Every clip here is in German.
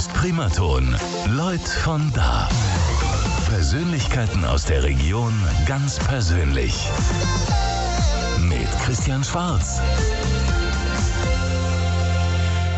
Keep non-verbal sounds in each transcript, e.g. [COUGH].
ist Primaton. Leut von da. Persönlichkeiten aus der Region ganz persönlich. Mit Christian Schwarz.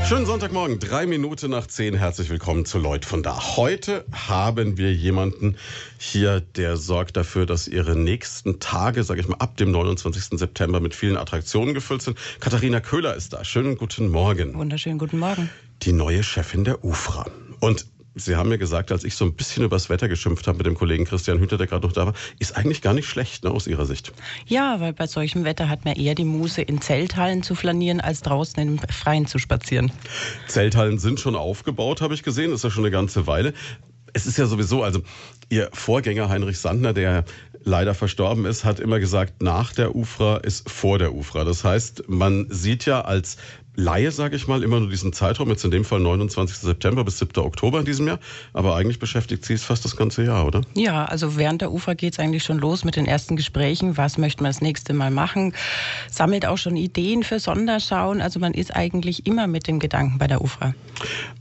Schönen Sonntagmorgen, drei Minuten nach zehn. Herzlich willkommen zu Leut von da. Heute haben wir jemanden hier, der sorgt dafür, dass ihre nächsten Tage, sage ich mal, ab dem 29. September mit vielen Attraktionen gefüllt sind. Katharina Köhler ist da. Schönen guten Morgen. Wunderschönen guten Morgen. Die neue Chefin der UFRA. Und Sie haben mir gesagt, als ich so ein bisschen übers Wetter geschimpft habe mit dem Kollegen Christian Hüter, der gerade noch da war, ist eigentlich gar nicht schlecht ne, aus Ihrer Sicht. Ja, weil bei solchem Wetter hat man eher die Muße, in Zelthallen zu flanieren, als draußen im Freien zu spazieren. Zelthallen sind schon aufgebaut, habe ich gesehen. Das ist ja schon eine ganze Weile. Es ist ja sowieso, also Ihr Vorgänger Heinrich Sandner, der leider verstorben ist, hat immer gesagt, nach der UFRA ist vor der UFRA. Das heißt, man sieht ja als Laie, sage ich mal, immer nur diesen Zeitraum, jetzt in dem Fall 29. September bis 7. Oktober in diesem Jahr. Aber eigentlich beschäftigt sie es fast das ganze Jahr, oder? Ja, also während der UFA geht es eigentlich schon los mit den ersten Gesprächen. Was möchte man das nächste Mal machen? Sammelt auch schon Ideen für Sonderschauen. Also man ist eigentlich immer mit dem Gedanken bei der UFA.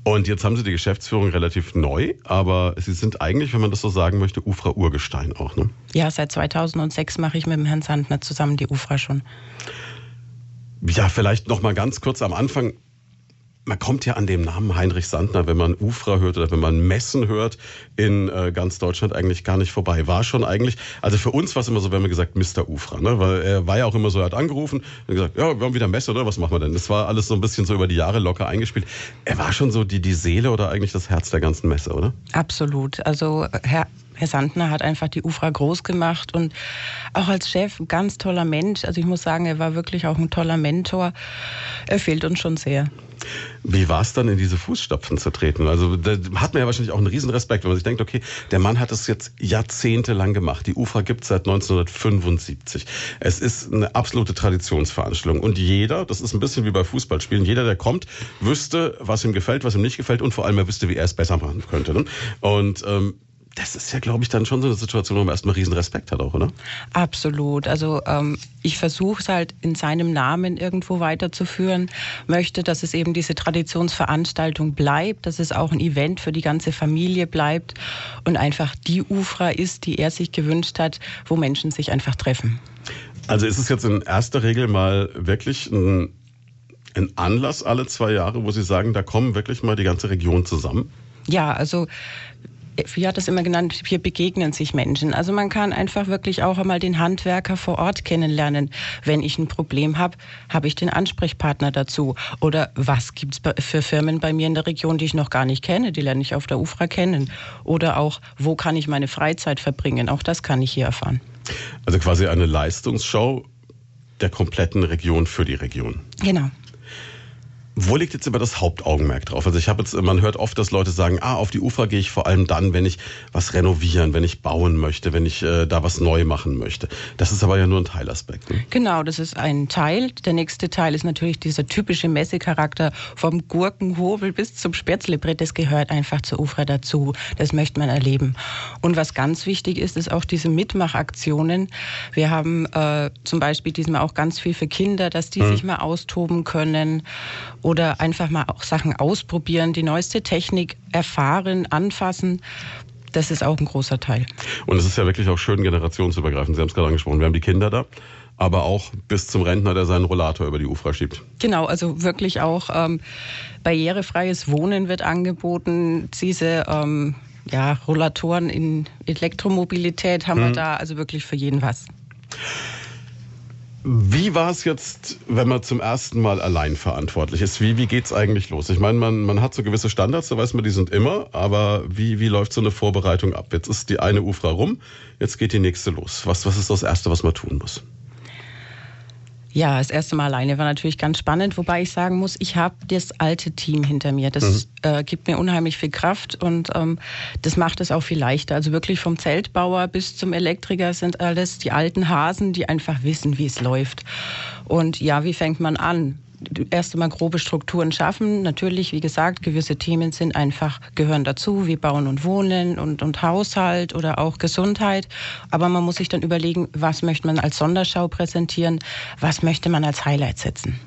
Und jetzt haben Sie die Geschäftsführung relativ neu, aber Sie sind eigentlich, wenn man das so sagen möchte, UFRA-Urgestein auch, ne? Ja, seit 2006 mache ich mit dem Herrn Sandner zusammen die UFRA schon. Ja, vielleicht noch mal ganz kurz am Anfang. Man kommt ja an dem Namen Heinrich Sandner, wenn man Ufra hört oder wenn man Messen hört, in äh, ganz Deutschland eigentlich gar nicht vorbei. War schon eigentlich, also für uns war es immer so, wenn man gesagt, Mr. Ufra, ne? weil er war ja auch immer so, er hat angerufen und gesagt, ja, wir haben wieder Messe, oder was machen wir denn? Das war alles so ein bisschen so über die Jahre locker eingespielt. Er war schon so die, die Seele oder eigentlich das Herz der ganzen Messe, oder? Absolut. Also Herr Herr Sandner hat einfach die UFRA groß gemacht und auch als Chef ganz toller Mensch. Also ich muss sagen, er war wirklich auch ein toller Mentor. Er fehlt uns schon sehr. Wie war es dann, in diese Fußstapfen zu treten? Also da hat man ja wahrscheinlich auch einen riesen Respekt, wenn man sich denkt, okay, der Mann hat es jetzt jahrzehntelang gemacht. Die UFRA gibt es seit 1975. Es ist eine absolute Traditionsveranstaltung. Und jeder, das ist ein bisschen wie bei Fußballspielen, jeder, der kommt, wüsste, was ihm gefällt, was ihm nicht gefällt und vor allem er wüsste, wie er es besser machen könnte. Ne? Und ähm, das ist ja, glaube ich, dann schon so eine Situation, wo man erstmal riesen Respekt hat auch, oder? Absolut. Also ähm, ich versuche es halt in seinem Namen irgendwo weiterzuführen, möchte, dass es eben diese Traditionsveranstaltung bleibt, dass es auch ein Event für die ganze Familie bleibt und einfach die UFRA ist, die er sich gewünscht hat, wo Menschen sich einfach treffen. Also ist es jetzt in erster Regel mal wirklich ein, ein Anlass alle zwei Jahre, wo Sie sagen, da kommen wirklich mal die ganze Region zusammen? Ja, also wie hat es immer genannt, hier begegnen sich Menschen. Also man kann einfach wirklich auch einmal den Handwerker vor Ort kennenlernen. Wenn ich ein Problem habe, habe ich den Ansprechpartner dazu. Oder was gibt es für Firmen bei mir in der Region, die ich noch gar nicht kenne, die lerne ich auf der UFRA kennen. Oder auch, wo kann ich meine Freizeit verbringen? Auch das kann ich hier erfahren. Also quasi eine Leistungsschau der kompletten Region für die Region. Genau. Wo liegt jetzt immer das Hauptaugenmerk drauf? Also ich habe jetzt, man hört oft, dass Leute sagen, ah, auf die Ufer gehe ich vor allem dann, wenn ich was renovieren, wenn ich bauen möchte, wenn ich äh, da was neu machen möchte. Das ist aber ja nur ein Teilaspekt. Ne? Genau, das ist ein Teil. Der nächste Teil ist natürlich dieser typische Messecharakter vom Gurkenhobel bis zum Spätzlebrett. Das gehört einfach zur Ufer dazu. Das möchte man erleben. Und was ganz wichtig ist, ist auch diese Mitmachaktionen. Wir haben äh, zum Beispiel diesmal auch ganz viel für Kinder, dass die hm. sich mal austoben können oder einfach mal auch Sachen ausprobieren, die neueste Technik erfahren, anfassen. Das ist auch ein großer Teil. Und es ist ja wirklich auch schön generationsübergreifend. Sie haben es gerade angesprochen. Wir haben die Kinder da aber auch bis zum Rentner, der seinen Rollator über die Ufer schiebt. Genau, also wirklich auch ähm, barrierefreies Wohnen wird angeboten. Diese ähm, ja, Rollatoren in Elektromobilität haben hm. wir mhm. da, also wirklich für jeden was. Wie war es jetzt, wenn man zum ersten Mal allein verantwortlich ist? Wie, wie geht es eigentlich los? Ich meine, man, man hat so gewisse Standards, da weiß man, die sind immer, aber wie, wie läuft so eine Vorbereitung ab? Jetzt ist die eine Ufra rum, jetzt geht die nächste los. Was, was ist das Erste, was man tun muss? Ja, das erste Mal alleine war natürlich ganz spannend, wobei ich sagen muss, ich habe das alte Team hinter mir. Das mhm. äh, gibt mir unheimlich viel Kraft und ähm, das macht es auch viel leichter. Also wirklich vom Zeltbauer bis zum Elektriker sind alles die alten Hasen, die einfach wissen, wie es läuft. Und ja, wie fängt man an? Erst einmal grobe Strukturen schaffen. Natürlich, wie gesagt, gewisse Themen sind einfach, gehören dazu, wie Bauen und Wohnen und, und Haushalt oder auch Gesundheit. Aber man muss sich dann überlegen, was möchte man als Sonderschau präsentieren, was möchte man als Highlight setzen.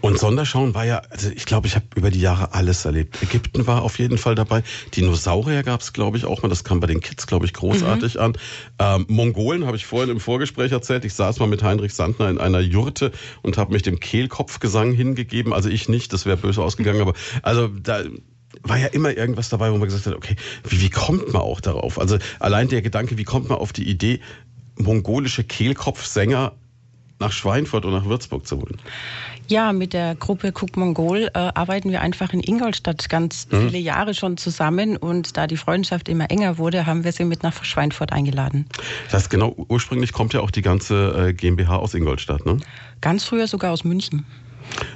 Und Sonderschauen war ja, also ich glaube, ich habe über die Jahre alles erlebt. Ägypten war auf jeden Fall dabei. Dinosaurier gab es, glaube ich, auch mal. Das kam bei den Kids, glaube ich, großartig mhm. an. Ähm, Mongolen habe ich vorhin im Vorgespräch erzählt. Ich saß mal mit Heinrich Sandner in einer Jurte und habe mich dem Kehlkopfgesang hingegeben. Also ich nicht, das wäre böse ausgegangen, aber also da war ja immer irgendwas dabei, wo man gesagt hat, okay, wie, wie kommt man auch darauf? Also allein der Gedanke, wie kommt man auf die Idee, mongolische Kehlkopfsänger nach Schweinfurt und nach Würzburg zu holen? Ja, mit der Gruppe Cook Mongol äh, arbeiten wir einfach in Ingolstadt ganz mhm. viele Jahre schon zusammen und da die Freundschaft immer enger wurde, haben wir sie mit nach Schweinfurt eingeladen. Das heißt, genau, ursprünglich kommt ja auch die ganze äh, GmbH aus Ingolstadt, ne? Ganz früher sogar aus München.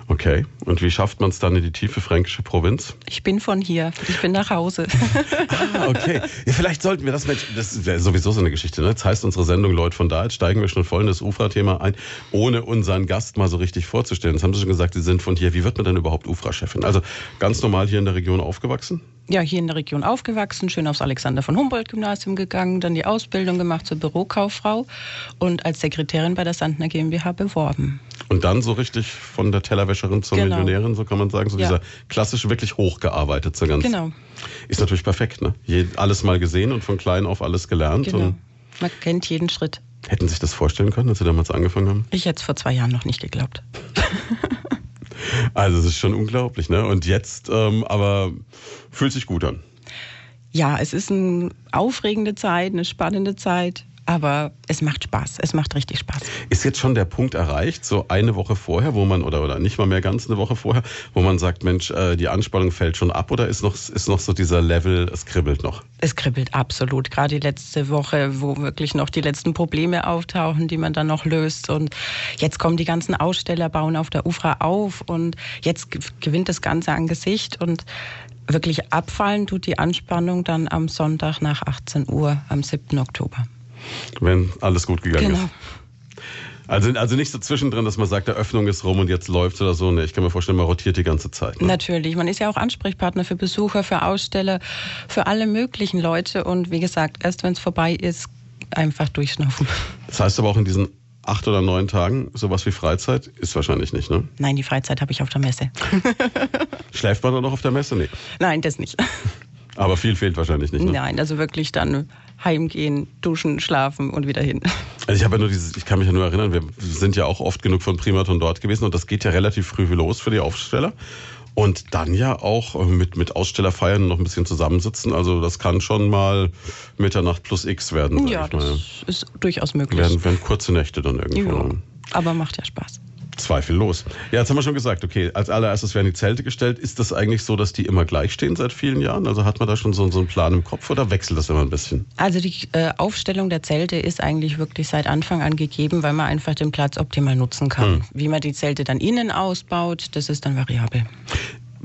Okay. Und wie schafft man es dann in die tiefe fränkische Provinz? Ich bin von hier. Ich bin nach Hause. [LAUGHS] ah, okay. Ja, vielleicht sollten wir das, das wäre sowieso so eine Geschichte. Ne? Jetzt heißt unsere Sendung Leute von da, jetzt steigen wir schon voll in das UFRA-Thema ein, ohne unseren Gast mal so richtig vorzustellen. Das haben Sie schon gesagt, Sie sind von hier. Wie wird man denn überhaupt UFRA-Chefin? Also ganz normal hier in der Region aufgewachsen? Ja, hier in der Region aufgewachsen, schön aufs Alexander von Humboldt Gymnasium gegangen, dann die Ausbildung gemacht zur Bürokauffrau und als Sekretärin bei der Sandner GmbH beworben. Und dann so richtig von der Tellerwäscherin zur genau. Millionärin, so kann man sagen, so ja. dieser klassische wirklich hochgearbeitet so ganz. Genau. Ist natürlich perfekt, ne? alles mal gesehen und von klein auf alles gelernt. Genau. man kennt jeden Schritt. Hätten Sie sich das vorstellen können, als Sie damals angefangen haben? Ich hätte es vor zwei Jahren noch nicht geglaubt. [LAUGHS] Also es ist schon unglaublich, ne? Und jetzt ähm, aber fühlt sich gut an. Ja, es ist eine aufregende Zeit, eine spannende Zeit. Aber es macht Spaß. Es macht richtig Spaß. Ist jetzt schon der Punkt erreicht, so eine Woche vorher, wo man, oder, oder nicht mal mehr ganz eine Woche vorher, wo man sagt, Mensch, äh, die Anspannung fällt schon ab oder ist noch, ist noch so dieser Level, es kribbelt noch? Es kribbelt absolut. Gerade die letzte Woche, wo wirklich noch die letzten Probleme auftauchen, die man dann noch löst. Und jetzt kommen die ganzen Aussteller, bauen auf der UFRA auf und jetzt gewinnt das Ganze an Gesicht und wirklich abfallen tut die Anspannung dann am Sonntag nach 18 Uhr am 7. Oktober. Wenn alles gut gegangen genau. ist. Also, also nicht so zwischendrin, dass man sagt, der Öffnung ist rum und jetzt läuft oder so. Nee, ich kann mir vorstellen, man rotiert die ganze Zeit. Ne? Natürlich. Man ist ja auch Ansprechpartner für Besucher, für Aussteller, für alle möglichen Leute. Und wie gesagt, erst wenn es vorbei ist, einfach durchschnaufen. Das heißt aber auch in diesen acht oder neun Tagen sowas wie Freizeit ist wahrscheinlich nicht, ne? Nein, die Freizeit habe ich auf der Messe. [LAUGHS] Schläft man dann noch auf der Messe? Nee. Nein, das nicht. Aber viel fehlt wahrscheinlich nicht. Ne? Nein, also wirklich dann heimgehen, duschen, schlafen und wieder hin. Also ich habe ja nur dieses, ich kann mich ja nur erinnern, wir sind ja auch oft genug von Primaton dort gewesen und das geht ja relativ früh los für die Aufsteller. Und dann ja auch äh, mit, mit Ausstellerfeiern noch ein bisschen zusammensitzen. Also das kann schon mal Mitternacht plus X werden. Ja, das ist durchaus möglich. Werden, werden kurze Nächte dann irgendwo. Ja, aber macht ja Spaß. Zweifellos. Ja, jetzt haben wir schon gesagt, okay, als allererstes werden die Zelte gestellt. Ist das eigentlich so, dass die immer gleich stehen seit vielen Jahren? Also hat man da schon so, so einen Plan im Kopf oder wechselt das immer ein bisschen? Also die äh, Aufstellung der Zelte ist eigentlich wirklich seit Anfang an gegeben, weil man einfach den Platz optimal nutzen kann. Hm. Wie man die Zelte dann innen ausbaut, das ist dann variabel.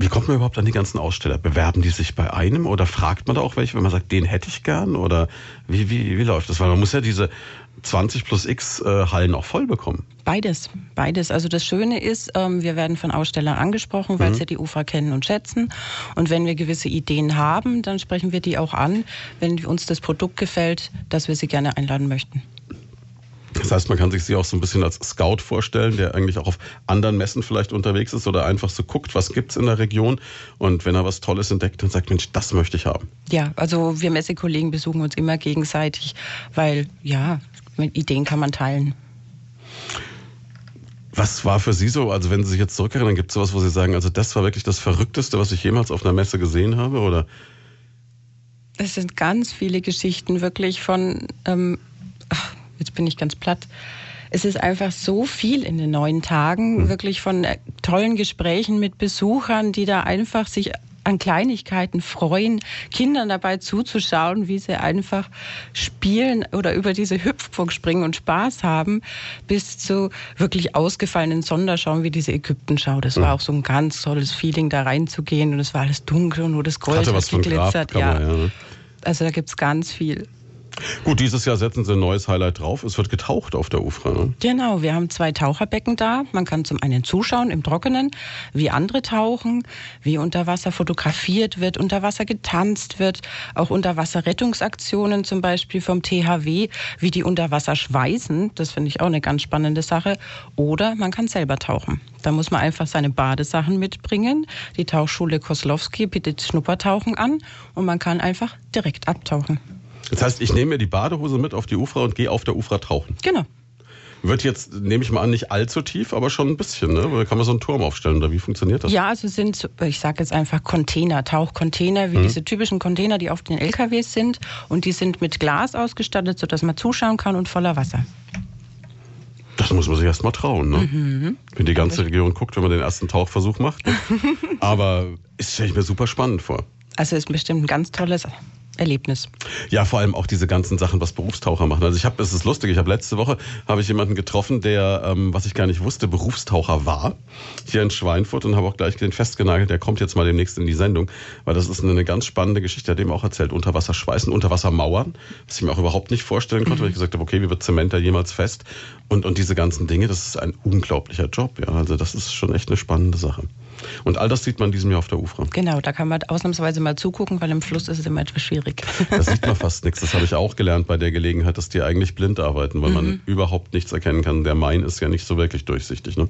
Wie kommt man überhaupt an die ganzen Aussteller? Bewerben die sich bei einem oder fragt man da auch welche, wenn man sagt, den hätte ich gern? Oder wie, wie, wie läuft das? Weil man muss ja diese 20 plus X äh, Hallen auch voll bekommen. Beides, beides. Also das Schöne ist, ähm, wir werden von Ausstellern angesprochen, weil mhm. sie die UFA kennen und schätzen. Und wenn wir gewisse Ideen haben, dann sprechen wir die auch an, wenn uns das Produkt gefällt, dass wir sie gerne einladen möchten. Das heißt, man kann sich sie auch so ein bisschen als Scout vorstellen, der eigentlich auch auf anderen Messen vielleicht unterwegs ist oder einfach so guckt, was gibt's in der Region und wenn er was Tolles entdeckt, dann sagt, Mensch, das möchte ich haben. Ja, also wir Messekollegen besuchen uns immer gegenseitig, weil ja, Ideen kann man teilen. Was war für Sie so, also wenn Sie sich jetzt zurückerinnern, gibt es sowas, wo Sie sagen, also das war wirklich das Verrückteste, was ich jemals auf einer Messe gesehen habe, oder? Es sind ganz viele Geschichten wirklich von ähm, ach, jetzt bin ich ganz platt. Es ist einfach so viel in den neun Tagen, mhm. wirklich von äh, tollen Gesprächen mit Besuchern, die da einfach sich an Kleinigkeiten freuen, Kindern dabei zuzuschauen, wie sie einfach spielen oder über diese Hüpfburg springen und Spaß haben, bis zu wirklich ausgefallenen Sonderschauen wie diese Ägyptenschau. Das war hm. auch so ein ganz tolles Feeling, da reinzugehen und es war alles dunkel und nur das Gold hat geglitzert. ja. ja ne? Also da gibt es ganz viel. Gut, dieses Jahr setzen Sie ein neues Highlight drauf. Es wird getaucht auf der Ufra. Ne? Genau, wir haben zwei Taucherbecken da. Man kann zum einen zuschauen im Trockenen, wie andere tauchen, wie unter Wasser fotografiert wird, unter Wasser getanzt wird, auch Unterwasserrettungsaktionen zum Beispiel vom THW, wie die unter Wasser schweißen. Das finde ich auch eine ganz spannende Sache. Oder man kann selber tauchen. Da muss man einfach seine Badesachen mitbringen. Die Tauchschule Koslowski bietet Schnuppertauchen an und man kann einfach direkt abtauchen. Das heißt, ich nehme mir die Badehose mit auf die Ufra und gehe auf der Ufra tauchen. Genau. Wird jetzt, nehme ich mal an, nicht allzu tief, aber schon ein bisschen. Ne? Da kann man so einen Turm aufstellen oder wie funktioniert das? Ja, also sind, ich sage jetzt einfach Container, Tauchcontainer, wie mhm. diese typischen Container, die auf den LKWs sind. Und die sind mit Glas ausgestattet, sodass man zuschauen kann und voller Wasser. Das muss man sich erst mal trauen, ne? Mhm. Wenn die ganze Region guckt, wenn man den ersten Tauchversuch macht. Ne? [LAUGHS] aber ist stelle ich mir super spannend vor. Also ist bestimmt ein ganz tolles Erlebnis. Ja, vor allem auch diese ganzen Sachen, was Berufstaucher machen. Also ich habe, es ist lustig, ich habe letzte Woche habe ich jemanden getroffen, der, ähm, was ich gar nicht wusste, Berufstaucher war, hier in Schweinfurt und habe auch gleich den festgenagelt, der kommt jetzt mal demnächst in die Sendung, weil das ist eine ganz spannende Geschichte, hat eben auch erzählt, Unterwasserschweißen, Unterwassermauern, was ich mir auch überhaupt nicht vorstellen konnte, mhm. weil ich gesagt habe, okay, wie wird Zement da jemals fest? Und, und diese ganzen Dinge, das ist ein unglaublicher Job, ja. Also das ist schon echt eine spannende Sache. Und all das sieht man diesem Jahr auf der Ufra. Genau, da kann man ausnahmsweise mal zugucken, weil im Fluss ist es immer etwas schwierig. Da sieht man [LAUGHS] fast nichts. Das habe ich auch gelernt bei der Gelegenheit, dass die eigentlich blind arbeiten, weil mhm. man überhaupt nichts erkennen kann. Der Main ist ja nicht so wirklich durchsichtig. Ne?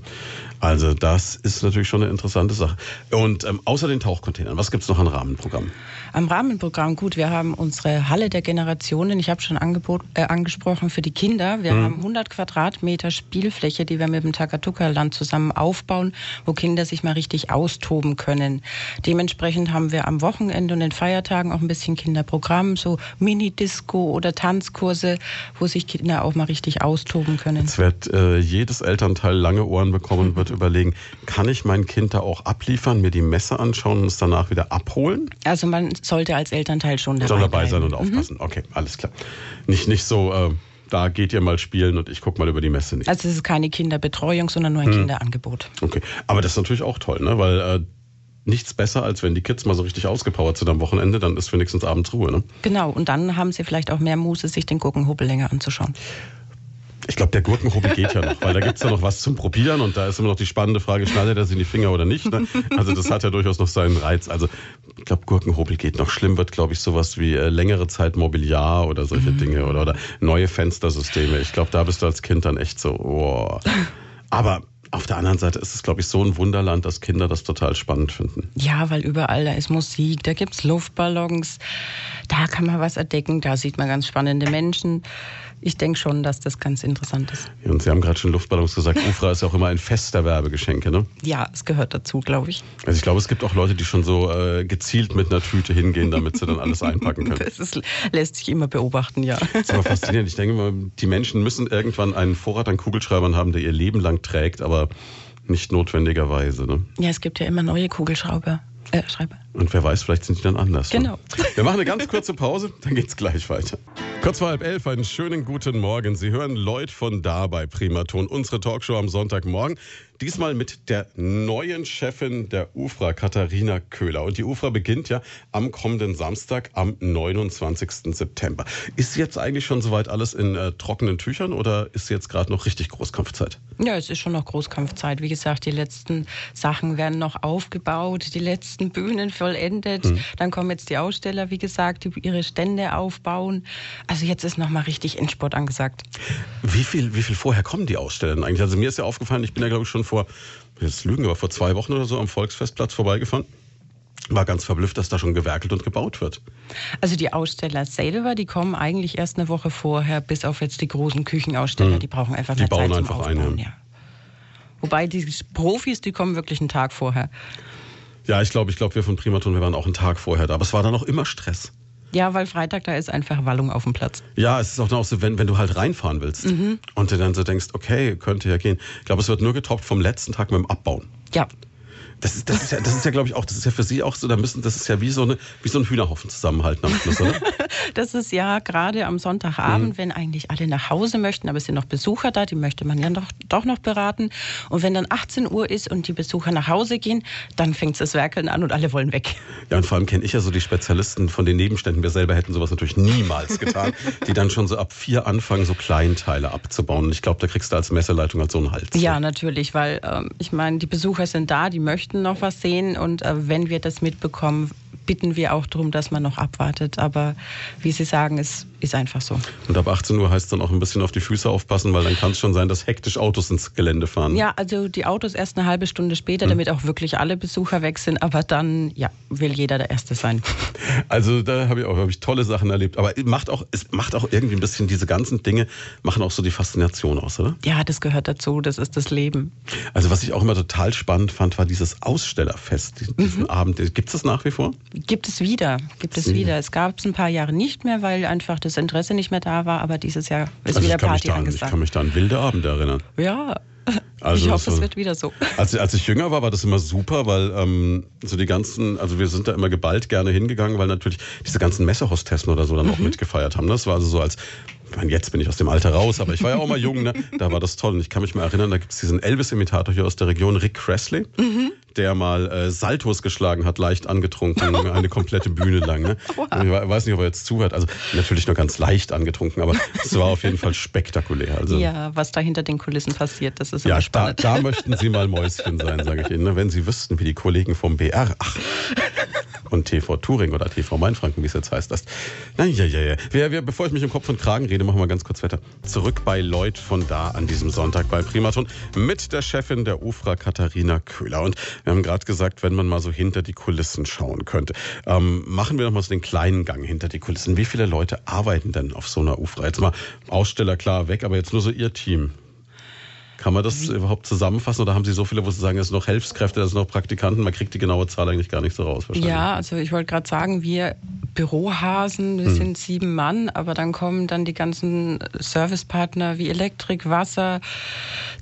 Also das ist natürlich schon eine interessante Sache. Und ähm, außer den Tauchcontainern, was gibt es noch an Rahmenprogrammen? Am Rahmenprogramm, gut, wir haben unsere Halle der Generationen, ich habe schon angebot, äh, angesprochen, für die Kinder. Wir mhm. haben 100 Quadratmeter Spielfläche, die wir mit dem Takatuka-Land zusammen aufbauen, wo Kinder sich mal richtig austoben können. Dementsprechend haben wir am Wochenende und den Feiertagen auch ein bisschen Kinderprogramm, so Mini-Disco oder Tanzkurse, wo sich Kinder auch mal richtig austoben können. Jetzt wird äh, jedes Elternteil lange Ohren bekommen und wird überlegen, kann ich mein Kind da auch abliefern, mir die Messe anschauen und es danach wieder abholen? Also man sollte als Elternteil schon dabei, Soll dabei sein und aufpassen. Mhm. Okay, alles klar. Nicht, nicht so, äh, da geht ihr mal spielen und ich gucke mal über die Messe nicht. Also es ist keine Kinderbetreuung, sondern nur ein hm. Kinderangebot. Okay, aber das ist natürlich auch toll, ne? weil äh, nichts besser, als wenn die Kids mal so richtig ausgepowert sind am Wochenende, dann ist wenigstens abends Ruhe. Ne? Genau, und dann haben sie vielleicht auch mehr Muße, sich den Gurkenhubbel länger anzuschauen. Ich glaube, der Gurkenhobel geht ja noch, weil da gibt es ja noch was zum Probieren und da ist immer noch die spannende Frage, schneidet er sich in die Finger oder nicht. Ne? Also das hat ja durchaus noch seinen Reiz. Also ich glaube, Gurkenhobel geht noch. Schlimm wird, glaube ich, sowas wie äh, längere Zeit Mobiliar oder solche mhm. Dinge oder, oder neue Fenstersysteme. Ich glaube, da bist du als Kind dann echt so, oh. Aber auf der anderen Seite ist es, glaube ich, so ein Wunderland, dass Kinder das total spannend finden. Ja, weil überall da ist Musik, da gibt es Luftballons, da kann man was entdecken, da sieht man ganz spannende Menschen ich denke schon, dass das ganz interessant ist. Ja, und Sie haben gerade schon Luftballons gesagt, [LAUGHS] UFRA ist ja auch immer ein fester Werbegeschenke, ne? Ja, es gehört dazu, glaube ich. Also ich glaube, es gibt auch Leute, die schon so äh, gezielt mit einer Tüte hingehen, damit sie dann alles einpacken können. [LAUGHS] Das ist, lässt sich immer beobachten, ja. Das ist aber faszinierend. Ich denke mal, die Menschen müssen irgendwann einen Vorrat an Kugelschreibern haben, der ihr Leben lang trägt, aber nicht notwendigerweise. Ne? Ja, es gibt ja immer neue Kugelschrauber. Äh, Schreiber. Und wer weiß, vielleicht sind die dann anders. Genau. [LAUGHS] Wir machen eine ganz kurze Pause, dann geht's gleich weiter. Kurz vor halb elf, einen schönen guten Morgen. Sie hören Lloyd von da bei Primaton, unsere Talkshow am Sonntagmorgen. Diesmal mit der neuen Chefin der UFRA, Katharina Köhler. Und die UFRA beginnt ja am kommenden Samstag, am 29. September. Ist jetzt eigentlich schon soweit alles in äh, trockenen Tüchern oder ist jetzt gerade noch richtig Großkampfzeit? Ja, es ist schon noch Großkampfzeit. Wie gesagt, die letzten Sachen werden noch aufgebaut, die letzten Bühnen vollendet. Hm. Dann kommen jetzt die Aussteller, wie gesagt, die ihre Stände aufbauen. Also jetzt ist noch mal richtig Endsport angesagt. Wie viel, wie viel vorher kommen die Aussteller denn eigentlich? Also mir ist ja aufgefallen, ich bin ja glaube ich schon vor, jetzt lügen, aber vor zwei Wochen oder so am Volksfestplatz vorbeigefahren war ganz verblüfft, dass da schon gewerkelt und gebaut wird. Also die Aussteller selber, die kommen eigentlich erst eine Woche vorher, bis auf jetzt die großen Küchenaussteller, hm. die brauchen einfach die bauen Zeit einfach zum Aufbauen, ein, ja. Wobei die Profis, die kommen wirklich einen Tag vorher. Ja, ich glaube, ich glaube, wir von Primaton, wir waren auch einen Tag vorher da, aber es war dann auch immer Stress. Ja, weil Freitag da ist einfach Wallung auf dem Platz. Ja, es ist auch, so, wenn, wenn du halt reinfahren willst mhm. und du dann so denkst, okay, könnte ja gehen. Ich glaube, es wird nur getoppt vom letzten Tag mit dem Abbauen. Ja. Das ist, das ist ja, das ist ja glaube ich, auch, das ist ja für Sie auch so, da müssen, das ist ja wie so, eine, wie so ein Hühnerhaufen zusammenhalten am Schluss, oder? [LAUGHS] das ist ja gerade am Sonntagabend, mhm. wenn eigentlich alle nach Hause möchten, aber es sind noch Besucher da, die möchte man ja doch, doch noch beraten. Und wenn dann 18 Uhr ist und die Besucher nach Hause gehen, dann fängt das Werkeln an und alle wollen weg. Ja, und vor allem kenne ich ja so die Spezialisten von den Nebenständen. Wir selber hätten sowas natürlich niemals getan, [LAUGHS] die dann schon so ab vier anfangen, so Kleinteile abzubauen. Und ich glaube, da kriegst du als Messeleitung halt so einen Hals. Ja, natürlich, weil ähm, ich meine, die Besucher sind da, die möchten noch was sehen und äh, wenn wir das mitbekommen, bitten wir auch darum, dass man noch abwartet. Aber wie Sie sagen, es ist einfach so. Und ab 18 Uhr heißt es dann auch ein bisschen auf die Füße aufpassen, weil dann kann es schon sein, dass hektisch Autos ins Gelände fahren. Ja, also die Autos erst eine halbe Stunde später, hm. damit auch wirklich alle Besucher weg sind. Aber dann, ja, will jeder der Erste sein. [LAUGHS] Also da habe ich auch hab ich tolle Sachen erlebt. Aber macht auch, es macht auch irgendwie ein bisschen diese ganzen Dinge, machen auch so die Faszination aus, oder? Ja, das gehört dazu. Das ist das Leben. Also was ich auch immer total spannend fand, war dieses Ausstellerfest, diesen mhm. Abend. Gibt es das nach wie vor? Gibt es wieder, gibt es wieder. Es gab es ein paar Jahre nicht mehr, weil einfach das Interesse nicht mehr da war, aber dieses Jahr ist also wieder Party an, angesagt. Ich kann mich da an wilde Abende erinnern. Ja, also ich hoffe, es wird wieder so. Als, als ich jünger war, war das immer super, weil ähm, so die ganzen, also wir sind da immer geballt gerne hingegangen, weil natürlich diese ganzen Messehostessen oder so dann mhm. auch mitgefeiert haben. Das war also so als ich meine, jetzt bin ich aus dem Alter raus, aber ich war ja auch mal jung, ne? da war das toll. Und ich kann mich mal erinnern, da gibt es diesen Elvis-Imitator hier aus der Region, Rick Cressley, mhm. Der mal äh, Saltos geschlagen hat, leicht angetrunken, [LAUGHS] eine komplette Bühne lang. Ne? Wow. Ich weiß nicht, ob er jetzt zuhört. Also natürlich nur ganz leicht angetrunken, aber es war auf jeden Fall spektakulär. Also, ja, was da hinter den Kulissen passiert, das ist ja, spannend. Da, da möchten Sie mal Mäuschen sein, sage ich Ihnen. Ne? Wenn Sie wüssten, wie die Kollegen vom BR, ach, und TV Touring oder TV Mainfranken, wie es jetzt heißt. Das, na, ja, ja, ja. Wir, wir, bevor ich mich im Kopf und Kragen rede, machen wir ganz kurz weiter. Zurück bei Lloyd von da an diesem Sonntag bei Primaton mit der Chefin der UFRA, Katharina Köhler. Und wir haben gerade gesagt, wenn man mal so hinter die Kulissen schauen könnte. Ähm, machen wir doch mal so den kleinen Gang hinter die Kulissen. Wie viele Leute arbeiten denn auf so einer UFRA? Jetzt mal Aussteller klar weg, aber jetzt nur so Ihr Team. Kann man das überhaupt zusammenfassen oder haben Sie so viele, wo Sie sagen, es sind noch Hilfskräfte, es sind noch Praktikanten? Man kriegt die genaue Zahl eigentlich gar nicht so raus. Ja, also ich wollte gerade sagen, wir Bürohasen, wir hm. sind sieben Mann, aber dann kommen dann die ganzen Servicepartner wie Elektrik, Wasser,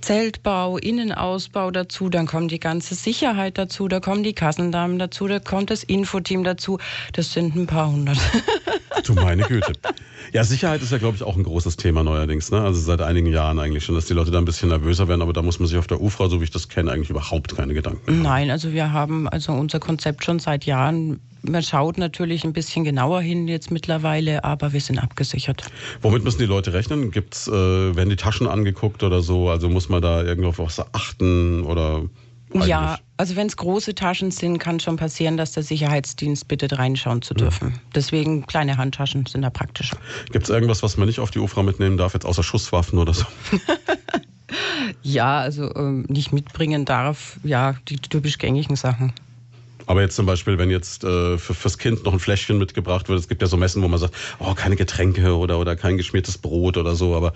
Zeltbau, Innenausbau dazu, dann kommt die ganze Sicherheit dazu, da kommen die Kassendamen dazu, da kommt das Infoteam dazu. Das sind ein paar hundert. [LAUGHS] Du meine Güte. Ja, Sicherheit ist ja, glaube ich, auch ein großes Thema neuerdings. Ne? Also seit einigen Jahren eigentlich schon, dass die Leute da ein bisschen nervöser werden. Aber da muss man sich auf der UFRA, so wie ich das kenne, eigentlich überhaupt keine Gedanken machen. Nein, also wir haben also unser Konzept schon seit Jahren. Man schaut natürlich ein bisschen genauer hin jetzt mittlerweile, aber wir sind abgesichert. Womit müssen die Leute rechnen? Gibt's, äh, werden die Taschen angeguckt oder so? Also muss man da irgendwo auf was achten oder? Eigentlich? Ja, also wenn es große Taschen sind, kann schon passieren, dass der Sicherheitsdienst bittet, reinschauen zu dürfen. Mhm. Deswegen kleine Handtaschen sind da praktisch. Gibt es irgendwas, was man nicht auf die UFRA mitnehmen darf, jetzt außer Schusswaffen oder so? [LAUGHS] ja, also ähm, nicht mitbringen darf, ja, die typisch gängigen Sachen. Aber jetzt zum Beispiel, wenn jetzt äh, für, fürs Kind noch ein Fläschchen mitgebracht wird, es gibt ja so Messen, wo man sagt, oh, keine Getränke oder, oder kein geschmiertes Brot oder so, aber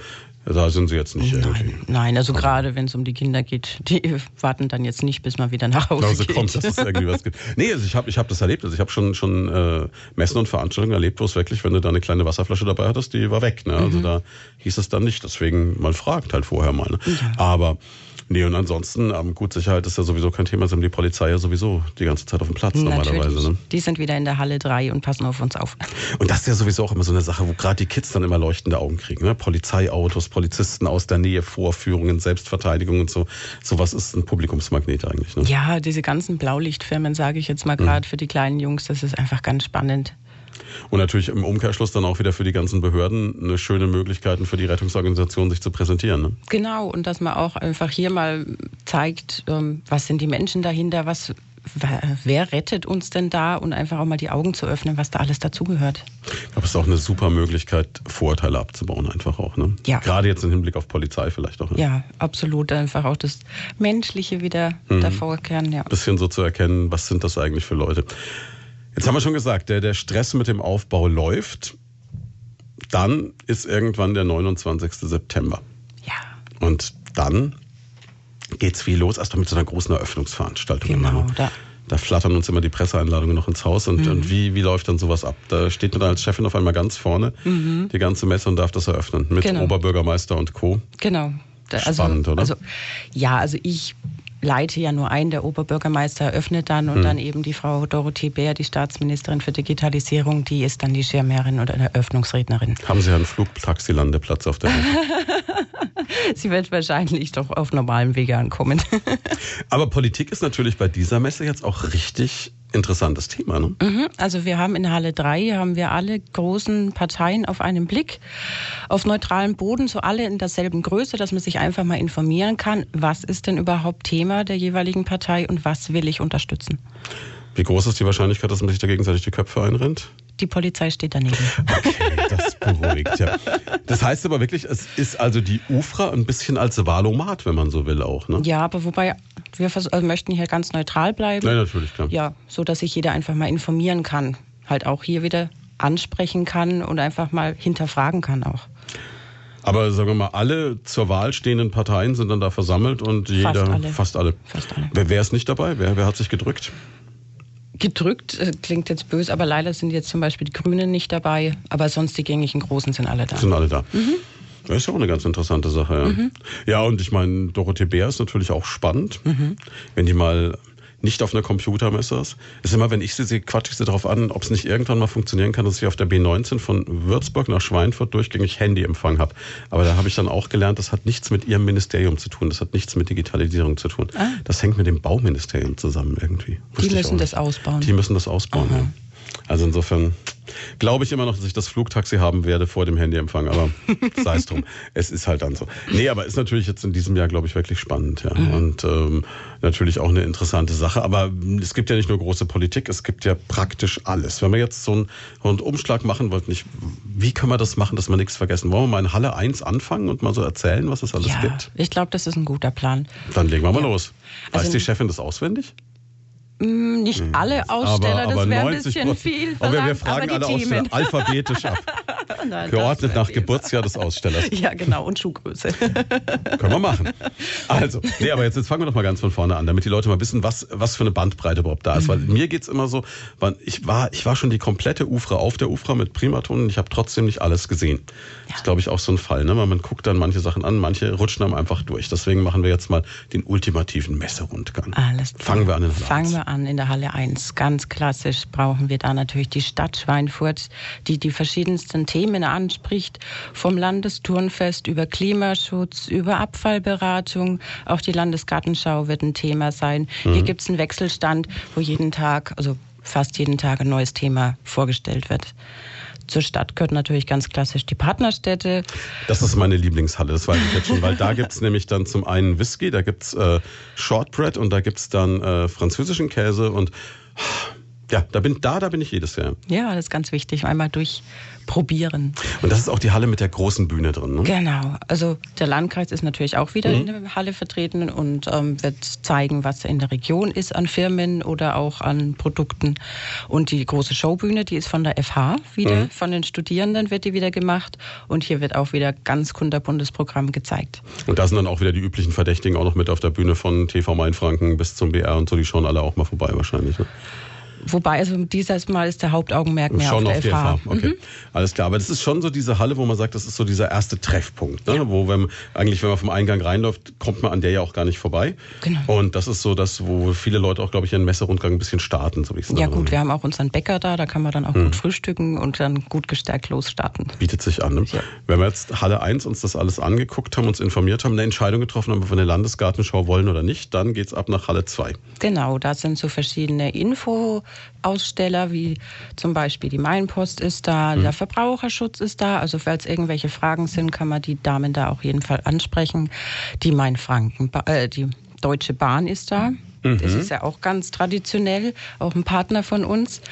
da sind sie jetzt nicht nein, irgendwie. Nein, also gerade wenn es um die Kinder geht, die [LAUGHS] warten dann jetzt nicht, bis man wieder nach Hause also geht. kommt, dass es irgendwie was gibt. Nee, also ich habe ich hab das erlebt. Also ich habe schon, schon äh, Messen und Veranstaltungen erlebt, wo es wirklich, wenn du da eine kleine Wasserflasche dabei hattest, die war weg. Ne? Also mhm. da hieß es dann nicht. Deswegen, man fragt halt vorher mal. Ne? Ja. Aber Nee, und ansonsten, ähm, gut, Sicherheit ist ja sowieso kein Thema, sind die Polizei ja sowieso die ganze Zeit auf dem Platz Natürlich. normalerweise. Ne? Die sind wieder in der Halle 3 und passen auf uns auf. Und das ist ja sowieso auch immer so eine Sache, wo gerade die Kids dann immer leuchtende Augen kriegen. Ne? Polizeiautos, Polizisten aus der Nähe, Vorführungen, Selbstverteidigung und so. Sowas ist ein Publikumsmagnet eigentlich. Ne? Ja, diese ganzen Blaulichtfirmen, sage ich jetzt mal gerade mhm. für die kleinen Jungs, das ist einfach ganz spannend. Und natürlich im Umkehrschluss dann auch wieder für die ganzen Behörden eine schöne Möglichkeit für die Rettungsorganisation, sich zu präsentieren. Ne? Genau, und dass man auch einfach hier mal zeigt, ähm, was sind die Menschen dahinter, was wer rettet uns denn da und einfach auch mal die Augen zu öffnen, was da alles dazugehört. Ich glaube, es ist auch eine super Möglichkeit, Vorurteile abzubauen, einfach auch. Ne? Ja. Gerade jetzt im Hinblick auf Polizei vielleicht auch. Ne? Ja, absolut. Einfach auch das Menschliche wieder mhm. davor kehren. Ja. Ein bisschen so zu erkennen, was sind das eigentlich für Leute. Jetzt haben wir schon gesagt, der, der Stress mit dem Aufbau läuft. Dann ist irgendwann der 29. September. Ja. Und dann geht's wie los, erst mal mit so einer großen Eröffnungsveranstaltung. Genau, da. da flattern uns immer die Presseeinladungen noch ins Haus. Und, mhm. und wie, wie läuft dann sowas ab? Da steht man dann als Chefin auf einmal ganz vorne, mhm. die ganze Messe und darf das eröffnen. Mit genau. Oberbürgermeister und Co. Genau. Also, Spannend, oder? Also, ja, also ich leite ja nur ein, der Oberbürgermeister eröffnet dann und Hm. dann eben die Frau Dorothee Bär, die Staatsministerin für Digitalisierung, die ist dann die Schirmherrin oder Eröffnungsrednerin. Haben Sie einen Flugtaxilandeplatz auf der Welt? [LAUGHS] Sie wird wahrscheinlich doch auf normalem Wege ankommen. [LAUGHS] Aber Politik ist natürlich bei dieser Messe jetzt auch richtig interessantes Thema. Ne? Mhm, Also wir haben in Halle 3 haben wir alle großen Parteien auf einen Blick, auf neutralem Boden, so alle in derselben Größe, dass man sich einfach mal informieren kann, was ist denn überhaupt Thema der jeweiligen Partei und was will ich unterstützen. Wie groß ist die Wahrscheinlichkeit, dass man sich da gegenseitig die Köpfe einrennt? Die Polizei steht daneben. [LAUGHS] Okay, das beruhigt, ja. Das heißt aber wirklich, es ist also die UFRA ein bisschen als Wahlomat, wenn man so will auch, ne? Ja, aber wobei wir also möchten hier ganz neutral bleiben. Nein, natürlich, klar. Ja, so dass sich jeder einfach mal informieren kann, halt auch hier wieder ansprechen kann und einfach mal hinterfragen kann auch. Aber sagen wir mal, alle zur Wahl stehenden Parteien sind dann da versammelt und jeder, alle. fast alle. Fast alle. Wer, wer ist nicht dabei? Wer, wer hat sich gedrückt? Gedrückt äh, klingt jetzt böse, aber leider sind jetzt zum Beispiel die Grünen nicht dabei, aber sonst die gängigen Großen sind alle da. Sind alle da. Das ist ja auch eine ganz interessante Sache, ja. Mhm. Ja, und ich meine, Dorothee Bär ist natürlich auch spannend, Mhm. wenn die mal nicht auf einer Computermesse ist. Ist immer, wenn ich sie sehe, quatsche ich sie darauf an, ob es nicht irgendwann mal funktionieren kann, dass ich auf der B19 von Würzburg nach Schweinfurt durchgängig Handyempfang habe. Aber da habe ich dann auch gelernt, das hat nichts mit ihrem Ministerium zu tun, das hat nichts mit Digitalisierung zu tun. Das hängt mit dem Bauministerium zusammen irgendwie. Wusste Ah. Die müssen das ausbauen. Die müssen das ausbauen, ja. Also insofern glaube ich immer noch, dass ich das Flugtaxi haben werde vor dem Handyempfang, aber [LAUGHS] sei es drum. Es ist halt dann so. Nee, aber ist natürlich jetzt in diesem Jahr, glaube ich, wirklich spannend, ja. Und ähm, natürlich auch eine interessante Sache. Aber es gibt ja nicht nur große Politik, es gibt ja praktisch alles. Wenn wir jetzt so einen Rundumschlag machen wollten, nicht, wie können wir das machen, dass wir nichts vergessen? Wollen wir mal in Halle 1 anfangen und mal so erzählen, was es alles ja, gibt? ich glaube, das ist ein guter Plan. Dann legen wir mal los. Weiß Also- die Chefin das auswendig? Hm, Nicht alle Aussteller, das wäre ein bisschen viel. Aber wir, verlangt, fragen aber alle die Aussteller Themen. [LAUGHS] alphabetisch ab. [LAUGHS] Nein, Geordnet nach viel. Geburtsjahr des Ausstellers. [LAUGHS] Ja, genau, und Schuhgröße. Können wir machen. Also, nee, aber jetzt, jetzt fangen wir doch mal ganz von vorne an, damit die Leute mal wissen, was, was für eine Bandbreite überhaupt da ist. Weil Mhm. mir geht's immer so, ich war, ich war schon die komplette Ufra auf der Ufra mit Primaton und ich habe trotzdem nicht alles gesehen. Das ist, glaube ich, auch so ein Fall, ne? Weil man guckt dann manche Sachen an, manche rutschen einem einfach durch. Deswegen machen wir jetzt mal den ultimativen Messerundgang. Alles klar. Fangen wir an Halle Fangen 1. wir an in der Halle 1. Ganz klassisch brauchen wir da natürlich die Stadt Schweinfurt, die die verschiedensten Themen anspricht. Vom Landesturnfest über Klimaschutz, über Abfallberatung. Auch die Landesgartenschau wird ein Thema sein. Mhm. Hier gibt es einen Wechselstand, wo jeden Tag, also fast jeden Tag ein neues Thema vorgestellt wird. Zur Stadt gehört natürlich ganz klassisch die Partnerstädte. Das ist meine Lieblingshalle, das weiß ich jetzt schon, weil da gibt's [LAUGHS] nämlich dann zum einen Whisky, da gibt's äh, Shortbread und da gibt's dann äh, französischen Käse und ja, da bin, da, da bin ich jedes Jahr. Ja, das ist ganz wichtig. Einmal durchprobieren. Und das ist auch die Halle mit der großen Bühne drin. Ne? Genau. Also der Landkreis ist natürlich auch wieder Mhm. in der Halle vertreten und ähm, wird zeigen, was in der Region ist an Firmen oder auch an Produkten. Und die große Showbühne, die ist von der FH wieder, Mhm. von den Studierenden wird die wieder gemacht. Und hier wird auch wieder ganz kunterbuntes Programm gezeigt. Und da sind dann auch wieder die üblichen Verdächtigen auch noch mit auf der Bühne von TV Mainfranken bis zum BR und so, die schauen alle auch mal vorbei wahrscheinlich. Ne? Wobei, also dieses Mal ist der Hauptaugenmerk mehr Schon auf auf der die FH. FH. Okay. Alles klar. Aber das ist schon so diese Halle, wo man sagt, das ist so dieser erste Treffpunkt. Ne? Wo wenn, eigentlich, wenn man vom Eingang reinläuft, kommt man an der ja auch gar nicht vorbei. Genau. Und das ist so das, wo viele Leute auch, glaube ich, ihren Messerundgang ein bisschen starten, so wie ich es Ja gut, wir haben auch unseren Bäcker da, da kann man dann auch Mhm. gut frühstücken und dann gut gestärkt losstarten. Bietet sich an. Ne? Ja. Wenn wir jetzt Halle 1 uns das alles angeguckt haben, uns informiert haben, eine Entscheidung getroffen haben, ob wir eine Landesgartenschau wollen oder nicht, dann geht's ab nach Halle 2. Genau, da sind so verschiedene Infoaussteller, wie zum Beispiel die Mainpost ist da, Mhm. der Verbraucherschutz ist da. Also falls irgendwelche Fragen sind, kann man die Damen da auf jeden Fall ansprechen. Die Mainfranken, äh, die Deutsche Bahn ist da. Mhm. Das ist ja auch ganz traditionell, auch ein Partner von uns.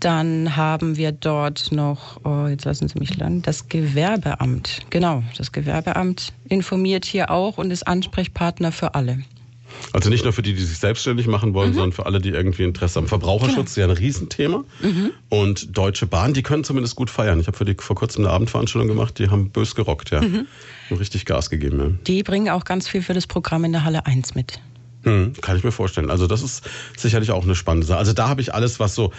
Dann haben wir dort noch, oh, jetzt lassen Sie mich lang, das Gewerbeamt. Genau, das Gewerbeamt informiert hier auch und ist Ansprechpartner für alle. Also nicht nur für die, die sich selbstständig machen Mhm. wollen, sondern für alle, die irgendwie Interesse haben. Verbraucherschutz ist ja ein Riesenthema. Mhm. Und Deutsche Bahn, die können zumindest gut feiern. Ich habe für die vor kurzem eine Abendveranstaltung gemacht, die haben bös gerockt, ja. Mhm. Und richtig Gas gegeben, ja. Die bringen auch ganz viel für das Programm in der Halle 1 mit. Hm, kann ich mir vorstellen. Also das ist sicherlich auch eine spannende Sache. Also da habe ich alles, was so,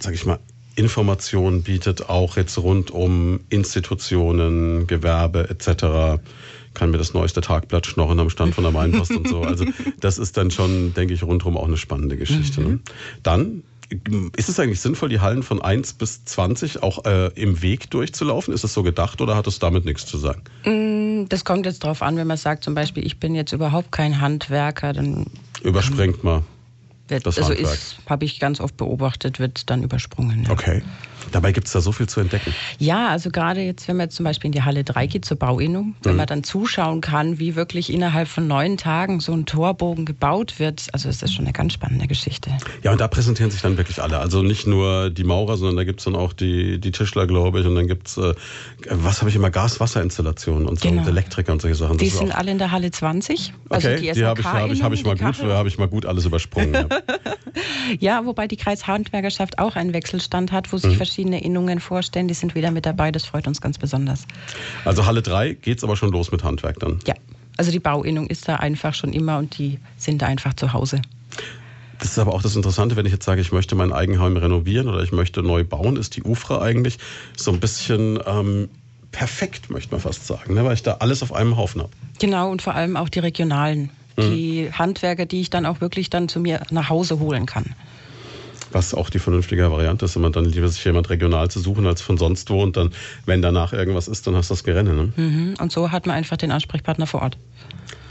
sag ich mal, Informationen bietet, auch jetzt rund um Institutionen, Gewerbe etc. Kann mir das neueste Tagblatt schnorren am Stand von der Mainpost und so. Also das ist dann schon, denke ich, rundherum auch eine spannende Geschichte. Ne? Dann ist es eigentlich sinnvoll, die Hallen von 1 bis 20 auch äh, im Weg durchzulaufen? Ist das so gedacht oder hat es damit nichts zu sagen? Mm, Das kommt jetzt darauf an, wenn man sagt, zum Beispiel, ich bin jetzt überhaupt kein Handwerker, dann Überspringt mal. wird, Das also habe ich ganz oft beobachtet, wird dann übersprungen. Ja. Okay. Dabei gibt es da so viel zu entdecken. Ja, also gerade jetzt, wenn man jetzt zum Beispiel in die Halle 3 geht zur Bauinnung, wenn man dann zuschauen kann, wie wirklich innerhalb von neun Tagen so ein Torbogen gebaut wird, also ist das schon eine ganz spannende Geschichte. Ja, und da präsentieren sich dann wirklich alle. Also nicht nur die Maurer, sondern da gibt's dann auch die, die Tischler, glaube ich. Und dann gibt's äh, was habe ich immer, Gas-Wasser-Installationen und so Genau. und Elektriker und solche Sachen. Die Das ist sind alle in der Halle 20. Also Okay, die die habe ich, hab ich, hab ich, mal gut, die habe ich mal gut alles übersprungen. Ja. [LAUGHS] Ja, wobei die Kreishandwerkerschaft auch einen Wechselstand hat, wo Mhm. sich verschiedene Innungen vorstellen. Die sind wieder mit dabei. Das freut uns ganz besonders. Also Halle 3 geht's aber schon los mit Handwerk dann. Ja, also die Bauinnung ist da einfach schon immer und die sind da einfach zu Hause. Das ist aber auch das Interessante, wenn ich jetzt sage, ich möchte mein Eigenheim renovieren oder ich möchte neu bauen, ist die UFRA eigentlich so ein bisschen ähm, perfekt, möchte man fast sagen, ne? weil ich da alles auf einem Haufen habe. Genau, und vor allem auch die regionalen. Mhm. Die Handwerker, die ich dann auch wirklich dann zu mir nach Hause holen kann. Was auch die vernünftige Variante ist, immer dann lieber sich jemand regional zu suchen als von sonst wo und dann, wenn danach irgendwas ist, dann hast du das Gerenne. Ne? Mhm. Und so hat man einfach den Ansprechpartner vor Ort.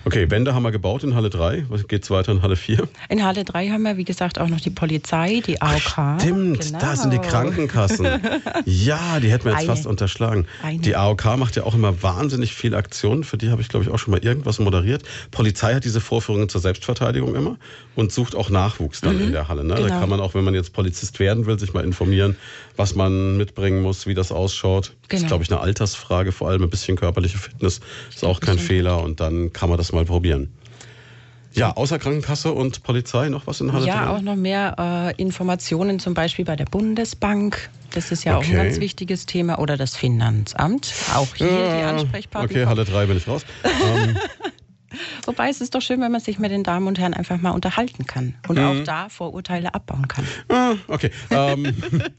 Okay, Wände haben wir gebaut in Halle 3. Was geht's weiter in Halle 4? In Halle 3 haben wir, wie gesagt, auch noch die Polizei, die AOK. Stimmt, Genau. da sind die Krankenkassen. [LAUGHS] ja, die hätten wir jetzt Eine. fast unterschlagen. Eine. Die AOK macht ja auch immer wahnsinnig viele Aktionen. Für die habe ich, glaube ich, auch schon mal irgendwas moderiert. Polizei hat diese Vorführungen zur Selbstverteidigung immer und sucht auch Nachwuchs dann in der Halle. Ne? Da genau. kann man auch, wenn man jetzt Polizist werden will, sich mal informieren, was man mitbringen muss, wie das ausschaut. Das ist, Genau. glaube ich, eine Altersfrage, vor allem ein bisschen körperliche Fitness ist auch kein Fehler und dann kann man das mal probieren. Ja, außer Krankenkasse und Polizei noch was in Halle Ja, 3? auch noch mehr äh, Informationen, zum Beispiel bei der Bundesbank. Das ist ja auch Okay. ein ganz wichtiges Thema. Oder das Finanzamt. Auch hier die Ansprechpartner. Okay, Halle 3 bin ich raus. ähm, [LAUGHS] Wobei es ist doch schön, wenn man sich mit den Damen und Herren einfach mal unterhalten kann. Und Mhm. auch da Vorurteile abbauen kann. ah, okay. Ähm,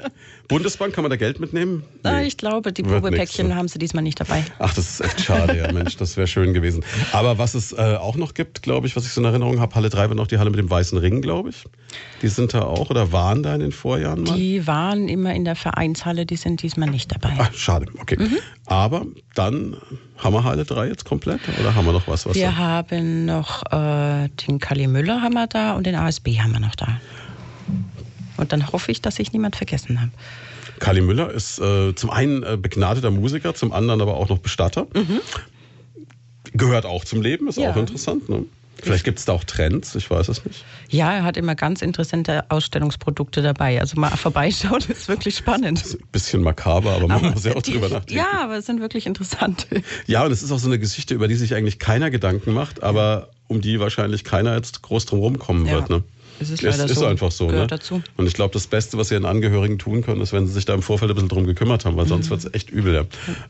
[LAUGHS] Bundesbank, kann man da Geld mitnehmen? Ah, Nee. ich glaube, die Probepäckchen nix, ne? haben sie diesmal nicht dabei. Ach, das ist echt schade, ja, Mensch, das wäre schön gewesen. Aber was es äh, auch noch gibt, glaube ich, was ich so in Erinnerung habe, Halle 3 war noch die Halle mit dem weißen Ring, glaube ich. Die sind da auch oder waren da in den Vorjahren mal? Die waren immer in der Vereinshalle, die sind diesmal nicht dabei. Ach, schade, okay. Mhm. Aber dann haben wir Halle 3 jetzt komplett oder haben wir noch was? was Wir da- haben noch äh, den Kali Müller haben wir da und den ASB haben wir noch da. Und dann hoffe ich, dass ich niemand vergessen habe. Kali Müller ist äh, zum einen äh, begnadeter Musiker, zum anderen aber auch noch Bestatter. Gehört auch zum Leben, ist Mhm. Ja. auch interessant. Ne? Vielleicht gibt es da auch Trends, ich weiß es nicht. Ja, er hat immer ganz interessante Ausstellungsprodukte dabei. Also mal vorbeischauen [LAUGHS] ist wirklich spannend. Ist ein bisschen makaber, aber man muss ja auch die- drüber [LAUGHS] nachdenken. Ja, aber es sind wirklich interessant. Ja, und es ist auch so eine Geschichte, über die sich eigentlich keiner Gedanken macht, aber um die wahrscheinlich keiner jetzt groß drum rumkommen Ja. wird. Ne? Es ist es ist so. einfach so. Ne? dazu. Und ich glaube, das Beste, was ihren Angehörigen tun können, ist, wenn sie sich da im Vorfeld ein bisschen drum gekümmert haben, weil sonst Mhm. wird es echt übel. Ja.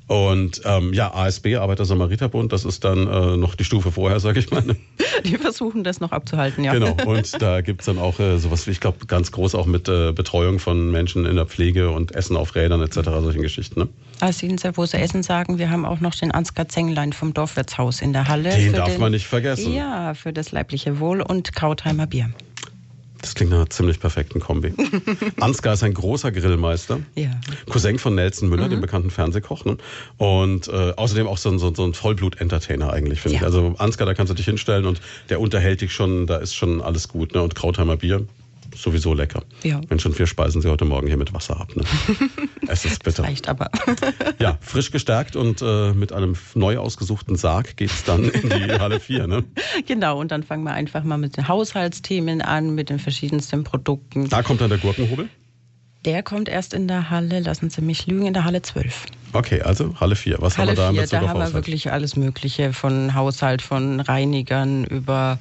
Und ähm, ja, ASB, Arbeiter-Samariter-Bund, das ist dann äh, noch die Stufe vorher, sage ich mal. [LAUGHS] Die versuchen das noch abzuhalten, ja. Genau. Und da gibt's dann auch äh, sowas wie, ich glaube, ganz groß auch mit äh, Betreuung von Menschen in der Pflege und Essen auf Rädern etc., solchen Geschichten. Ne? Als Sie uns ja, wo Sie Essen sagen, wir haben auch noch den Ansgar Zenglein vom Dorfwirtshaus in der Halle. Den darf man nicht vergessen. Ja, für das leibliche Wohl und Krautheimer Bier. Das klingt nach einer ziemlich perfekten Kombi. [LAUGHS] Ansgar ist ein großer Grillmeister. Ja. Cousin von Nelson Müller, Mhm. dem bekannten Fernsehkoch. Ne? Und äh, außerdem auch so ein, so, ein- so ein Vollblut-Entertainer eigentlich, finde ich. Ja. Also Ansgar, da kannst du dich hinstellen und der unterhält dich schon, da ist schon alles gut. Ne? Und Krautheimer Bier, sowieso lecker. Ja. Wenn schon vier Speisen sie heute Morgen hier mit Wasser ab. Ne? [LAUGHS] es ist bitter. Reicht aber. Ja, frisch gestärkt und äh, mit einem neu ausgesuchten Sarg geht's dann in die Halle 4. Ne? [LAUGHS] genau, und dann fangen wir einfach mal mit den Haushaltsthemen an, mit den verschiedensten Produkten. Da kommt dann der Gurkenhobel. Der kommt erst in der Halle, lassen Sie mich lügen, in der Halle 12. Okay, also Halle 4. Was Halle haben wir da in 4, Bezug da haben wir wirklich alles Mögliche von Haushalt, von Reinigern über.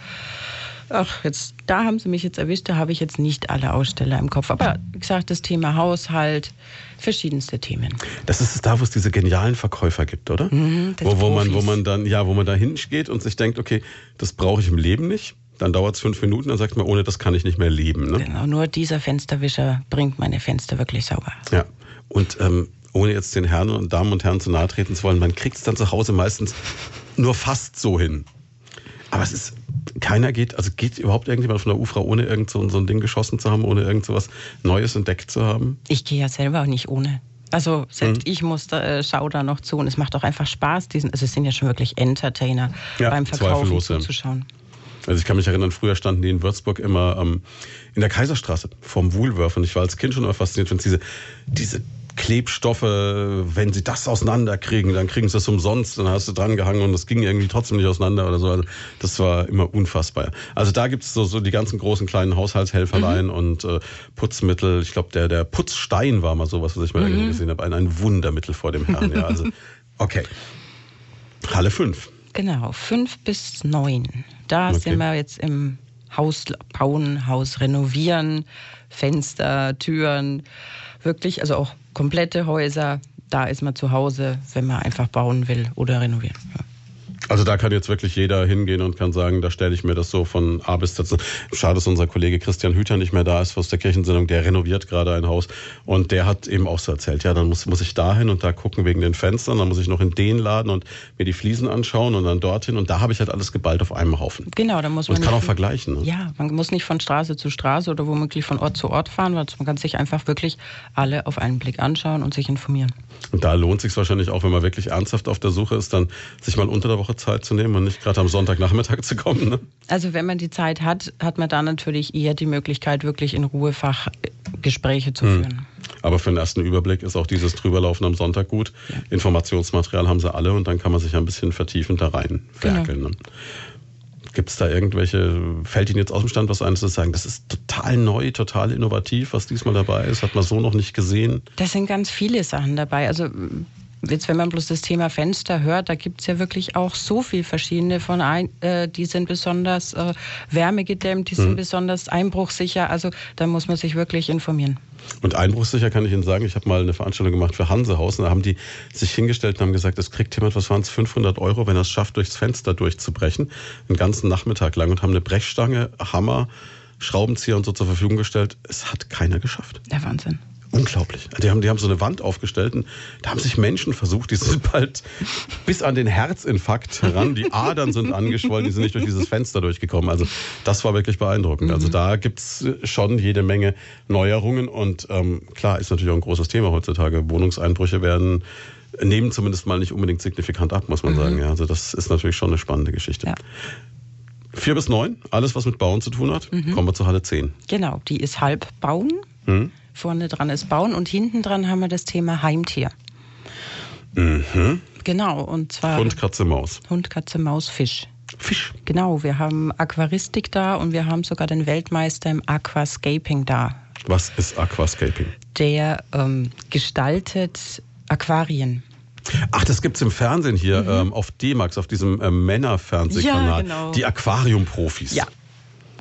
Ach, jetzt, da haben Sie mich jetzt erwischt, da habe ich jetzt nicht alle Aussteller im Kopf. Aber wie gesagt, das Thema Haushalt, verschiedenste Themen. Das ist da, wo es diese genialen Verkäufer gibt, oder? Mhm, wo, wo, man, wo man dann, ja, wo man da hingeht und sich denkt, okay, das brauche ich im Leben nicht. dann dauert es fünf Minuten, dann sagt man, ohne das kann ich nicht mehr leben. Ne? Genau, nur dieser Fensterwischer bringt meine Fenster wirklich sauber. Ja, und ähm, ohne jetzt den Herren und Damen und Herren zu nahe treten zu wollen, man kriegt es dann zu Hause meistens nur fast so hin. Aber es ist, keiner geht, also geht überhaupt irgendjemand von der UFRA, ohne irgend so, so ein Ding geschossen zu haben, ohne irgend so was Neues entdeckt zu haben? Ich gehe ja selber auch nicht ohne. Also selbst mhm. ich muss da, äh, schau da noch zu und es macht auch einfach Spaß, diesen, also es sind ja schon wirklich Entertainer Ja, beim Verkaufen zweifellos, ja. zuzuschauen. Also ich kann mich erinnern, früher standen die in Würzburg immer ähm, in der Kaiserstraße vom Woolworth und ich war als Kind schon immer fasziniert, wenn diese, diese Klebstoffe, wenn sie das auseinanderkriegen, dann kriegen sie das umsonst, dann hast du dran gehangen und das ging irgendwie trotzdem nicht auseinander oder so. Also das war immer unfassbar. Also da gibt's so, so die ganzen großen kleinen Haushaltshelferlein und äh, Putzmittel. Ich glaube, der, der Putzstein war mal sowas, was ich mal irgendwo gesehen habe. Ein, ein Wundermittel vor dem Herrn. Ja, also, [LAUGHS] okay. Halle 5. Genau, fünf bis neun. Da Okay. sind wir jetzt im Haus bauen, Haus renovieren, Fenster, Türen, wirklich, also auch komplette Häuser. Da ist man zu Hause, wenn man einfach bauen will oder renovieren. Ja. Also da kann jetzt wirklich jeder hingehen und kann sagen, da stelle ich mir das so von A bis Z. Schade, dass unser Kollege Christian Hüter nicht mehr da ist aus der Kirchensendung. Der renoviert gerade ein Haus und der hat eben auch so erzählt, ja, dann muss, muss ich da hin und da gucken wegen den Fenstern, dann muss ich noch in den Laden und mir die Fliesen anschauen und dann dorthin und da habe ich halt alles geballt auf einem Haufen. Genau, da muss Und man ich kann auch vergleichen. Ne? Ja, man muss nicht von Straße zu Straße oder womöglich von Ort zu Ort fahren, weil man kann sich einfach wirklich alle auf einen Blick anschauen und sich informieren. Und da lohnt sich wahrscheinlich auch, wenn man wirklich ernsthaft auf der Suche ist, dann sich mal unter der Woche Zeit zu nehmen und nicht gerade am Sonntagnachmittag zu kommen. Ne? Also wenn man die Zeit hat, hat man da natürlich eher die Möglichkeit, wirklich in Ruhe Fachgespräche zu führen. Aber für den ersten Überblick ist auch dieses Drüberlaufen am Sonntag gut. Informationsmaterial haben sie alle und dann kann man sich ein bisschen vertiefend da rein werkeln. Ne? Gibt es da irgendwelche, fällt Ihnen jetzt aus dem Stand was ein, zu sagen, das ist total neu, total innovativ, was diesmal dabei ist, hat man so noch nicht gesehen? Das sind ganz viele Sachen dabei. Also jetzt, wenn man bloß das Thema Fenster hört, da gibt es ja wirklich auch so viel verschiedene von ein, äh, die sind besonders äh, wärmegedämmt, die sind besonders einbruchsicher. Also da muss man sich wirklich informieren. Und einbruchsicher kann ich Ihnen sagen, ich habe mal eine Veranstaltung gemacht für Hansehaus und da haben die sich hingestellt und haben gesagt, es kriegt jemand, was waren es, 500 Euro, wenn er es schafft, durchs Fenster durchzubrechen, einen ganzen Nachmittag lang und haben eine Brechstange, Hammer, Schraubenzieher und so zur Verfügung gestellt. Es hat keiner geschafft. Der Wahnsinn. Unglaublich. Die haben, die haben so eine Wand aufgestellt und da haben sich Menschen versucht, die sind bald bis an den Herzinfarkt heran. Die Adern sind angeschwollen, die sind nicht durch dieses Fenster durchgekommen. Also das war wirklich beeindruckend. Also da gibt's schon jede Menge Neuerungen und ähm, klar, ist natürlich auch ein großes Thema heutzutage. Wohnungseinbrüche werden nehmen zumindest mal nicht unbedingt signifikant ab, muss man sagen. Ja, also das ist natürlich schon eine spannende Geschichte. Ja. Vier bis neun, alles was mit Bauen zu tun hat. Kommen wir zu Halle 10. Genau, die ist halb bauen. Hm? Vorne dran ist bauen und hinten dran haben wir das Thema Heimtier. Genau, und zwar Hund, Katze, Maus. Hund, Katze, Maus, Fisch. Fisch. Genau, wir haben Aquaristik da und wir haben sogar den Weltmeister im Aquascaping da. Was ist Aquascaping? Der ähm, gestaltet Aquarien. Ach, das gibt's im Fernsehen hier ähm, auf D-Max, auf diesem ähm, Männerfernsehkanal. Ja, genau. Die Aquariumprofis. Ja,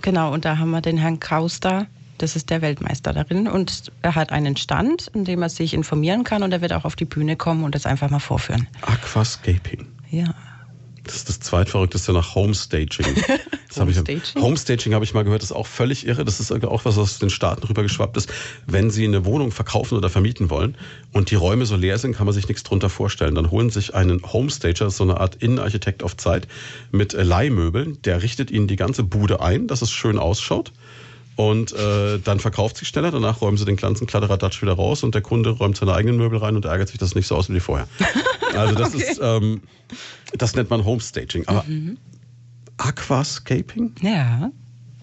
genau. Und da haben wir den Herrn Kraus da. Das ist der Weltmeister darin. Und er hat einen Stand, in dem er sich informieren kann. Und er wird auch auf die Bühne kommen und das einfach mal vorführen. Aquascaping. Ja. Das ist das zweitverrückteste nach Homestaging. [LAUGHS] Das habe ich, Homestaging? Homestaging habe ich mal gehört, das ist auch völlig irre. Das ist auch was, was aus den Staaten rübergeschwappt ist. Wenn Sie eine Wohnung verkaufen oder vermieten wollen und die Räume so leer sind, kann man sich nichts drunter vorstellen. Dann holen Sie sich einen Homestager, so eine Art Innenarchitekt auf Zeit, mit Leihmöbeln. Der richtet Ihnen die ganze Bude ein, dass es schön ausschaut. Und äh, dann verkauft sie schneller, danach räumen sie den ganzen Kladderadatsch wieder raus und der Kunde räumt seine eigenen Möbel rein und ärgert sich, dass es nicht so aussieht wie vorher. [LAUGHS] Also das ist, ähm, das nennt man Homestaging. Aber Aquascaping? Ja.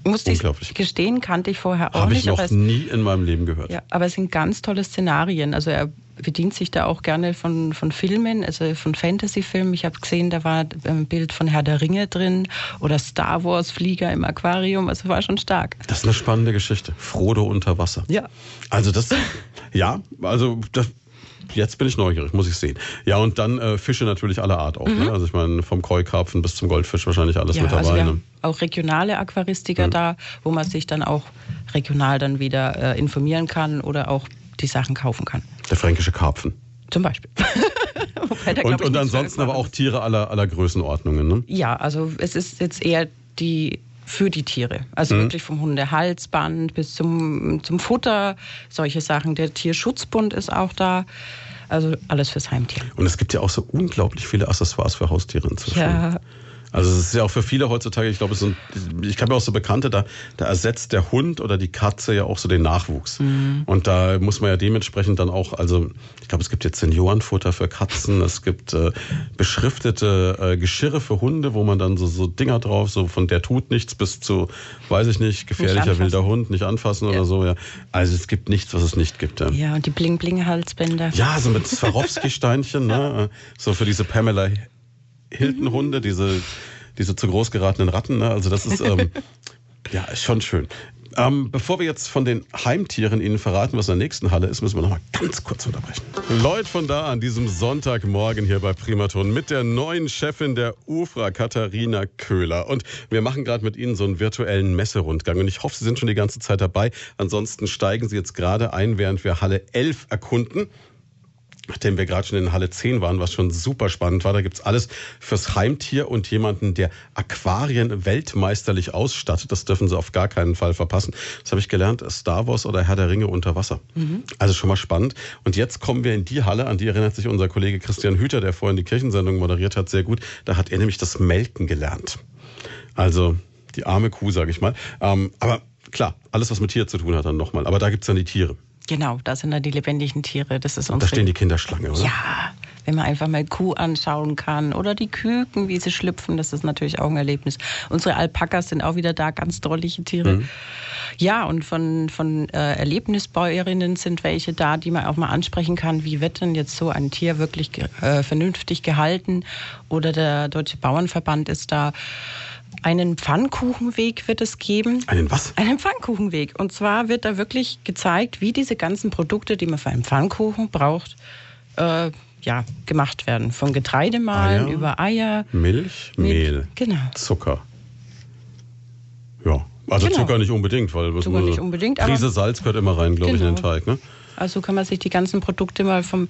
Musste ich gestehen, kannte ich vorher auch Habe ich nicht. noch aber es, nie in meinem Leben gehört. ja, aber es sind ganz tolle Szenarien. Also er bedient sich da auch gerne von, von Filmen, also von Fantasy-Filmen. Ich habe gesehen, da war ein Bild von Herr der Ringe drin oder Star Wars Flieger im Aquarium. Also war schon stark. Das ist eine spannende Geschichte. Frodo unter Wasser. Ja. Also das, ja, also das, jetzt bin ich neugierig, muss ich sehen. Ja, und dann äh, Fische natürlich aller Art auch. Ne? Also ich meine, vom Koi-Karpfen bis zum Goldfisch wahrscheinlich alles Mhm. Ja, mit dabei. also wir ne? haben auch regionale Aquaristiker da, wo man sich dann auch regional dann wieder äh, informieren kann oder auch die Sachen kaufen kann. Der fränkische Karpfen. Zum Beispiel. [LAUGHS] Wobei Und, und ansonsten so aber auch Tiere aller, aller Größenordnungen. Ne? Ja, also es ist jetzt eher die für die Tiere. Also mhm. wirklich vom Hundehalsband bis zum, zum Futter, solche Sachen. Der Tierschutzbund ist auch da. Also alles fürs Heimtier. Und es gibt ja auch so unglaublich viele Accessoires für Haustiere inzwischen. Ja, also es ist ja auch für viele heutzutage, ich glaube, es sind, ich habe ja auch so Bekannte, da, da ersetzt der Hund oder die Katze ja auch so den Nachwuchs. Mhm. Und da muss man ja dementsprechend dann auch, also ich glaube, es gibt jetzt Seniorenfutter für Katzen, es gibt äh, beschriftete äh, Geschirre für Hunde, wo man dann so, so Dinger drauf, so von der tut nichts bis zu, weiß ich nicht, gefährlicher nicht wilder Hund, nicht anfassen ja. oder so. Ja. Also es gibt nichts, was es nicht gibt. Ja, ja und die Bling-Bling-Halsbänder. Ja, so mit Swarovski-Steinchen, ne? [LAUGHS] so für diese Pamela Hilton-Hunde, diese, diese zu groß geratenen Ratten. Ne? Also das ist ähm, [LAUGHS] ja ist schon schön. Ähm, bevor wir jetzt von den Heimtieren Ihnen verraten, was in der nächsten Halle ist, müssen wir noch mal ganz kurz unterbrechen. Leute von da an diesem Sonntagmorgen hier bei Primaton mit der neuen Chefin der UFRA, Katharina Köhler. Und wir machen gerade mit Ihnen so einen virtuellen Messerundgang. Und ich hoffe, Sie sind schon die ganze Zeit dabei. Ansonsten steigen Sie jetzt gerade ein, während wir Halle 11 erkunden nachdem wir gerade schon in Halle 10 waren, was schon super spannend war. Da gibt's alles fürs Heimtier und jemanden, der Aquarien weltmeisterlich ausstattet. Das dürfen Sie auf gar keinen Fall verpassen. Das habe ich gelernt, Star Wars oder Herr der Ringe unter Wasser. Mhm. Also schon mal spannend. Und jetzt kommen wir in die Halle, an die erinnert sich unser Kollege Christian Hüter, der vorhin die Kirchensendung moderiert hat, sehr gut. Da hat er nämlich das Melken gelernt. Also die arme Kuh, sage ich mal. Ähm, aber klar, alles, was mit Tier zu tun hat, dann nochmal. Aber da gibt's dann die Tiere. Genau, da sind dann die lebendigen Tiere. Das ist unsere, da stehen die Kinderschlange, oder? Ja, wenn man einfach mal Kuh anschauen kann oder die Küken, wie sie schlüpfen, das ist natürlich auch ein Erlebnis. Unsere Alpakas sind auch wieder da, ganz drollige Tiere. Mhm. Ja, und von, von äh, Erlebnisbäuerinnen sind welche da, die man auch mal ansprechen kann. Wie wird denn jetzt so ein Tier wirklich äh, vernünftig gehalten? Oder der Deutsche Bauernverband ist da. Einen Pfannkuchenweg wird es geben. Einen was? Einen Pfannkuchenweg. Und zwar wird da wirklich gezeigt, wie diese ganzen Produkte, die man für einen Pfannkuchen braucht, äh, ja, gemacht werden. Von Getreidemahlen Eier, über Eier, Milch, Mehl, genau. Zucker. Ja, also genau. Zucker nicht unbedingt, weil Zucker nicht unbedingt, Prise Salz gehört immer rein, glaube genau. ich, in den genau. Teig. Ne? Also kann man sich die ganzen Produkte mal vom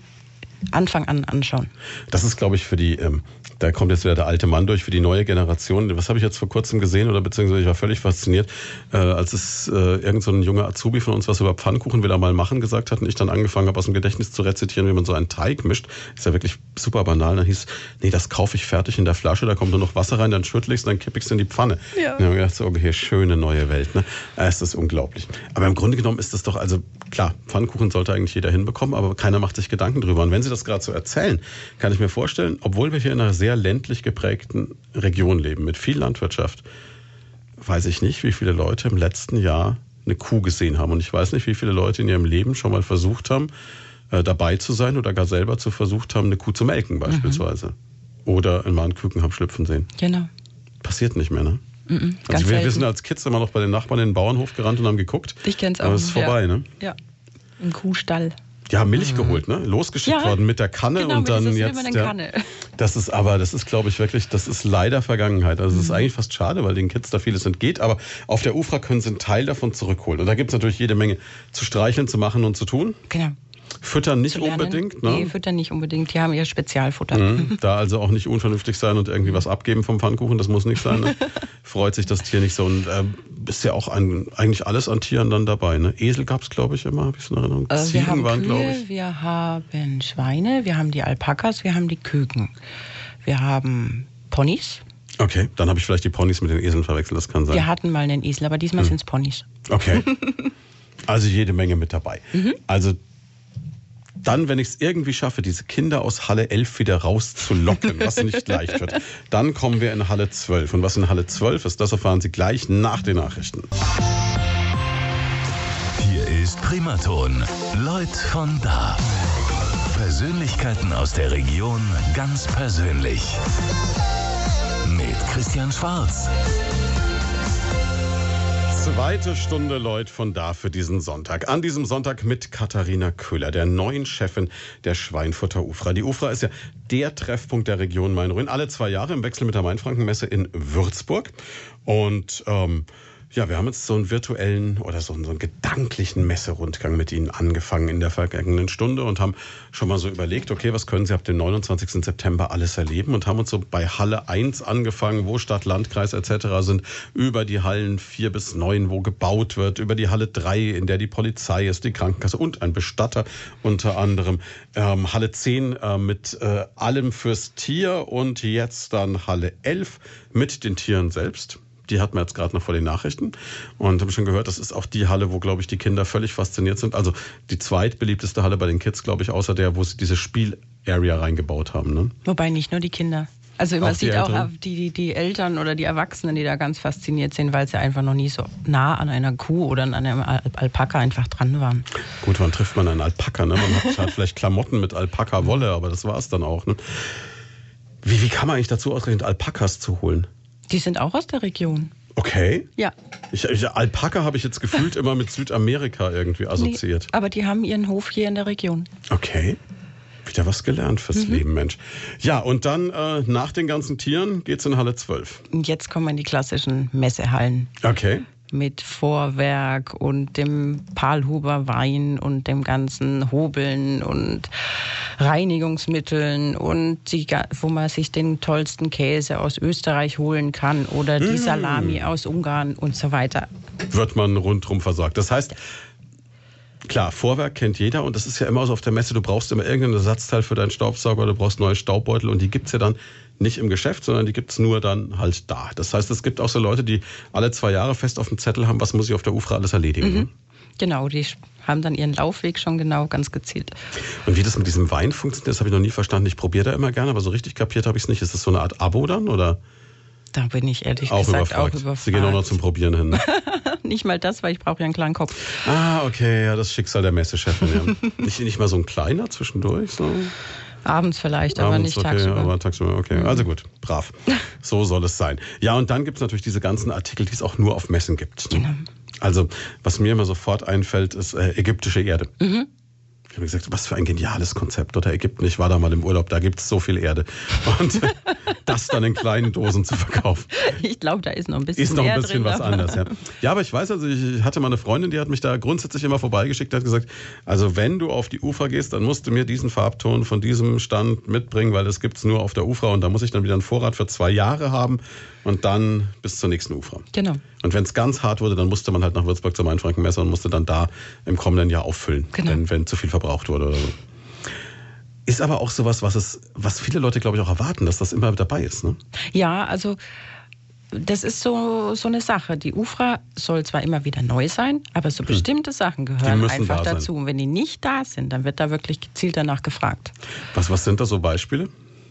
Anfang an anschauen. Das ist, glaube ich, für die, ähm, da kommt jetzt wieder der alte Mann durch, für die neue Generation. Was habe ich jetzt vor kurzem gesehen oder beziehungsweise ich war völlig fasziniert, äh, als es äh, irgend so ein junger Azubi von uns was über Pfannkuchen will er mal machen gesagt hat und ich dann angefangen habe, aus dem Gedächtnis zu rezitieren, wie man so einen Teig mischt. Ist ja wirklich super banal. Dann hieß, nee, das kaufe ich fertig in der Flasche, da kommt nur noch Wasser rein, dann schüttle ich es, dann kippe ich es in die Pfanne. Ja. Und dann habe ich gedacht, so, okay, schöne neue Welt. Ne? Es ist unglaublich. Aber im Grunde genommen ist das doch, also klar, Pfannkuchen sollte eigentlich jeder hinbekommen, aber keiner macht sich Gedanken drüber. Und wenn Sie das gerade so erzählen, kann ich mir vorstellen, obwohl wir hier in einer sehr ländlich geprägten Region leben, mit viel Landwirtschaft, weiß ich nicht, wie viele Leute im letzten Jahr eine Kuh gesehen haben. Und ich weiß nicht, wie viele Leute in ihrem Leben schon mal versucht haben, äh, dabei zu sein oder gar selber zu versucht haben, eine Kuh zu melken beispielsweise. Mhm. Oder einen Mann Küken haben schlüpfen sehen. Genau. Passiert nicht mehr, ne? Mhm, also wir, wir, sind als Kids immer noch bei den Nachbarn in den Bauernhof gerannt und haben geguckt. Ich kenn's auch. Aber es ist vorbei, ja. ne? Ja. Im Kuhstall. Ja, Milch mhm. geholt, ne? Losgeschickt ja, worden mit der Kanne genau, und dann jetzt. Der, Kanne. Das ist aber, das ist, glaube ich, wirklich, das ist leider Vergangenheit. Also es mhm. ist eigentlich fast schade, weil den Kids da vieles entgeht. Aber auf der UFRA können sie einen Teil davon zurückholen. Und da gibt es natürlich jede Menge zu streicheln, zu machen und zu tun. Genau. Füttern nicht unbedingt, ne? Nee, füttern nicht unbedingt. Die haben ihr Spezialfutter. Mhm. Da also auch nicht unvernünftig sein und irgendwie was abgeben vom Pfannkuchen, das muss nicht sein. Ne? [LAUGHS] Freut sich das Tier nicht so. Und äh, ist ja auch ein, eigentlich alles an Tieren dann dabei. Ne? Esel gab es, glaube ich, immer, habe ich so in Erinnerung. Äh, Ziegen wir haben waren, glaube ich. Wir haben Schweine, wir haben die Alpakas, wir haben die Küken. Wir haben Ponys. Okay, dann habe ich vielleicht die Ponys mit den Eseln verwechselt, das kann sein. Wir hatten mal einen Esel, aber diesmal hm. sind es Ponys. Okay. [LAUGHS] Also jede Menge mit dabei. Mhm. Also dann, wenn ich es irgendwie schaffe, diese Kinder aus Halle 11 wieder rauszulocken, was nicht [LAUGHS] leicht wird, dann kommen wir in Halle 12. Und was in Halle 12 ist, das erfahren Sie gleich nach den Nachrichten. Hier ist Primaton. Leute von da. Persönlichkeiten aus der Region ganz persönlich. Mit Christian Schwarz. Zweite Stunde Leute von da für diesen Sonntag. An diesem Sonntag mit Katharina Köhler, der neuen Chefin der Schweinfutter Ufra. Die Ufra ist ja der Treffpunkt der Region Main-Rhön. Alle zwei Jahre im Wechsel mit der Mainfrankenmesse in Würzburg. Und ähm, Ja, wir haben jetzt so einen virtuellen oder so einen, so einen gedanklichen Messerundgang mit Ihnen angefangen in der vergangenen Stunde und haben schon mal so überlegt, okay, was können Sie ab dem 29. September alles erleben und haben uns so bei Halle 1 angefangen, wo Stadt, Landkreis etc. sind, über die Hallen 4 bis 9, wo gebaut wird, über die Halle 3, in der die Polizei ist, die Krankenkasse und ein Bestatter unter anderem, ähm, Halle 10 äh, mit äh, allem fürs Tier und jetzt dann Halle 11 mit den Tieren selbst die hatten wir jetzt gerade noch vor den Nachrichten und habe schon gehört, das ist auch die Halle, wo, glaube ich, die Kinder völlig fasziniert sind. Also die zweitbeliebteste Halle bei den Kids, glaube ich, außer der, wo sie diese Spiel-Area reingebaut haben. Ne? Wobei nicht nur die Kinder. Also man sieht auch die, die, die Eltern oder die Erwachsenen, die da ganz fasziniert sind, weil sie einfach noch nie so nah an einer Kuh oder an einem Alpaka einfach dran waren. Gut, wann trifft man einen Alpaka? Ne? Man hat halt vielleicht Klamotten mit Alpaka-Wolle, aber das war es dann auch. Ne? Wie, wie kann man eigentlich dazu ausgerechnet Alpakas zu holen? Die sind auch aus der Region. Okay. Ja. Ich, ich, Alpaka habe ich jetzt gefühlt immer mit Südamerika irgendwie assoziiert. Nee, aber die haben ihren Hof hier in der Region. Okay. Wieder was gelernt fürs mhm. Leben, Mensch. Ja, und dann äh, nach den ganzen Tieren geht's in Halle 12. Und jetzt kommen die klassischen Messehallen. Okay mit Vorwerk und dem Palhuber Wein und dem ganzen Hobeln und Reinigungsmitteln und die, wo man sich den tollsten Käse aus Österreich holen kann oder die mmh. Salami aus Ungarn und so weiter. Wird man rundherum versorgt. Das heißt, Klar, Vorwerk kennt jeder und das ist ja immer so auf der Messe, du brauchst immer irgendein Ersatzteil für deinen Staubsauger, du brauchst neue Staubbeutel und die gibt es ja dann nicht im Geschäft, sondern die gibt es nur dann halt da. Das heißt, es gibt auch so Leute, die alle zwei Jahre fest auf dem Zettel haben, was muss ich auf der UFRA alles erledigen. Mhm. Ne? Genau, die haben dann ihren Laufweg schon genau ganz gezielt. Und wie das mit diesem Wein funktioniert, das habe ich noch nie verstanden. Ich probiere da immer gerne, aber so richtig kapiert habe ich es nicht. Ist das so eine Art Abo dann oder? Da bin ich ehrlich auch gesagt überfragt. auch überfragt. Sie gehen auch noch zum Probieren hin. Ne? [LAUGHS] nicht mal das, weil ich brauche ja einen kleinen Kopf. Ah, okay, ja, das Schicksal der Messechefin. Ja. nicht, nicht mal so ein kleiner zwischendurch? So. Abends vielleicht, aber Abends, nicht okay, tagsüber. Aber tagsüber, okay. Also gut, brav. [LAUGHS] So soll es sein. Ja, und dann gibt es natürlich diese ganzen Artikel, die es auch nur auf Messen gibt. Genau. Also, was mir immer sofort einfällt, ist äh, ägyptische Erde. Mhm. Ich habe gesagt, was für ein geniales Konzept. Oder Ägypten, ich war da mal im Urlaub, da gibt es so viel Erde. Und [LAUGHS] das dann in kleinen Dosen zu verkaufen. Ich glaube, da ist noch ein bisschen Ist noch ein bisschen was anderes, ja. Ja, aber ich weiß, also ich hatte mal eine Freundin, die hat mich da grundsätzlich immer vorbeigeschickt, hat gesagt, also wenn du auf die Ufer gehst, dann musst du mir diesen Farbton von diesem Stand mitbringen, weil das gibt es nur auf der Ufer und da muss ich dann wieder einen Vorrat für zwei Jahre haben und dann bis zur nächsten Ufer. Genau. Und wenn es ganz hart wurde, dann musste man halt nach Würzburg zum Mainfrankenmesser und musste dann da im kommenden Jahr auffüllen, genau. wenn, wenn zu viel verbraucht wurde oder so. Ist aber auch sowas, was es, was viele Leute, glaube ich, auch erwarten, dass das immer dabei ist. Ne? Ja, also das ist so, so eine Sache. Die UFRA soll zwar immer wieder neu sein, aber so hm. bestimmte Sachen gehören einfach da dazu. Und wenn die nicht da sind, dann wird da wirklich gezielt danach gefragt. Was, was sind da so Beispiele?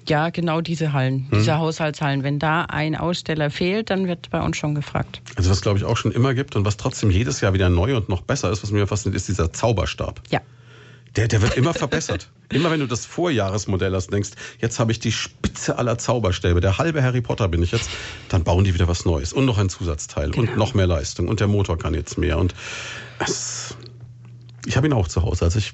Ja, genau diese Hallen, hm. diese Haushaltshallen. Wenn da ein Aussteller fehlt, dann wird bei uns schon gefragt. Also was, glaube ich, auch schon immer gibt und was trotzdem jedes Jahr wieder neu und noch besser ist, was mir fasziniert, ist dieser Zauberstab. Ja. Der, der wird immer verbessert. [LAUGHS] Immer wenn du das Vorjahresmodell hast, denkst, jetzt habe ich die Spitze aller Zauberstäbe, der halbe Harry Potter bin ich jetzt, dann bauen die wieder was Neues und noch ein Zusatzteil genau. und noch mehr Leistung und der Motor kann jetzt mehr und es, ich habe ihn auch zu Hause. Also ich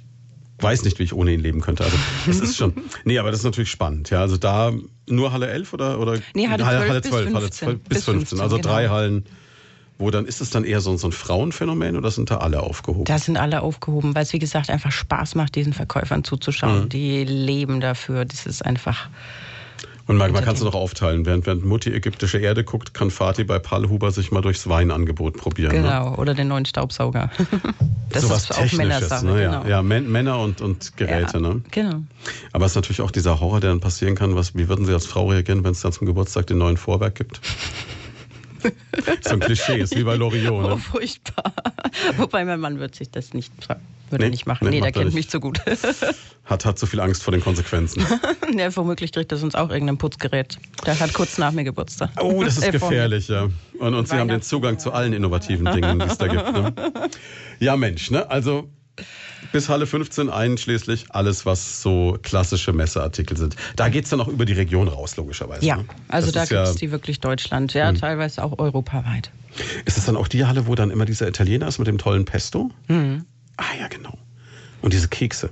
weiß nicht, wie ich ohne ihn leben könnte. Also es ist schon. [LAUGHS] Nee, aber das ist natürlich spannend. Ja, also da nur Halle 11 oder oder nee, Halle 12, Halle 12, Halle 12 bis 15. 15 also genau. drei Hallen wo dann ist es dann eher so, so ein Frauenphänomen oder sind da alle aufgehoben? Da sind alle aufgehoben, weil es wie gesagt einfach Spaß macht, diesen Verkäufern zuzuschauen. Mhm. Die leben dafür. Das ist einfach. Und man, man kann es noch aufteilen. Während, während Mutti ägyptische Erde guckt, kann Fatih bei Palhuber sich mal durchs Weinangebot probieren. Ne? Genau, ne? oder den neuen Staubsauger. [LAUGHS] das so ist auch Männersache. Ne? Ja, genau. ja Männer und, und Geräte. Ja, ne? Genau. Aber es ist natürlich auch dieser Horror, der dann passieren kann. Was, wie würden Sie als Frau reagieren, wenn es dann zum Geburtstag den neuen Vorwerk gibt? [LAUGHS] so ein Klischee, ist wie bei Loriot. Ne? Oh, furchtbar. Wobei mein Mann wird sich das nicht, würde nee, nicht machen. Nee, nee der kennt mich zu gut. [LAUGHS] hat, hat so viel Angst vor den Konsequenzen. [LAUGHS] ja, womöglich kriegt das uns auch irgendein Putzgerät. Der hat kurz nach mir Geburtstag. Oh, das ist äh, gefährlich, ja. Und, und Sie haben den Zugang zu allen innovativen Dingen, die es da gibt. Ne? [LAUGHS] Ja, Mensch, ne? Also bis Halle 15 einschließlich alles, was so klassische Messeartikel sind. Da geht es dann auch über die Region raus, logischerweise. Ja, ne? also das da gibt es ja, die wirklich Deutschland, ja, mhm. teilweise auch europaweit. Ist es dann auch die Halle, wo dann immer dieser Italiener ist mit dem tollen Pesto? Mhm. Ah ja, genau. Und diese Kekse.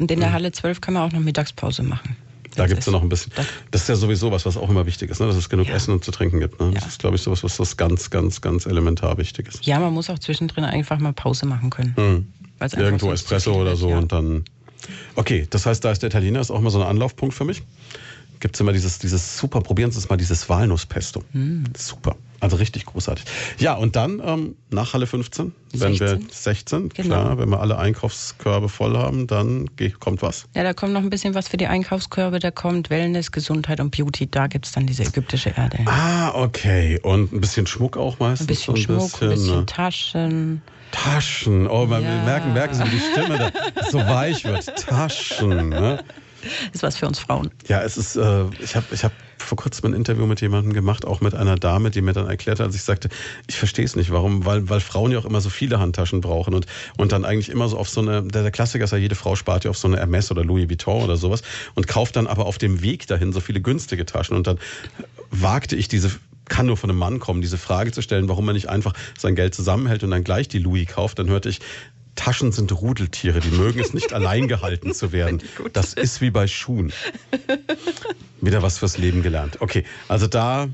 Und in der mhm. Halle 12 kann man auch noch Mittagspause machen. Da gibt es ja noch ein bisschen. Das ist ja sowieso was, was auch immer wichtig ist, ne? dass es genug ja. Essen und zu trinken gibt. Ne? Das ja. ist, glaube ich, sowas, was das ganz, ganz, ganz elementar wichtig ist. Ja, man muss auch zwischendrin einfach mal Pause machen können. Mhm. Irgendwo Espresso oder so ja. und dann. Okay, das heißt, da ist der Italiener ist auch mal so ein Anlaufpunkt für mich gibt es immer dieses, dieses super, probieren Sie es mal, dieses Walnusspesto. Mm. Super. Also richtig großartig. Ja, und dann ähm, nach Halle 15, 16. wenn wir 16, genau. klar, wenn wir alle Einkaufskörbe voll haben, dann kommt was. Ja, da kommt noch ein bisschen was für die Einkaufskörbe, da kommt Wellness, Gesundheit und Beauty, da gibt es dann diese ägyptische Erde. Ah, okay. Und ein bisschen Schmuck auch meistens. Ein bisschen ein Schmuck, bisschen, ein bisschen ne? Taschen. Taschen. Oh, ja. merken, merken Sie, wie die Stimme da so weich wird. Taschen. Ne? ist was für uns Frauen. Ja, es ist, äh, ich habe ich hab vor kurzem ein Interview mit jemandem gemacht, auch mit einer Dame, die mir dann erklärt hat, als ich sagte, ich verstehe es nicht, warum, weil, weil Frauen ja auch immer so viele Handtaschen brauchen und, und dann eigentlich immer so auf so eine, der, der Klassiker ist ja, jede Frau spart ja auf so eine Hermes oder Louis Vuitton oder sowas und kauft dann aber auf dem Weg dahin so viele günstige Taschen und dann wagte ich diese kann nur von einem Mann kommen, diese Frage zu stellen, warum er nicht einfach sein Geld zusammenhält und dann gleich die Louis kauft, dann hörte ich, Taschen sind Rudeltiere, die mögen es nicht [LAUGHS] allein gehalten zu werden. Das ist wie bei Schuhen. Wieder was fürs Leben gelernt. Okay, also da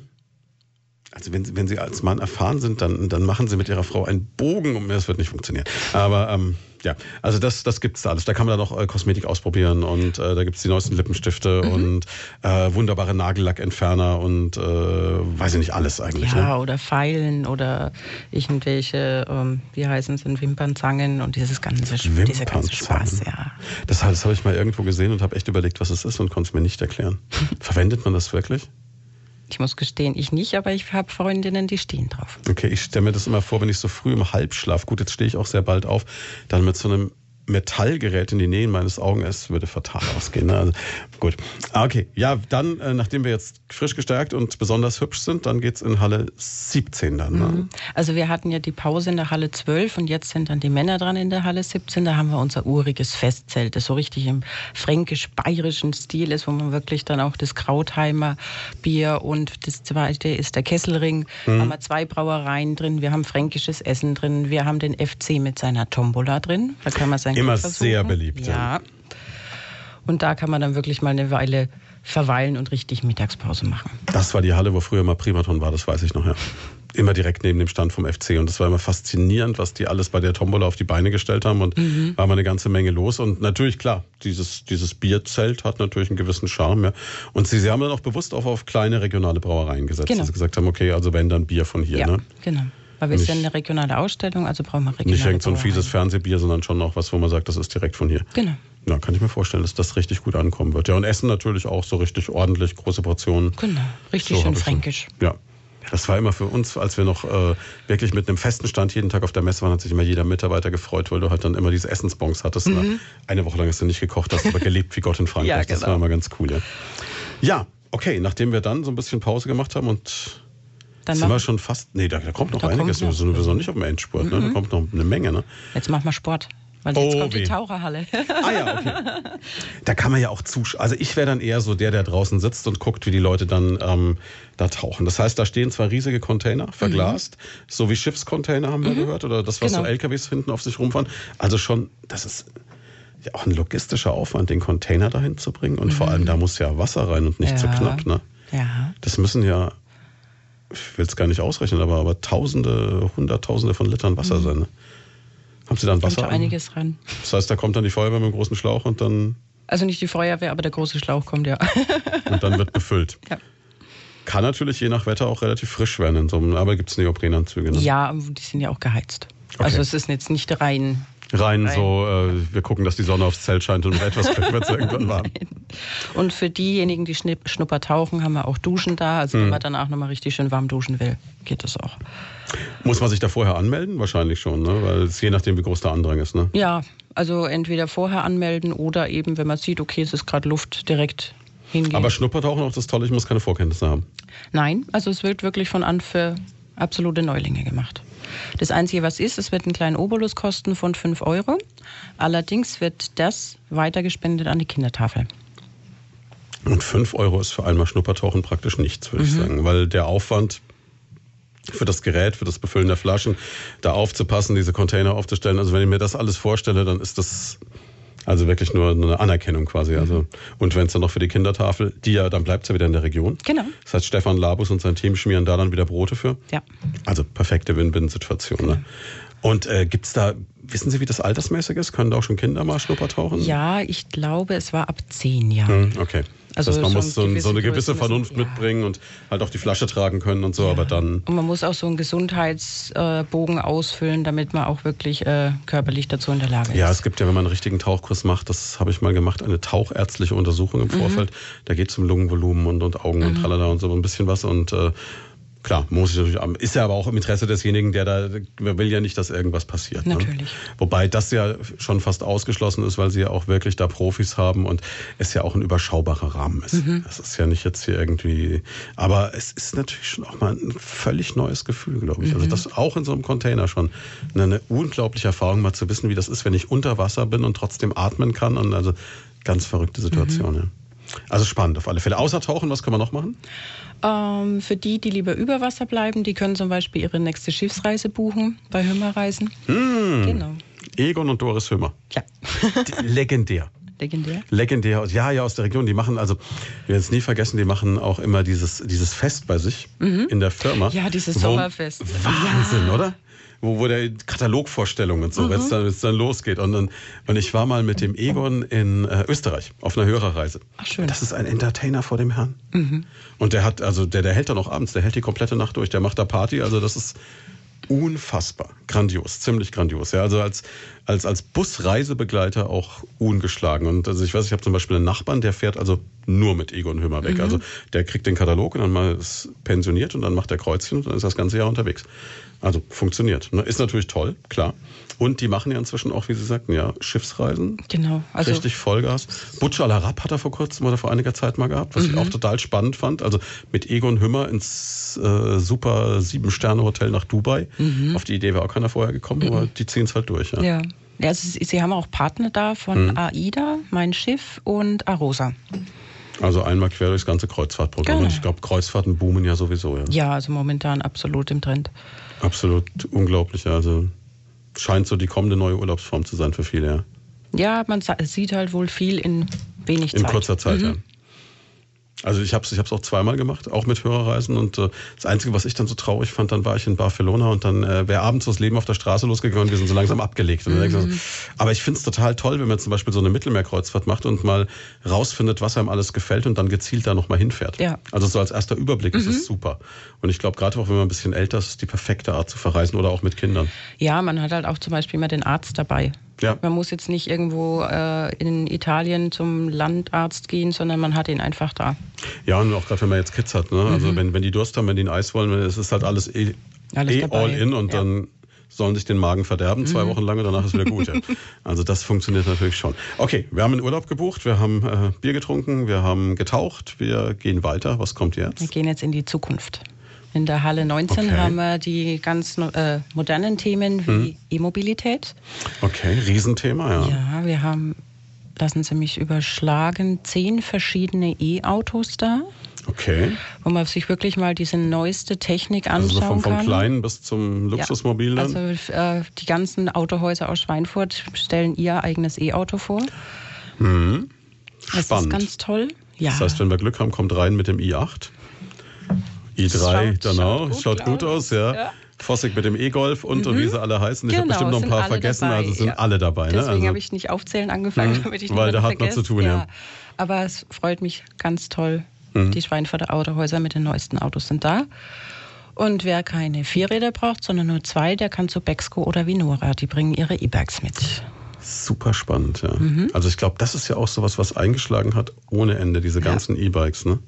also wenn, wenn Sie als Mann erfahren sind, dann, dann machen Sie mit Ihrer Frau einen Bogen und das wird nicht funktionieren. Aber ähm, ja, also das, das gibt es da alles. Da kann man dann auch äh, Kosmetik ausprobieren und äh, da gibt es die neuesten Lippenstifte mhm. und äh, wunderbare Nagellackentferner und äh, weiß ich nicht, alles eigentlich. Ja, ne? oder Pfeilen oder irgendwelche, ähm, wie heißen es, Wimpernzangen und dieses ganze, dieser ganze Spaß, ja. Das, das habe ich mal irgendwo gesehen und habe echt überlegt, was es ist und konnte es mir nicht erklären. [LAUGHS] Verwendet man das wirklich? Ich muss gestehen, ich nicht, aber ich habe Freundinnen, die stehen drauf. Okay, ich stelle mir das immer vor, wenn ich so früh im Halbschlaf, gut, jetzt stehe ich auch sehr bald auf, dann mit so einem Metallgerät in die Nähe meines Augen ist, würde fatal ausgehen. Ne? Also, gut. Ah, okay, ja, dann, äh, nachdem wir jetzt frisch gestärkt und besonders hübsch sind, dann geht es in Halle 17 dann. Ne? Mhm. Also wir hatten ja die Pause in der Halle 12 und jetzt sind dann die Männer dran in der Halle 17. Da haben wir unser uriges Festzelt, das so richtig im fränkisch-bayerischen Stil ist, wo man wirklich dann auch das Krautheimer Bier und das zweite ist der Kesselring. Mhm. haben wir zwei Brauereien drin, wir haben fränkisches Essen drin, wir haben den FC mit seiner Tombola drin. Da kann man sein Immer sehr beliebt. Ja. Und da kann man dann wirklich mal eine Weile verweilen und richtig Mittagspause machen. Das war die Halle, wo früher mal Primaton war, das weiß ich noch, ja. Immer direkt neben dem Stand vom FC. Und das war immer faszinierend, was die alles bei der Tombola auf die Beine gestellt haben. Und mhm. war mal eine ganze Menge los. Und natürlich, klar, dieses, dieses Bierzelt hat natürlich einen gewissen Charme. Ja. Und sie, sie haben dann auch bewusst auch auf kleine regionale Brauereien gesetzt. Genau. Dass sie gesagt haben, okay, also wenn dann Bier von hier. Ja, ne? genau. Weil wir sind ja eine regionale Ausstellung, also brauchen wir regionale Nicht irgend so ein fieses Fernsehbier, sondern schon noch was, wo man sagt, das ist direkt von hier. Genau. Ja, kann ich mir vorstellen, dass das richtig gut ankommen wird. Ja, und Essen natürlich auch so richtig ordentlich, große Portionen. Genau, richtig so schön fränkisch. Ja. Das war immer für uns, als wir noch äh, wirklich mit einem festen Stand jeden Tag auf der Messe waren, hat sich immer jeder Mitarbeiter gefreut, weil du halt dann immer diese Essensbons hattest. Ne? Mhm. Eine Woche lang hast du nicht gekocht, hast aber gelebt wie Gott in [LAUGHS] Frankreich. ja, genau. Das war immer ganz cool, ja. Ja, okay, nachdem wir dann so ein bisschen Pause gemacht haben und dann sind wir schon fast. Nee, da, da kommt noch da einiges. Kommt noch. Wir sind noch nicht auf dem Endspurt. Ne? Da mhm. kommt noch eine Menge. Ne? Jetzt machen wir Sport. Weil jetzt oh, kommt die Taucherhalle. Ah ja, okay. [LAUGHS] Da kann man ja auch zuschauen. Also ich wäre dann eher so der, der draußen sitzt und guckt, wie die Leute dann ähm, da tauchen. Das heißt, da stehen zwar riesige Container, verglast, mhm. so wie Schiffscontainer haben wir mhm. gehört, oder das, was genau. so LKWs hinten auf sich rumfahren. Also schon, das ist ja auch ein logistischer Aufwand, den Container dahin zu bringen. Und mhm. vor allem, da muss ja Wasser rein und nicht ja. zu knapp. Ne? Ja. Das müssen ja ich will es gar nicht ausrechnen, aber, aber Tausende, Hunderttausende von Litern Wasser mhm. sein. Ne? Haben Sie dann Wasser? Kommt einiges ran. Das heißt, da kommt dann die Feuerwehr mit dem großen Schlauch und dann. Also nicht die Feuerwehr, aber der große Schlauch kommt ja. und dann wird befüllt. Ja. Kann natürlich je nach Wetter auch relativ frisch werden, in so einem, aber gibt es Neoprenanzüge? Ne? Ja, die sind ja auch geheizt. Okay. Also es ist jetzt nicht rein rein, rein. so, äh, wir gucken, dass die Sonne aufs Zelt scheint und etwas wird es irgendwann warm. [LAUGHS] Und für diejenigen, die Schnupper tauchen, haben wir auch Duschen da. Also hm. wenn man danach nochmal richtig schön warm duschen will, geht das auch. Muss man sich da vorher anmelden? Wahrscheinlich schon, ne? weil es je nachdem, wie groß der Andrang ist. Ne? Ja, also entweder vorher anmelden oder eben, wenn man sieht, okay, es ist gerade Luft, direkt hingehen. Aber Schnuppertauchen auch das Tolle, ich muss keine Vorkenntnisse haben. Nein, also es wird wirklich von an für absolute Neulinge gemacht. Das Einzige, was ist, es wird einen kleinen Obolus kosten von 5 Euro. Allerdings wird das weitergespendet an die Kindertafel. Und 5 Euro ist für einmal Schnuppertauchen praktisch nichts, würde mhm. ich sagen, weil der Aufwand für das Gerät, für das Befüllen der Flaschen, da aufzupassen, diese Container aufzustellen. Also wenn ich mir das alles vorstelle, dann ist das Also wirklich nur eine Anerkennung quasi. Also, und wenn es dann noch für die Kindertafel, die ja, dann bleibt es ja wieder in der Region. Genau. Das heißt, Stefan Labus und sein Team schmieren da dann wieder Brote für. Ja. Also perfekte Win-Win-Situation. Ne? Und äh, gibt's da, wissen Sie, wie das altersmäßig ist? Können da auch schon Kinder mal Schnuppertauchen? Ja, ich glaube, es war ab zehn Jahren. Hm, okay. Also das heißt, man muss so, ein, so eine gewisse Vernunft müssen- mitbringen und halt auch die Flasche tragen können und so, aber dann. Und man muss auch so einen Gesundheitsbogen ausfüllen, damit man auch wirklich äh, körperlich dazu in der Lage ist. Ja, es gibt ja, wenn man einen richtigen Tauchkurs macht, das habe ich mal gemacht, eine tauchärztliche Untersuchung Mhm. im Vorfeld. Da geht es um Lungenvolumen und, und Augen und tralala und so ein bisschen was und äh, Klar, muss ich natürlich, ist ja aber auch im Interesse desjenigen, der da, man will ja nicht, dass irgendwas passiert. Ne? Natürlich. Wobei das ja schon fast ausgeschlossen ist, weil sie ja auch wirklich da Profis haben und es ja auch ein überschaubarer Rahmen ist. Mhm. Das ist ja nicht jetzt hier irgendwie, aber es ist natürlich schon auch mal ein völlig neues Gefühl, glaube ich. Mhm. Also das auch in so einem Container schon eine, eine unglaubliche Erfahrung, mal zu wissen, wie das ist, wenn ich unter Wasser bin und trotzdem atmen kann und also ganz verrückte Situation. Mhm. Ja. Also spannend auf alle Fälle. Außer Tauchen, was können wir noch machen? Ähm, für die, die lieber über Wasser bleiben, die können zum Beispiel ihre nächste Schiffsreise buchen bei Hümmerreisen. Hm. Genau. Egon und Doris Hömer. Ja, [LAUGHS] Legendär. legendär. Legendär aus, ja, ja, aus der Region. Die machen, also, wir werden es nie vergessen, die machen auch immer dieses, dieses Fest bei sich in der Firma. Ja, dieses Sommerfest. Wahnsinn, oder? Wo, wo der Katalogvorstellung und so, wenn es dann, dann losgeht. Und, dann, und ich war mal mit dem Egon in äh, Österreich auf einer Hörerreise. Ach, schön. Das ist ein Entertainer vor dem Herrn. Und der hat, also der, der hält dann auch abends, der hält die komplette Nacht durch, der macht da Party. Also das ist unfassbar grandios, ziemlich grandios. Ja, also als, als, als Busreisebegleiter auch ungeschlagen. Und also ich weiß, ich habe zum Beispiel einen Nachbarn, der fährt also nur mit Egon Hümmer weg. Also der kriegt den Katalog und dann mal ist pensioniert und dann macht er Kreuzchen und dann ist das ganze Jahr unterwegs. Also funktioniert. Ne? Ist natürlich toll, klar. Und die machen ja inzwischen auch, wie Sie sagten, ja, Schiffsreisen. Genau. Also Richtig Vollgas. Butch Al Arab hat er vor kurzem oder vor einiger Zeit mal gehabt, was ich auch total spannend fand. Also mit Egon Hümmer ins äh, super Sieben-Sterne-Hotel nach Dubai. Auf die Idee wäre auch keiner vorher gekommen, aber die ziehen es halt durch. Ja. Ja. also sie, haben auch Partner da von Mhm. AIDA, Mein Schiff und Arosa. Also einmal quer durchs ganze Kreuzfahrtprogramm. Genau. Und ich glaube, Kreuzfahrten boomen ja sowieso. Ja. Ja, also momentan absolut im Trend. Absolut unglaublich. Also scheint so die kommende neue Urlaubsform zu sein für viele. Ja. Ja, man sieht halt wohl viel in wenig In Zeit. kurzer Zeit, ja. Also ich habe es ich hab's auch zweimal gemacht, auch mit Hörerreisen. Und äh, das Einzige, was ich dann so traurig fand, dann war ich in Barcelona und dann äh, wäre abends das Leben auf der Straße losgegangen und wir sind so langsam abgelegt. Ich so, aber ich finde es total toll, wenn man zum Beispiel so eine Mittelmeerkreuzfahrt macht und mal rausfindet, was einem alles gefällt und dann gezielt da nochmal hinfährt. Ja. Also so als erster Überblick ist es super. Und ich glaube, gerade auch wenn man ein bisschen älter ist, ist die perfekte Art zu verreisen oder auch mit Kindern. Ja, man hat halt auch zum Beispiel immer den Arzt dabei. Ja. Man muss jetzt nicht irgendwo äh, in Italien zum Landarzt gehen, sondern man hat ihn einfach da. Ja, und auch gerade wenn man jetzt Kids hat, ne? Also wenn, wenn die Durst haben, wenn die ein Eis wollen, es ist halt alles eh, Alles eh all in und Ja. dann sollen sich den Magen verderben, zwei Wochen lang und danach ist wieder gut. Ja. [LAUGHS] Also das funktioniert natürlich schon. Okay, wir haben einen Urlaub gebucht, wir haben äh, Bier getrunken, wir haben getaucht, wir gehen weiter. Was kommt Wir jetzt? gehen jetzt in die Zukunft. In der Halle 19 Okay. haben wir die ganz äh, modernen Themen wie E-Mobilität. Okay, Riesenthema, ja. Ja, wir haben, lassen Sie mich überschlagen, zehn verschiedene E-Autos da, Okay. wo man sich wirklich mal diese neueste Technik Also anschauen so vom, vom kann. Kleinen bis zum Luxusmobil dann. Also äh, die ganzen Autohäuser aus Schweinfurt stellen ihr eigenes E-Auto vor. Das ist Spannend. ganz toll. Ja. Das heißt, wenn wir Glück haben, kommt rein mit dem i8. I3, Schaut- genau. schaut gut Schaut gut aus. ja. Ja. Fossig mit dem E-Golf und, und wie sie alle heißen. Ich habe Genau, bestimmt noch ein paar vergessen, dabei, also sind ja. alle dabei. Ne? Deswegen Also, habe ich nicht aufzählen angefangen, Mhm, [LAUGHS] damit ich weil niemanden da hat man zu tun, ja. Aber es freut mich ganz toll. Mhm. Die Schweinfurter Autohäuser mit den neuesten Autos sind da. Und wer keine Vierräder braucht, sondern nur zwei, der kann zu Bexco oder Vinora. Die bringen ihre E-Bikes mit. super spannend, ja. Mhm. Also ich glaube, das ist ja auch sowas, was eingeschlagen hat ohne Ende, diese ganzen E-Bikes, ne?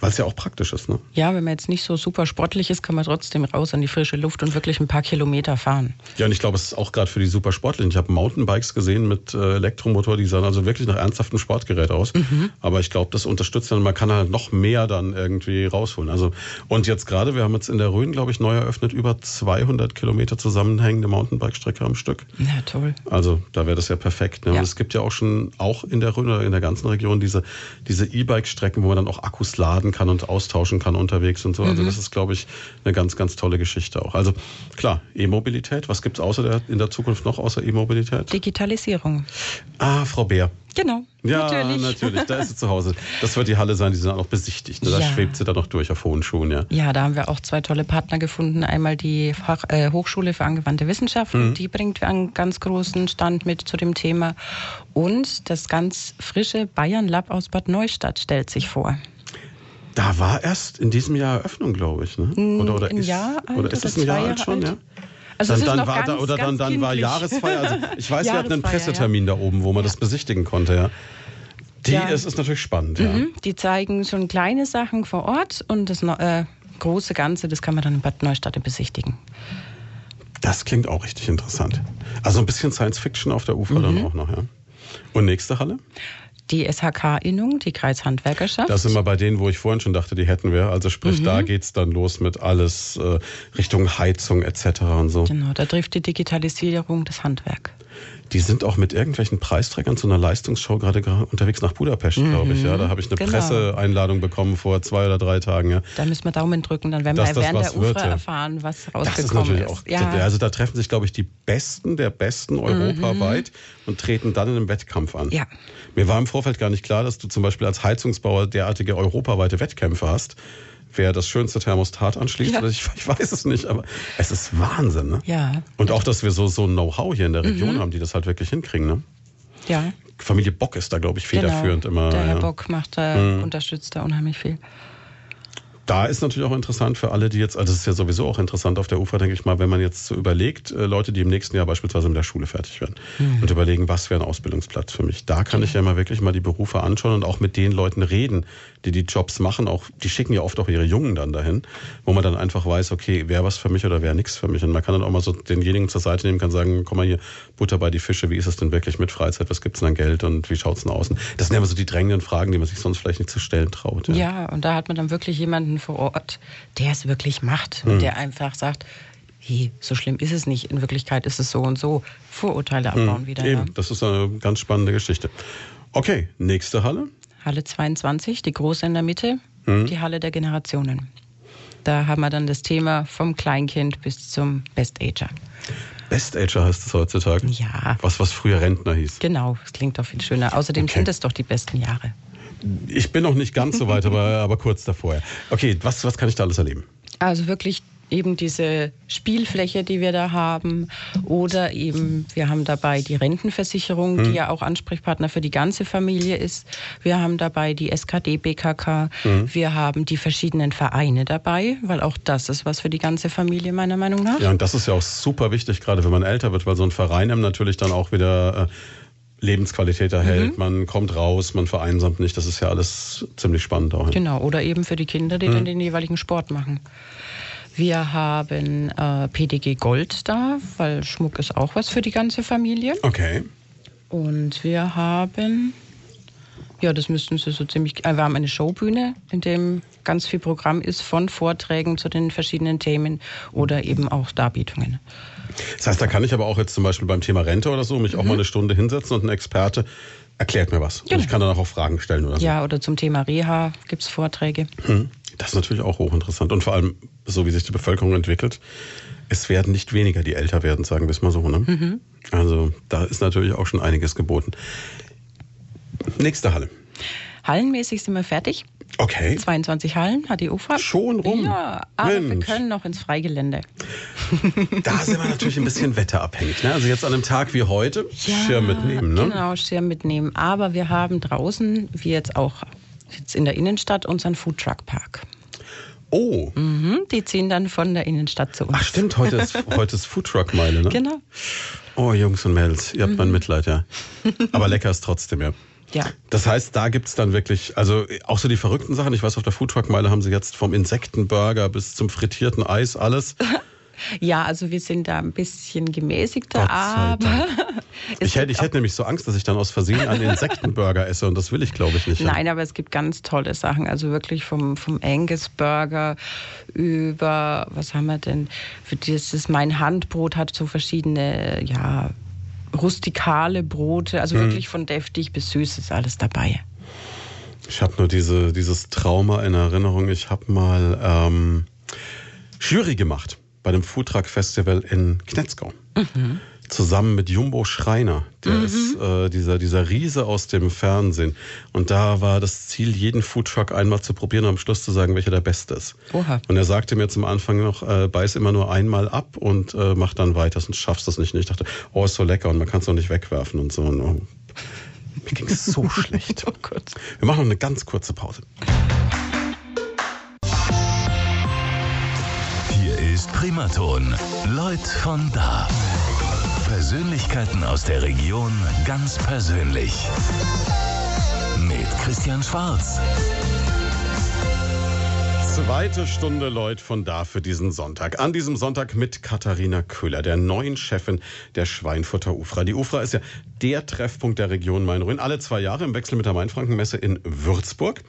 Weil es ja auch praktisch ist, ne? Ja, wenn man jetzt nicht so super sportlich ist, kann man trotzdem raus an die frische Luft und wirklich ein paar Kilometer fahren. Ja, und ich glaube, es ist auch gerade für die Supersportlichen. Ich habe Mountainbikes gesehen mit äh, Elektromotor, die sahen also wirklich nach ernsthaftem Sportgerät aus. Mhm. Aber ich glaube, das unterstützt dann, man kann halt noch mehr dann irgendwie rausholen. Also, und jetzt gerade, wir haben jetzt in der Rhön, glaube ich, neu eröffnet, über 200 Kilometer zusammenhängende Mountainbike-Strecke am Stück. Ja, toll. Also da wäre das ja perfekt. Ne? Ja. Und es gibt ja auch schon, auch in der Rhön oder in der ganzen Region, diese diese E-Bike-Strecken, wo man dann auch Akkus laden reden kann und austauschen kann unterwegs und so. Also das ist, glaube ich, eine ganz, ganz tolle Geschichte auch. Also klar, E-Mobilität. Was gibt's außer der, in der Zukunft noch außer E-Mobilität? Digitalisierung. Ah, Frau Bär. Genau. Ja, natürlich. natürlich. Da ist sie zu Hause. Das wird die Halle sein, die sie dann auch besichtigt. ne? Da Ja. schwebt sie dann noch durch auf hohen Schuhen, ja. Ja, da haben wir auch zwei tolle Partner gefunden. Einmal die Fach, äh, Hochschule für angewandte Wissenschaften, die bringt einen ganz großen Stand mit zu dem Thema. Und das ganz frische Bayern Lab aus Bad Neustadt stellt sich vor. Da war erst in diesem Jahr Eröffnung, glaube ich. Ne? Oder, oder ein ist, Jahr alt oder ist es ein Jahr alt schon, alt? ja? Also dann, dann war ganz, da, oder dann, dann war. Jahresfeier. Also [LAUGHS] ich weiß, wir hatten einen Pressetermin da oben, wo man das besichtigen konnte, ja. Die Ja. ist, ist natürlich spannend, ja. Mhm, Die zeigen schon kleine Sachen vor Ort und das äh, große Ganze, das kann man dann in Bad Neustadt besichtigen. Das klingt auch richtig interessant. Also ein bisschen Science Fiction auf der Ufer Mhm. dann auch noch, ja. Und nächste Halle? Die SHK-Innung, die Kreishandwerkerschaft. Da sind wir bei denen, wo ich vorhin schon dachte, die hätten wir. Also sprich, Mhm. da geht's dann los mit alles äh, Richtung Heizung etc. und so. Genau, da trifft die Digitalisierung das Handwerk. Die sind auch mit irgendwelchen Preisträgern zu einer Leistungsshow gerade unterwegs nach Budapest, glaube ich. Ja, da habe ich eine genau. Presseeinladung bekommen vor zwei oder drei Tagen. Ja. Da müssen wir Daumen drücken, dann werden wir das während der UFRA erfahren, was Das rausgekommen ist natürlich auch. Ja, Also da treffen sich, glaube ich, die Besten der Besten europaweit und treten dann in einem Wettkampf an. Mhm. Ja. Mir war im Vorfeld gar nicht klar, dass du zum Beispiel als Heizungsbauer derartige europaweite Wettkämpfe hast. Wer das schönste Thermostat anschließt, Ja. ich, ich weiß es nicht, aber es ist Wahnsinn. Ne? ja, Und auch, dass wir so, so ein Know-how hier in der Region Mhm. haben, die das halt wirklich hinkriegen. Ne? ja. Familie Bock ist da, glaube ich, Genau. federführend immer. Der Herr ja. Mhm. Bock macht da, unterstützt da unheimlich viel. Da ist natürlich auch interessant für alle, die jetzt, also es ist ja sowieso auch interessant auf der Ufer, denke ich mal, wenn man jetzt so überlegt, äh, Leute, die im nächsten Jahr beispielsweise mit der Schule fertig werden Mhm. und überlegen, was wäre ein Ausbildungsplatz für mich. Da kann ich ja mal wirklich mal die Berufe anschauen und auch mit den Leuten reden, die die Jobs machen. Auch die schicken ja oft auch ihre Jungen dann dahin, wo man dann einfach weiß, okay, wäre was für mich oder wäre nichts für mich. Und man kann dann auch mal so denjenigen zur Seite nehmen, kann sagen, komm mal hier, Butter bei die Fische, wie ist es denn wirklich mit Freizeit, was gibt's denn an Geld und wie schaut's denn aus? Das sind ja immer so die drängenden Fragen, die man sich sonst vielleicht nicht zu stellen traut. Ja. und da hat man dann wirklich jemanden vor Ort, der es wirklich macht und der einfach sagt, hey, so schlimm ist es nicht, in Wirklichkeit ist es so und so. Vorurteile abbauen wieder. Ja. Mhm. Eben, das ist eine ganz spannende Geschichte. Okay, nächste Halle. Halle 22, die große in der Mitte, Mhm. die Halle der Generationen. Da haben wir dann das Thema vom Kleinkind bis zum Best-Ager. Best Ager heißt es heutzutage. Ja. Was, was früher Rentner hieß. Genau, das klingt doch viel schöner. Außerdem Okay. sind es doch die besten Jahre. Ich bin noch nicht ganz so weit, aber, [LAUGHS] aber kurz davor. Okay, was, was kann ich da alles erleben? Also wirklich eben diese Spielfläche, die wir da haben. Oder eben, wir haben dabei die Rentenversicherung, die ja auch Ansprechpartner für die ganze Familie ist. Wir haben dabei die SKD BKK. Wir haben die verschiedenen Vereine dabei, weil auch das ist was für die ganze Familie meiner Meinung nach. Ja, und das ist ja auch super wichtig, gerade wenn man älter wird, weil so ein Verein einem natürlich dann auch wieder äh, Lebensqualität erhält. Man kommt raus, man vereinsamt nicht. Das ist ja alles ziemlich spannend auch. Genau, oder eben für die Kinder, die dann den jeweiligen Sport machen. Wir haben äh, PDG Gold da, weil Schmuck ist auch was für die ganze Familie. Okay. Und wir haben, ja, das müssten Sie so ziemlich, äh, wir haben eine Showbühne, in dem ganz viel Programm ist von Vorträgen zu den verschiedenen Themen oder eben auch Darbietungen. Das heißt, da kann ich aber auch jetzt zum Beispiel beim Thema Rente oder so mich auch mal eine Stunde hinsetzen und ein Experte erklärt mir was. Und Genau. ich kann dann auch Fragen stellen oder so. Ja, oder zum Thema Reha gibt es Vorträge. Hm. Das ist natürlich auch hochinteressant. Und vor allem, so wie sich die Bevölkerung entwickelt, es werden nicht weniger, die älter werden, sagen wir es mal so. Ne? Mhm. Also da ist natürlich auch schon einiges geboten. Nächste Halle. Hallenmäßig sind wir fertig. Okay. 22 Hallen hat die UFA. Schon rum? Ja, aber wir Mensch. können noch ins Freigelände. [LAUGHS] Da sind wir natürlich ein bisschen wetterabhängig. Ne? Also jetzt an einem Tag wie heute, Schirm mitnehmen. Ne? Genau, Schirm mitnehmen. Aber wir haben draußen, wie jetzt auch jetzt in der Innenstadt, unseren Foodtruck-Park. Oh, Mhm, die ziehen dann von der Innenstadt zu uns. ach stimmt, heute ist, [LAUGHS] heute ist Foodtruck-Meile. Ne? Genau. Oh, Jungs und Mädels, ihr habt mein Mitleid, ja. [LAUGHS] Aber lecker ist trotzdem, ja. Ja. Das heißt, da gibt's dann wirklich, also auch so die verrückten Sachen. Ich weiß, auf der Foodtruck-Meile haben sie jetzt vom Insektenburger bis zum frittierten Eis alles. [LAUGHS] Ja, also wir sind da ein bisschen gemäßigter, aber [LAUGHS] es Ich hätte, gibt ich hätte nämlich so Angst, dass ich dann aus Versehen einen Insektenburger esse und das will ich, glaube ich, nicht. Nein, aber es gibt ganz tolle Sachen. Also wirklich vom, vom Angus Burger über, was haben wir denn? Für dieses Mein Handbrot hat so verschiedene, ja, rustikale Brote. Also Mhm. wirklich von deftig bis süß ist alles dabei. Ich habe nur diese, dieses Trauma in Erinnerung. Ich habe mal ähm, Jury gemacht bei dem Foodtruck Festival in Knetzgau. Mhm. Zusammen mit Jumbo Schreiner. Der mhm. ist äh, dieser, dieser Riese aus dem Fernsehen. Und da war das Ziel, jeden Foodtruck einmal zu probieren und am Schluss zu sagen, welcher der beste ist. Oha. Und er sagte mir zum Anfang noch, äh, beiß immer nur einmal ab und äh, mach dann weiter, sonst schaffst du es nicht. Und ich dachte, oh, ist so lecker und man kann es auch nicht wegwerfen und so. Und, oh, mir ging es so [LAUGHS] schlecht. Oh Gott. Wir machen noch eine ganz kurze Pause. Hier ist Primaton. Leute von da. Persönlichkeiten aus der Region ganz persönlich. Mit Christian Schwarz. Zweite Stunde Leute von da für diesen Sonntag. An diesem Sonntag mit Katharina Köhler, der neuen Chefin der Schweinfutter Ufra. Die Ufra ist ja der Treffpunkt der Region Main-Rhön. Alle zwei Jahre im Wechsel mit der Mainfrankenmesse in Würzburg.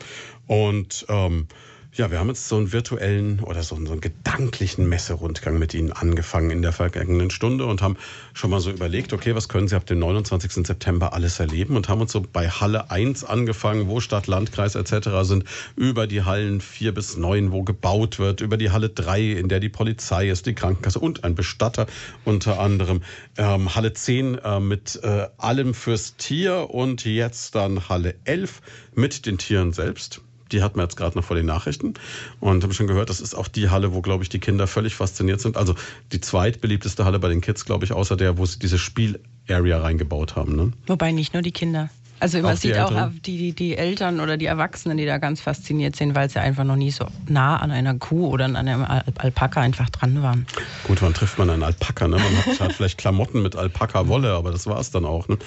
Und ähm, ja, wir haben jetzt so einen virtuellen oder so einen, so einen gedanklichen Messerundgang mit Ihnen angefangen in der vergangenen Stunde und haben schon mal so überlegt, okay, was können Sie ab dem 29. September alles erleben und haben uns so bei Halle 1 angefangen, wo Stadt, Landkreis etc. sind, über die Hallen 4 bis 9, wo gebaut wird, über die Halle 3, in der die Polizei ist, die Krankenkasse und ein Bestatter unter anderem, ähm, Halle 10 äh, mit äh, allem fürs Tier und jetzt dann Halle 11 mit den Tieren selbst die hatten wir jetzt gerade noch vor den Nachrichten und haben schon gehört, das ist auch die Halle, wo, glaube ich, die Kinder völlig fasziniert sind. Also die zweitbeliebteste Halle bei den Kids, glaube ich, außer der, wo sie diese Spiel-Area reingebaut haben. Ne? Wobei nicht nur die Kinder. Also man sieht auch die, die, die Eltern oder die Erwachsenen, die da ganz fasziniert sind, weil sie einfach noch nie so nah an einer Kuh oder an einem Alpaka einfach dran waren. Gut, wann trifft man einen Alpaka? Ne? Man hat halt vielleicht Klamotten mit Alpaka-Wolle, aber das war es dann auch. Ne?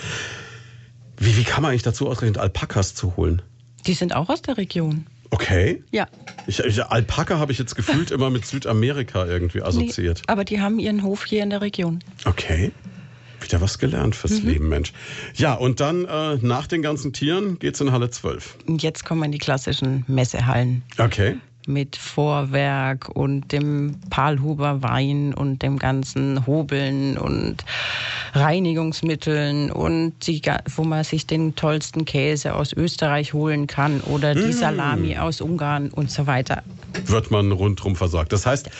Wie, wie kann man eigentlich dazu ausgerechnet Alpakas zu holen? Die sind auch aus der Region. Okay. Ja. Ich, ich, Alpaka habe ich jetzt gefühlt immer mit Südamerika irgendwie assoziiert. Nee, aber die haben ihren Hof hier in der Region. Okay. Wieder was gelernt fürs mhm. Leben, Mensch. Ja, und dann äh, nach den ganzen Tieren geht's in Halle 12. Und jetzt kommen die klassischen Messehallen. Okay mit Vorwerk und dem Palhuber Wein und dem ganzen Hobeln und Reinigungsmitteln und die, wo man sich den tollsten Käse aus Österreich holen kann oder die mmh. Salami aus Ungarn und so weiter. Wird man rundherum versorgt. Das heißt,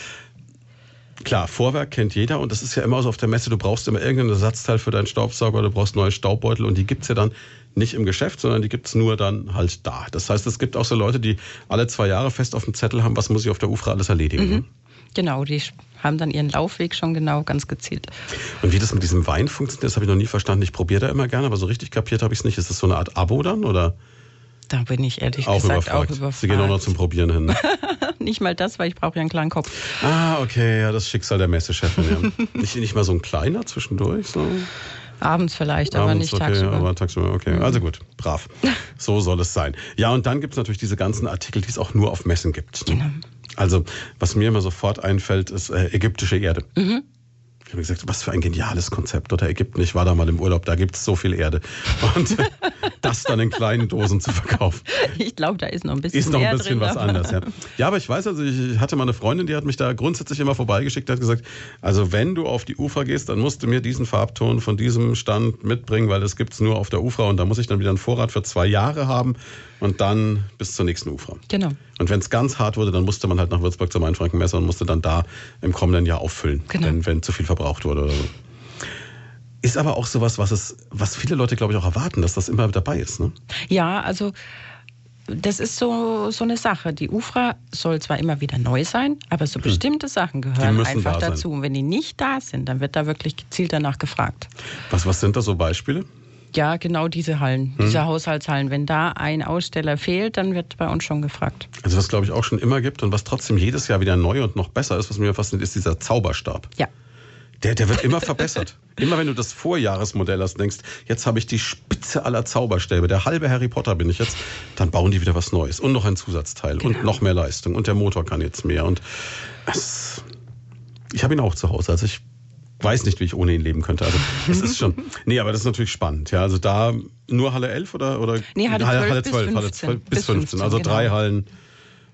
Klar, Vorwerk kennt jeder und das ist ja immer so auf der Messe, du brauchst immer irgendein Ersatzteil für deinen Staubsauger, du brauchst neue Staubbeutel und die gibt's ja dann nicht im Geschäft, sondern die gibt's nur dann halt da. Das heißt, es gibt auch so Leute, die alle zwei Jahre fest auf dem Zettel haben, was muss ich auf der UFRA alles erledigen. Mhm. Ne? Genau, die haben dann ihren Laufweg schon genau ganz gezielt. Und wie das mit diesem Wein funktioniert, das habe ich noch nie verstanden. Ich probiere da immer gerne, aber so richtig kapiert habe ich es nicht. Ist das so eine Art Abo dann oder? Da bin ich ehrlich auch gesagt überfragt. auch überfragt. Sie gehen auch noch zum Probieren hin. Ne? [LAUGHS] nicht mal das, weil ich brauche ja einen kleinen Kopf. Ah, okay, ja, das Schicksal der Messechefin. Ja. nicht, nicht mal so ein kleiner zwischendurch? So. Abends vielleicht, aber Abends, nicht okay, tagsüber. Aber tagsüber, okay. Also gut, brav. [LAUGHS] So soll es sein. Ja, und dann gibt es natürlich diese ganzen Artikel, die es auch nur auf Messen gibt. Genau. Also, was mir immer sofort einfällt, ist äh, ägyptische Erde. Mhm. Ich habe gesagt, was für ein geniales Konzept. Oder Ägypten, ich war da mal im Urlaub, da gibt es so viel Erde. Und [LAUGHS] das dann in kleinen Dosen zu verkaufen. Ich glaube, da ist noch ein bisschen Ist noch ein bisschen was anderes, ja. Ja, aber ich weiß, also ich hatte mal eine Freundin, die hat mich da grundsätzlich immer vorbeigeschickt, hat gesagt, also wenn du auf die Ufer gehst, dann musst du mir diesen Farbton von diesem Stand mitbringen, weil das gibt es nur auf der Ufer und da muss ich dann wieder einen Vorrat für zwei Jahre haben und dann bis zur nächsten Ufer. Genau. Und wenn es ganz hart wurde, dann musste man halt nach Würzburg zum Mainfrankenmesser und musste dann da im kommenden Jahr auffüllen, genau. wenn, wenn zu viel verbraucht wurde oder so. Ist aber auch sowas, was es, was viele Leute, glaube ich, auch erwarten, dass das immer dabei ist. Ne? Ja, also das ist so, so eine Sache. Die UFRA soll zwar immer wieder neu sein, aber so hm. bestimmte Sachen gehören einfach da dazu. Und wenn die nicht da sind, dann wird da wirklich gezielt danach gefragt. Was, was sind da so Beispiele? Ja, genau diese Hallen, hm. diese Haushaltshallen. Wenn da ein Aussteller fehlt, dann wird bei uns schon gefragt. Also was glaube ich auch schon immer gibt und was trotzdem jedes Jahr wieder neu und noch besser ist, was mir fasziniert, ist dieser Zauberstab. Ja. Der, der wird immer verbessert. [LAUGHS] Immer wenn du das Vorjahresmodell hast, denkst, jetzt habe ich die Spitze aller Zauberstäbe, der halbe Harry Potter bin ich jetzt, dann bauen die wieder was Neues und noch ein Zusatzteil genau. und noch mehr Leistung und der Motor kann jetzt mehr und es, ich habe ihn auch zu Hause. Also ich weiß nicht, wie ich ohne ihn leben könnte. Also es ist schon. Nee, aber das ist natürlich spannend. Ja, also da nur Halle 11 oder oder nee, Halle 12, Halle 12, Halle 12 bis 15. 15 also genau. drei Hallen.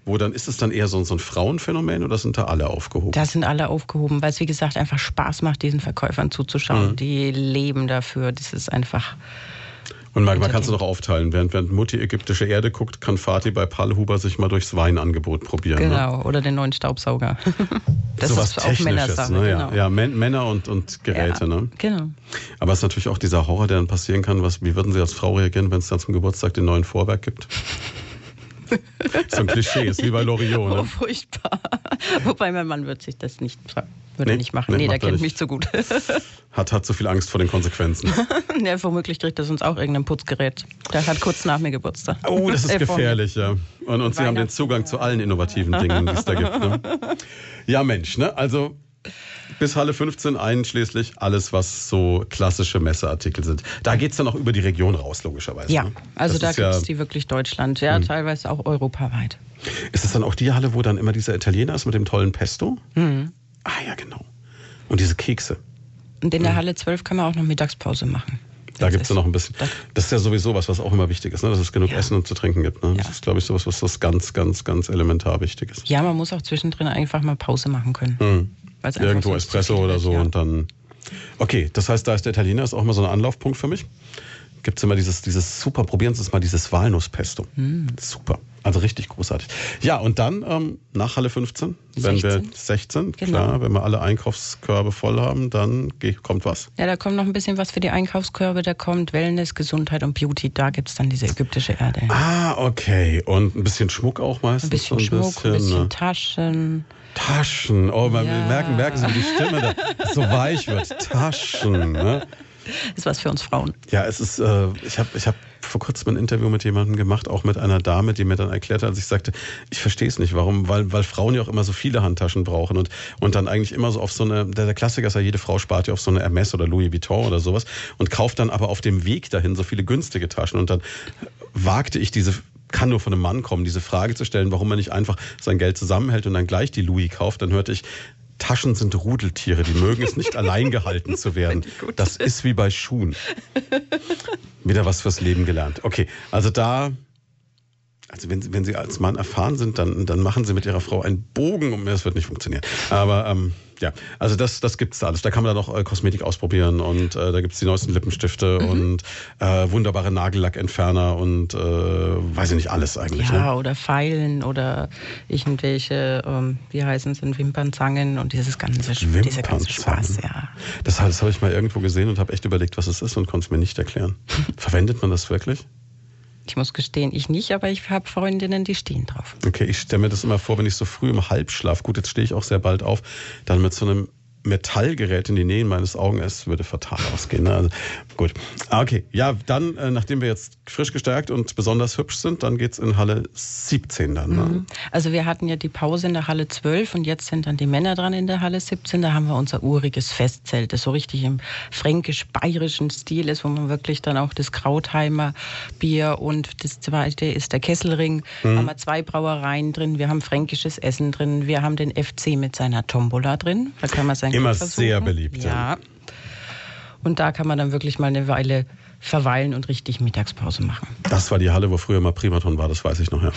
Wo dann ist es dann eher so, so ein Frauenphänomen oder sind da alle aufgehoben? Da sind alle aufgehoben, weil es wie gesagt einfach Spaß macht, diesen Verkäufern zuzuschauen. Mhm. Die leben dafür. Das ist einfach Und man, man kann es noch aufteilen. Während, während Mutti ägyptische Erde guckt, kann Fatih bei Paul Huber sich mal durchs Weinangebot probieren. Ne? Genau, ne? oder den neuen Staubsauger. [LAUGHS] das so ist auch Männersache. Ne? Ja, genau. ja Männer und, und Geräte. Ja, ne? Genau. Aber es ist natürlich auch dieser Horror, der dann passieren kann. Was, wie würden Sie als Frau reagieren, wenn es dann zum Geburtstag den neuen Vorwerk gibt? [LAUGHS] so ein Klischee, ist wie bei Loriot. Ne? Oh, furchtbar. Wobei mein Mann wird sich das nicht, würde nee, nicht machen. Nee, nee der kennt mich zu gut. [LAUGHS] hat, hat so viel Angst vor den Konsequenzen. [LAUGHS] ja, womöglich kriegt das uns auch irgendein Putzgerät. Der hat kurz nach mir Geburtstag. Oh, das ist äh, gefährlich, ja. Und, und Sie haben den Zugang zu allen innovativen Dingen, die es da gibt. Ne? [LAUGHS] Ja, Mensch, ne? Also bis Halle 15 einschließlich alles, was so klassische Messeartikel sind. Da geht es dann auch über die Region raus, logischerweise. Ja, ne? also das da gibt es ja, die wirklich Deutschland, ja, mhm. teilweise auch europaweit. Ist es dann auch die Halle, wo dann immer dieser Italiener ist mit dem tollen Pesto? Mhm. Ah ja, genau. Und diese Kekse. Und in der mhm. Halle 12 kann man auch noch Mittagspause machen. Da gibt es ja noch ein bisschen. Das ist ja sowieso was, was auch immer wichtig ist, ne? dass es genug ja. Essen und zu trinken gibt. Ne? Das ja. ist, glaube ich, sowas, was das ganz, ganz, ganz elementar wichtig ist. Ja, man muss auch zwischendrin einfach mal Pause machen können. Mhm. Irgendwo Espresso oder so ja. und dann. Okay, das heißt, da ist der Italiener ist auch mal so ein Anlaufpunkt für mich. Gibt es immer dieses, dieses super, probieren Sie es mal, dieses Walnusspesto. Mm. Super. Also richtig großartig. Ja, und dann ähm, nach Halle 15, 16. wenn wir 16, genau. klar, wenn wir alle Einkaufskörbe voll haben, dann kommt was. Ja, da kommt noch ein bisschen was für die Einkaufskörbe, da kommt Wellness, Gesundheit und Beauty, da gibt es dann diese ägyptische Erde. Ah, okay. Und ein bisschen Schmuck auch meistens. Ein bisschen Schmuck, ein bisschen, ein bisschen ne? Taschen. Taschen. Oh, ja. merken, merken Sie, wie die Stimme da so weich wird. Taschen. Ne? Ist was für uns Frauen. Ja, es ist, äh, ich habe ich hab vor kurzem ein Interview mit jemandem gemacht, auch mit einer Dame, die mir dann erklärt hat, als ich sagte, ich verstehe es nicht, warum, weil, weil Frauen ja auch immer so viele Handtaschen brauchen und, und dann eigentlich immer so auf so eine, der, der Klassiker ist ja, jede Frau spart ja auf so eine Hermes oder Louis Vuitton oder sowas und kauft dann aber auf dem Weg dahin so viele günstige Taschen und dann wagte ich diese kann nur von einem Mann kommen, diese Frage zu stellen, warum er nicht einfach sein Geld zusammenhält und dann gleich die Louis kauft, dann hörte ich, Taschen sind Rudeltiere, die mögen es nicht [LAUGHS] allein gehalten zu werden. Das ist wie bei Schuhen. Wieder was fürs Leben gelernt. Okay, also da also wenn, wenn Sie als Mann erfahren sind, dann, dann machen Sie mit Ihrer Frau einen Bogen und das wird nicht funktionieren. Aber ähm, ja, also das, das gibt es da alles. Da kann man dann noch äh, Kosmetik ausprobieren und äh, da gibt es die neuesten Lippenstifte mhm. und äh, wunderbare Nagellackentferner und äh, weiß ich nicht, alles eigentlich. Ja, ne? oder Pfeilen oder irgendwelche, ähm, wie heißen es, Wimpernzangen und dieses ganze, dieser ganze Spaß, ja. Das, das habe ich mal irgendwo gesehen und habe echt überlegt, was es ist und konnte es mir nicht erklären. [LAUGHS] Verwendet man das wirklich? Ich muss gestehen, ich nicht, aber ich habe Freundinnen, die stehen drauf. Okay, ich stelle mir das immer vor, wenn ich so früh im Halbschlaf, gut, jetzt stehe ich auch sehr bald auf, dann mit so einem Metallgerät in die Nähe meines Augen ist, würde fatal ausgehen. Ne? Also, gut. Ah, okay, ja, dann, äh, nachdem wir jetzt frisch gestärkt und besonders hübsch sind, dann geht es in Halle 17 dann. Ne? Mhm. Also wir hatten ja die Pause in der Halle 12 und jetzt sind dann die Männer dran in der Halle 17. Da haben wir unser uriges Festzelt, das so richtig im fränkisch-bayerischen Stil ist, wo man wirklich dann auch das Krautheimer Bier und das zweite ist der Kesselring. Mhm. haben wir zwei Brauereien drin, wir haben fränkisches Essen drin, wir haben den FC mit seiner Tombola drin. Da kann man sein Immer sehr beliebt. Ja. Und da kann man dann wirklich mal eine Weile verweilen und richtig Mittagspause machen. Das war die Halle, wo früher mal Primaton war, das weiß ich noch, ja.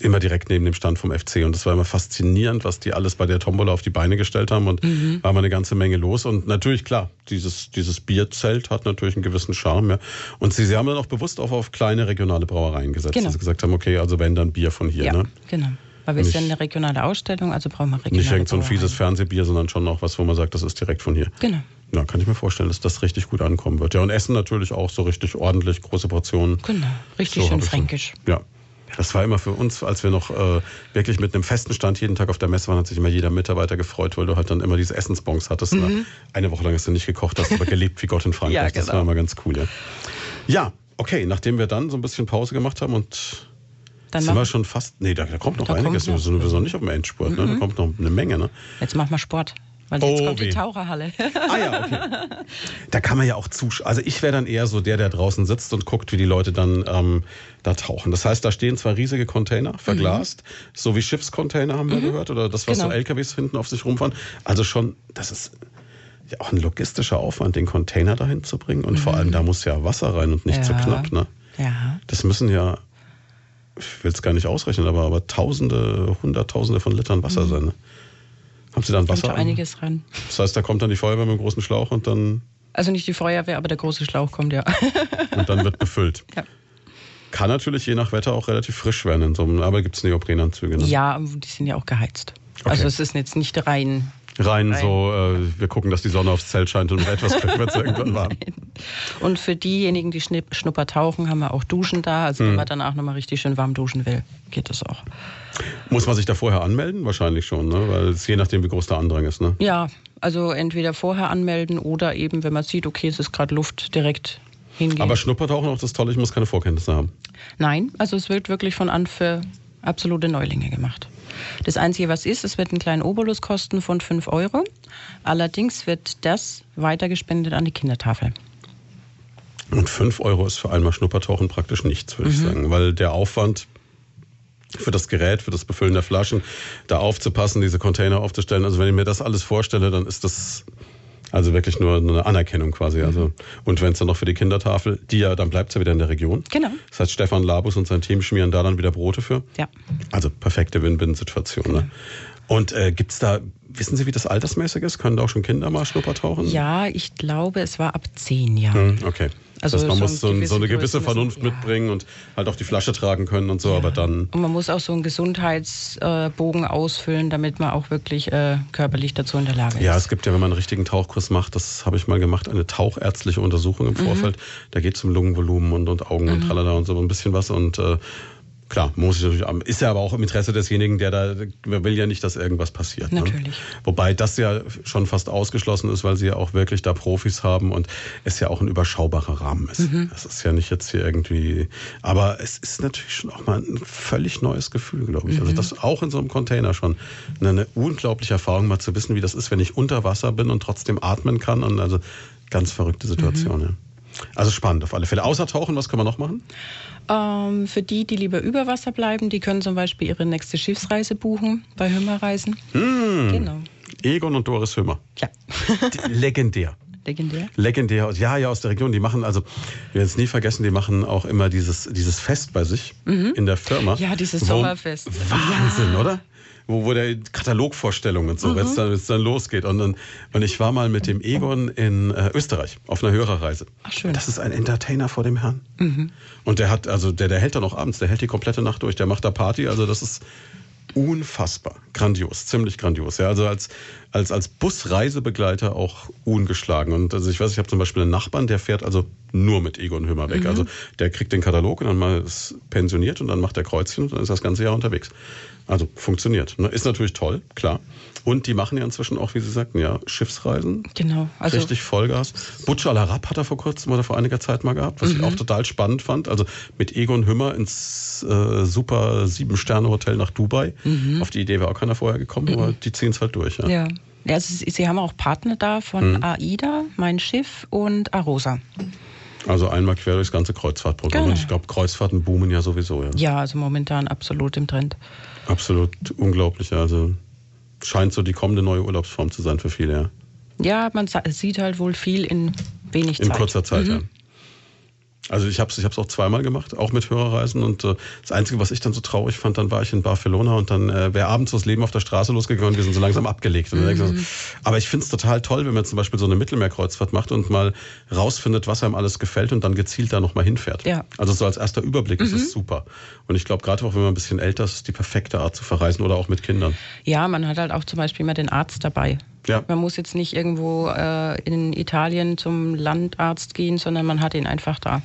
Immer direkt neben dem Stand vom FC. Und das war immer faszinierend, was die alles bei der Tombola auf die Beine gestellt haben. Und mhm. war mal eine ganze Menge los. Und natürlich, klar, dieses, dieses Bierzelt hat natürlich einen gewissen Charme. Ja. Und sie, sie haben dann auch bewusst auch auf kleine regionale Brauereien gesetzt. Genau. Dass sie gesagt haben, okay, also wenn dann Bier von hier. Ja, ne? genau. Weil wir sind ja eine regionale Ausstellung, also brauchen wir regionale Nicht irgend so ein fieses Fernsehbier, sondern schon noch was, wo man sagt, das ist direkt von hier. Genau. Ja, kann ich mir vorstellen, dass das richtig gut ankommen wird. Ja, und Essen natürlich auch so richtig ordentlich, große Portionen. Genau, richtig so schön fränkisch. Ja. Das war immer für uns, als wir noch äh, wirklich mit einem festen Stand jeden Tag auf der Messe waren, hat sich immer jeder Mitarbeiter gefreut, weil du halt dann immer diese Essensbons hattest. Ne? Mhm. Eine Woche lang hast du nicht gekocht, hast aber gelebt wie Gott in Frankreich. [LAUGHS] ja, genau. Das war immer ganz cool, ja. Ja, okay, nachdem wir dann so ein bisschen Pause gemacht haben und dann sind wir schon fast. Nee, da, da kommt noch da einiges. Kommt noch. Wir sind noch nicht auf dem Endspurt. Ne? Da mhm. kommt noch eine Menge. Ne? Jetzt machen wir Sport. Weil jetzt oh, kommt die Taucherhalle. Ah ja, okay. [LAUGHS] Da kann man ja auch zuschauen. Also ich wäre dann eher so der, der draußen sitzt und guckt, wie die Leute dann ähm, da tauchen. Das heißt, da stehen zwar riesige Container, verglast, mhm. so wie Schiffscontainer haben wir mhm. gehört, oder das, was genau. so LKWs hinten auf sich rumfahren. Also schon, das ist ja auch ein logistischer Aufwand, den Container dahin zu bringen. Und mhm. vor allem, da muss ja Wasser rein und nicht ja. zu knapp. Ne? Ja. Das müssen ja ich will es gar nicht ausrechnen, aber, aber Tausende, Hunderttausende von Litern Wasser mhm. sein. Ne? Haben Sie dann Wasser? Kommt einiges ran. Das heißt, da kommt dann die Feuerwehr mit einem großen Schlauch und dann Also nicht die Feuerwehr, aber der große Schlauch kommt ja. Und dann wird befüllt. Ja. Kann natürlich je nach Wetter auch relativ frisch werden in so einem, aber gibt es Neoprenanzüge. Ne? Ja, die sind ja auch geheizt. Okay. Also es ist jetzt nicht rein. Rein, Rein. so, äh, wir gucken, dass die Sonne aufs Zelt scheint und etwas [LAUGHS] wird es irgendwann warm. Und für diejenigen, die Schnupper tauchen, haben wir auch Duschen da. Also Hm. wenn man danach nochmal richtig schön warm duschen will, geht das auch. Muss man sich da vorher anmelden? Wahrscheinlich schon, ne? weil es je nachdem, wie groß der Andrang ist. Ne? Ja, also entweder vorher anmelden oder eben, wenn man sieht, okay, es ist gerade Luft, direkt hingehen. Aber Schnuppertauchen auch das Tolle, ich muss keine Vorkenntnisse haben. Nein, also es wird wirklich von an für absolute Neulinge gemacht. Das Einzige, was ist, es wird einen kleinen Obolus kosten von 5 Euro. Allerdings wird das weitergespendet an die Kindertafel. Und 5 Euro ist für einmal Schnuppertauchen praktisch nichts, würde ich sagen, weil der Aufwand für das Gerät, für das Befüllen der Flaschen, da aufzupassen, diese Container aufzustellen, also wenn ich mir das alles vorstelle, dann ist das also wirklich nur eine Anerkennung quasi. Also und wenn es dann noch für die Kindertafel, die ja, dann bleibt es ja wieder in der Region. Genau. Das heißt, Stefan Labus und sein Team schmieren da dann wieder Brote für. Ja. Also perfekte Win-Win-Situation. Ne? Und äh, gibt's da, wissen Sie, wie das altersmäßig ist? Können da auch schon Kinder mal Schnuppertauchen? Ja, ich glaube, es war ab 10 Jahren. Hm, okay. Also das heißt, man muss so, ein, so eine gewisse Vernunft müssen- mitbringen und halt auch die Flasche tragen können und so, aber dann. Und man muss auch so einen Gesundheitsbogen ausfüllen, damit man auch wirklich äh, körperlich dazu in der Lage ist. Ja, es gibt ja, wenn man einen richtigen Tauchkurs macht, das habe ich mal gemacht, eine tauchärztliche Untersuchung im Vorfeld. Da geht es um Lungenvolumen und, und Augen und tralala und so ein bisschen was und äh, Klar, muss ich natürlich, ist ja aber auch im Interesse desjenigen, der da, der will ja nicht, dass irgendwas passiert. Ne? Natürlich. Wobei das ja schon fast ausgeschlossen ist, weil sie ja auch wirklich da Profis haben und es ja auch ein überschaubarer Rahmen ist. Das ist ja nicht jetzt hier irgendwie, aber es ist natürlich schon auch mal ein völlig neues Gefühl, glaube ich. Also das auch in so einem Container schon eine, eine unglaubliche Erfahrung, mal zu wissen, wie das ist, wenn ich unter Wasser bin und trotzdem atmen kann und also ganz verrückte Situation. Ja. Also spannend auf alle Fälle. Außer Tauchen, was kann man noch machen? Ähm, für die, die lieber über Wasser bleiben, die können zum Beispiel ihre nächste Schiffsreise buchen bei Hümmerreisen. Hm. Genau. Egon und Doris Hümmer. Ja, [LAUGHS] Legendär. legendär. Legendär ja, ja, aus der Region. Die machen, also, wir werden es nie vergessen, die machen auch immer dieses, dieses Fest bei sich in der Firma. Ja, dieses Sommerfest. Wahnsinn, oder? Wo, wo der Katalogvorstellung und so, wenn es dann, dann losgeht. Und, dann, und ich war mal mit dem Egon in äh, Österreich auf einer Hörerreise. Ach, schön. Das ist ein Entertainer vor dem Herrn. Und der hat, also der, der hält dann auch abends, der hält die komplette Nacht durch, der macht da Party. Also das ist unfassbar. Grandios, ziemlich grandios. Ja, also als, als, als Busreisebegleiter auch ungeschlagen. Und also ich weiß, ich habe zum Beispiel einen Nachbarn, der fährt also nur mit Egon Hümmer weg. Also der kriegt den Katalog und dann mal ist pensioniert und dann macht er Kreuzchen und dann ist das ganze Jahr unterwegs. Also funktioniert. Ne? Ist natürlich toll, klar. Und die machen ja inzwischen auch, wie Sie sagten, ja, Schiffsreisen. Genau. Also Richtig Vollgas. Butch al Arab hat er vor kurzem oder vor einiger Zeit mal gehabt, was ich auch total spannend fand. Also mit Egon Hümmer ins äh, super Sieben-Sterne-Hotel nach Dubai. Auf die Idee wäre auch keiner vorher gekommen, aber die ziehen es halt durch. Ja. Ja. Also sie sie haben auch Partner da von AIDA, Mein Schiff und Arosa. Also einmal quer durchs ganze Kreuzfahrtprogramm. Genau. Und ich glaube, Kreuzfahrten boomen ja sowieso. Ja. Ja, also momentan absolut im Trend. Absolut unglaublich. Also scheint so die kommende neue Urlaubsform zu sein für viele. Ja. Ja, man sieht halt wohl viel in wenig In Zeit. kurzer Zeit, ja. Also ich habe es ich hab's auch zweimal gemacht, auch mit Hörerreisen. Und äh, das Einzige, was ich dann so traurig fand, dann war ich in Barcelona und dann äh, wäre abends das Leben auf der Straße losgegangen und wir sind so langsam abgelegt. Ich so, aber ich finde es total toll, wenn man zum Beispiel so eine Mittelmeerkreuzfahrt macht und mal rausfindet, was einem alles gefällt und dann gezielt da nochmal hinfährt. Ja. Also so als erster Überblick ist es super. Und ich glaube, gerade auch wenn man ein bisschen älter ist, ist die perfekte Art zu verreisen oder auch mit Kindern. Ja, man hat halt auch zum Beispiel immer den Arzt dabei. Ja. Man muss jetzt nicht irgendwo äh, in Italien zum Landarzt gehen, sondern man hat ihn einfach da.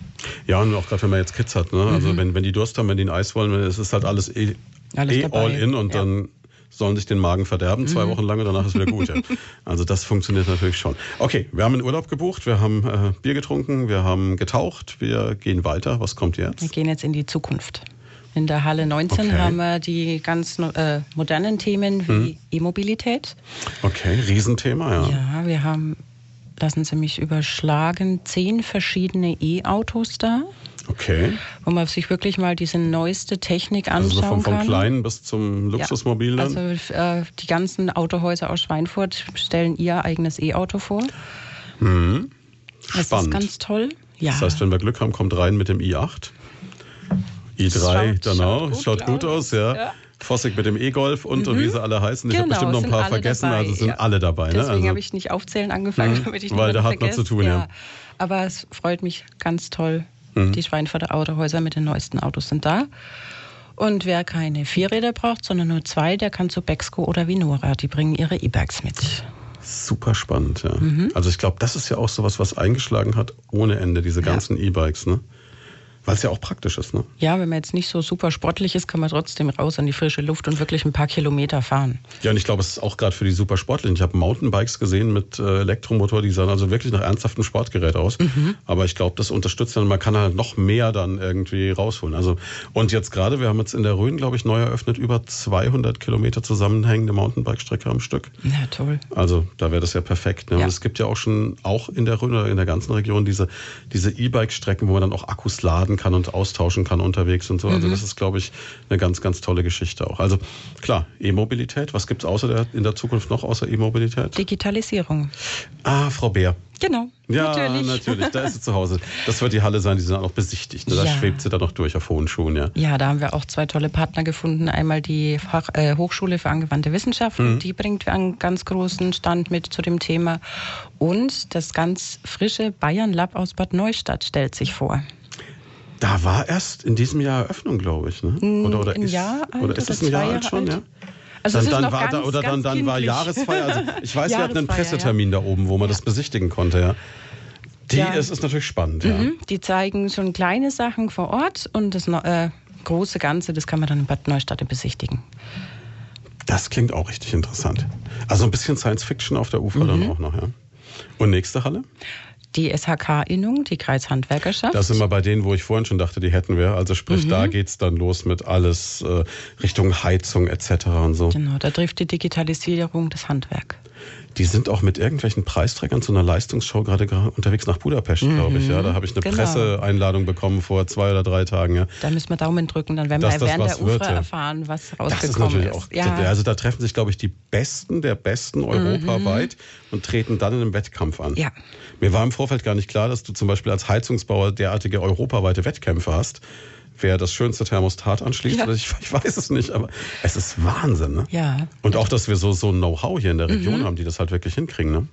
Ja, und auch gerade wenn man jetzt Kids hat, ne? Also wenn, wenn die Durst haben, wenn die ein Eis wollen, es ist halt alles eh, Alles eh all in und Ja. dann sollen sich den Magen verderben, zwei Wochen lang und danach ist wieder gut. Ja. [LAUGHS] Also das funktioniert natürlich schon. Okay, wir haben einen Urlaub gebucht, wir haben äh, Bier getrunken, wir haben getaucht, wir gehen weiter. Was kommt Wir jetzt? gehen jetzt in die Zukunft. In der Halle 19 Okay. haben wir die ganz äh, modernen Themen wie E-Mobilität. Okay, Riesenthema, ja. Ja, wir haben, lassen Sie mich überschlagen, zehn verschiedene E-Autos da, Okay. wo man sich wirklich mal diese neueste Technik Also anschauen so vom, vom kann. Kleinen bis zum Luxusmobil dann. Also äh, die ganzen Autohäuser aus Schweinfurt stellen ihr eigenes E-Auto vor. Das ist Spannend. ganz toll. Ja. Das heißt, wenn wir Glück haben, kommt rein mit dem i8. I3, Schaut- genau, schaut gut schaut gut aus, ja. Ja. Fossig mit dem E-Golf und, und wie sie alle heißen. Ich habe Genau, bestimmt noch ein paar vergessen, dabei, also sind ja. alle dabei. Ne? Deswegen Also, habe ich nicht aufzählen angefangen, Mhm, [LAUGHS] damit ich weil niemanden da hat man zu tun, ja. Aber es freut mich ganz toll. Mhm. Die Schweinfurter Autohäuser mit den neuesten Autos sind da. Und wer keine Vierräder braucht, sondern nur zwei, der kann zu Bexco oder Vinora. Die bringen ihre E-Bikes mit. super spannend, ja. Mhm. Also ich glaube, das ist ja auch sowas, was eingeschlagen hat ohne Ende, diese ganzen E-Bikes, ne? Weil es ja auch praktisch ist, ne? Ja, wenn man jetzt nicht so super sportlich ist, kann man trotzdem raus an die frische Luft und wirklich ein paar Kilometer fahren. Ja, und ich glaube, es ist auch gerade für die Supersportlichen. Ich habe Mountainbikes gesehen mit äh, Elektromotor, die sahen also wirklich nach ernsthaftem Sportgerät aus. Mhm. Aber ich glaube, das unterstützt dann, man kann halt noch mehr dann irgendwie rausholen. Also, und jetzt gerade, wir haben jetzt in der Rhön, glaube ich, neu eröffnet, über 200 Kilometer zusammenhängende Mountainbike-Strecke am Stück. Ja, toll. Also da wäre das ja perfekt. Ne? Ja. Und es gibt ja auch schon, auch in der Rhön oder in der ganzen Region, diese, diese E-Bike-Strecken, wo man dann auch Akkus laden kann und austauschen kann unterwegs und so. Also das ist, glaube ich, eine ganz, ganz tolle Geschichte auch. Also klar, E-Mobilität. Was gibt's außer der, in der Zukunft noch außer E-Mobilität? Digitalisierung. Ah, Frau Bär. Genau. Ja, natürlich. natürlich. Da ist sie zu Hause. Das wird die Halle sein, die sie dann auch besichtigt. Ne? Da Ja. schwebt sie dann noch durch auf hohen Schuhen, ja. Ja, da haben wir auch zwei tolle Partner gefunden. Einmal die Fach, äh, Hochschule für angewandte Wissenschaften, die bringt einen ganz großen Stand mit zu dem Thema. Und das ganz frische Bayern Lab aus Bad Neustadt stellt sich vor. Da war erst in diesem Jahr Eröffnung, glaube ich. Ne? Oder, oder ein ist, Jahr alt oder ist es ein Jahr alt schon, alt? ja? Also dann, dann war ganz, da, oder dann, dann war. Jahresfeier. Also ich weiß, wir hatten einen [LAUGHS] Pressetermin da oben, wo man das besichtigen konnte, ja. Die Ja. ist, ist natürlich spannend, ja. Mhm, Die zeigen schon kleine Sachen vor Ort und das äh, große Ganze, das kann man dann in Bad Neustadt besichtigen. Das klingt auch richtig interessant. Also ein bisschen Science Fiction auf der Ufer Mhm. dann auch noch, ja. Und nächste Halle? Die SHK-Innung, die Kreishandwerkerschaft. Da sind wir bei denen, wo ich vorhin schon dachte, die hätten wir. Also sprich, Mhm. da geht's dann los mit alles äh, Richtung Heizung etc. und so. Genau, da trifft die Digitalisierung das Handwerk. Die sind auch mit irgendwelchen Preisträgern zu einer Leistungsshow gerade unterwegs nach Budapest, glaube ich. Ja, da habe ich eine genau. Presseeinladung bekommen vor zwei oder drei Tagen. Ja. Da müssen wir Daumen drücken, dann werden wir das während der UFRA erfahren, was Das rausgekommen ist natürlich auch. Ja, Also da treffen sich, glaube ich, die Besten der Besten europaweit und treten dann in einem Wettkampf an. Mhm. Ja. Mir war im Vorfeld gar nicht klar, dass du zum Beispiel als Heizungsbauer derartige europaweite Wettkämpfe hast. Wer das schönste Thermostat anschließt, Ja. ich, ich weiß es nicht, aber es ist Wahnsinn. Ne? ja, Und auch, dass wir so, so ein Know-how hier in der Region Mhm. haben, die das halt wirklich hinkriegen. Ne?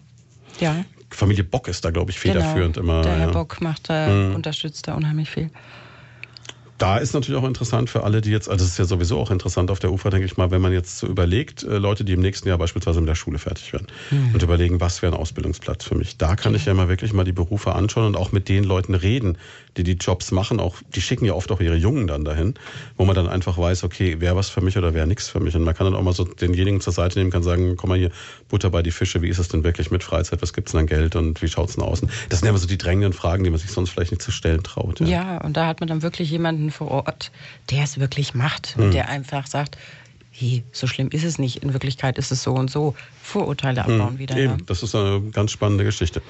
ja. Familie Bock ist da, glaube ich, Genau. federführend immer. Der Herr ja. Mhm. Bock macht da, unterstützt da unheimlich viel. Da ist natürlich auch interessant für alle, die jetzt, also es ist ja sowieso auch interessant auf der Ufer, denke ich mal, wenn man jetzt so überlegt, äh, Leute, die im nächsten Jahr beispielsweise mit der Schule fertig werden Mhm. und überlegen, was wäre ein Ausbildungsplatz für mich. Da kann ich ja mal wirklich mal die Berufe anschauen und auch mit den Leuten reden, die die Jobs machen. Auch die schicken ja oft auch ihre Jungen dann dahin, wo man dann einfach weiß, okay, wäre was für mich oder wäre nichts für mich. Und man kann dann auch mal so denjenigen zur Seite nehmen, kann sagen, komm mal hier, Butter bei die Fische, wie ist es denn wirklich mit Freizeit, was gibt's denn an Geld und wie schaut's denn aus? Das sind ja immer so die drängenden Fragen, die man sich sonst vielleicht nicht zu stellen traut. Ja. und da hat man dann wirklich jemanden vor Ort, der es wirklich macht und der einfach sagt, hey, so schlimm ist es nicht, in Wirklichkeit ist es so und so. Vorurteile abbauen wieder. Ja. Mhm. Eben, das ist eine ganz spannende Geschichte.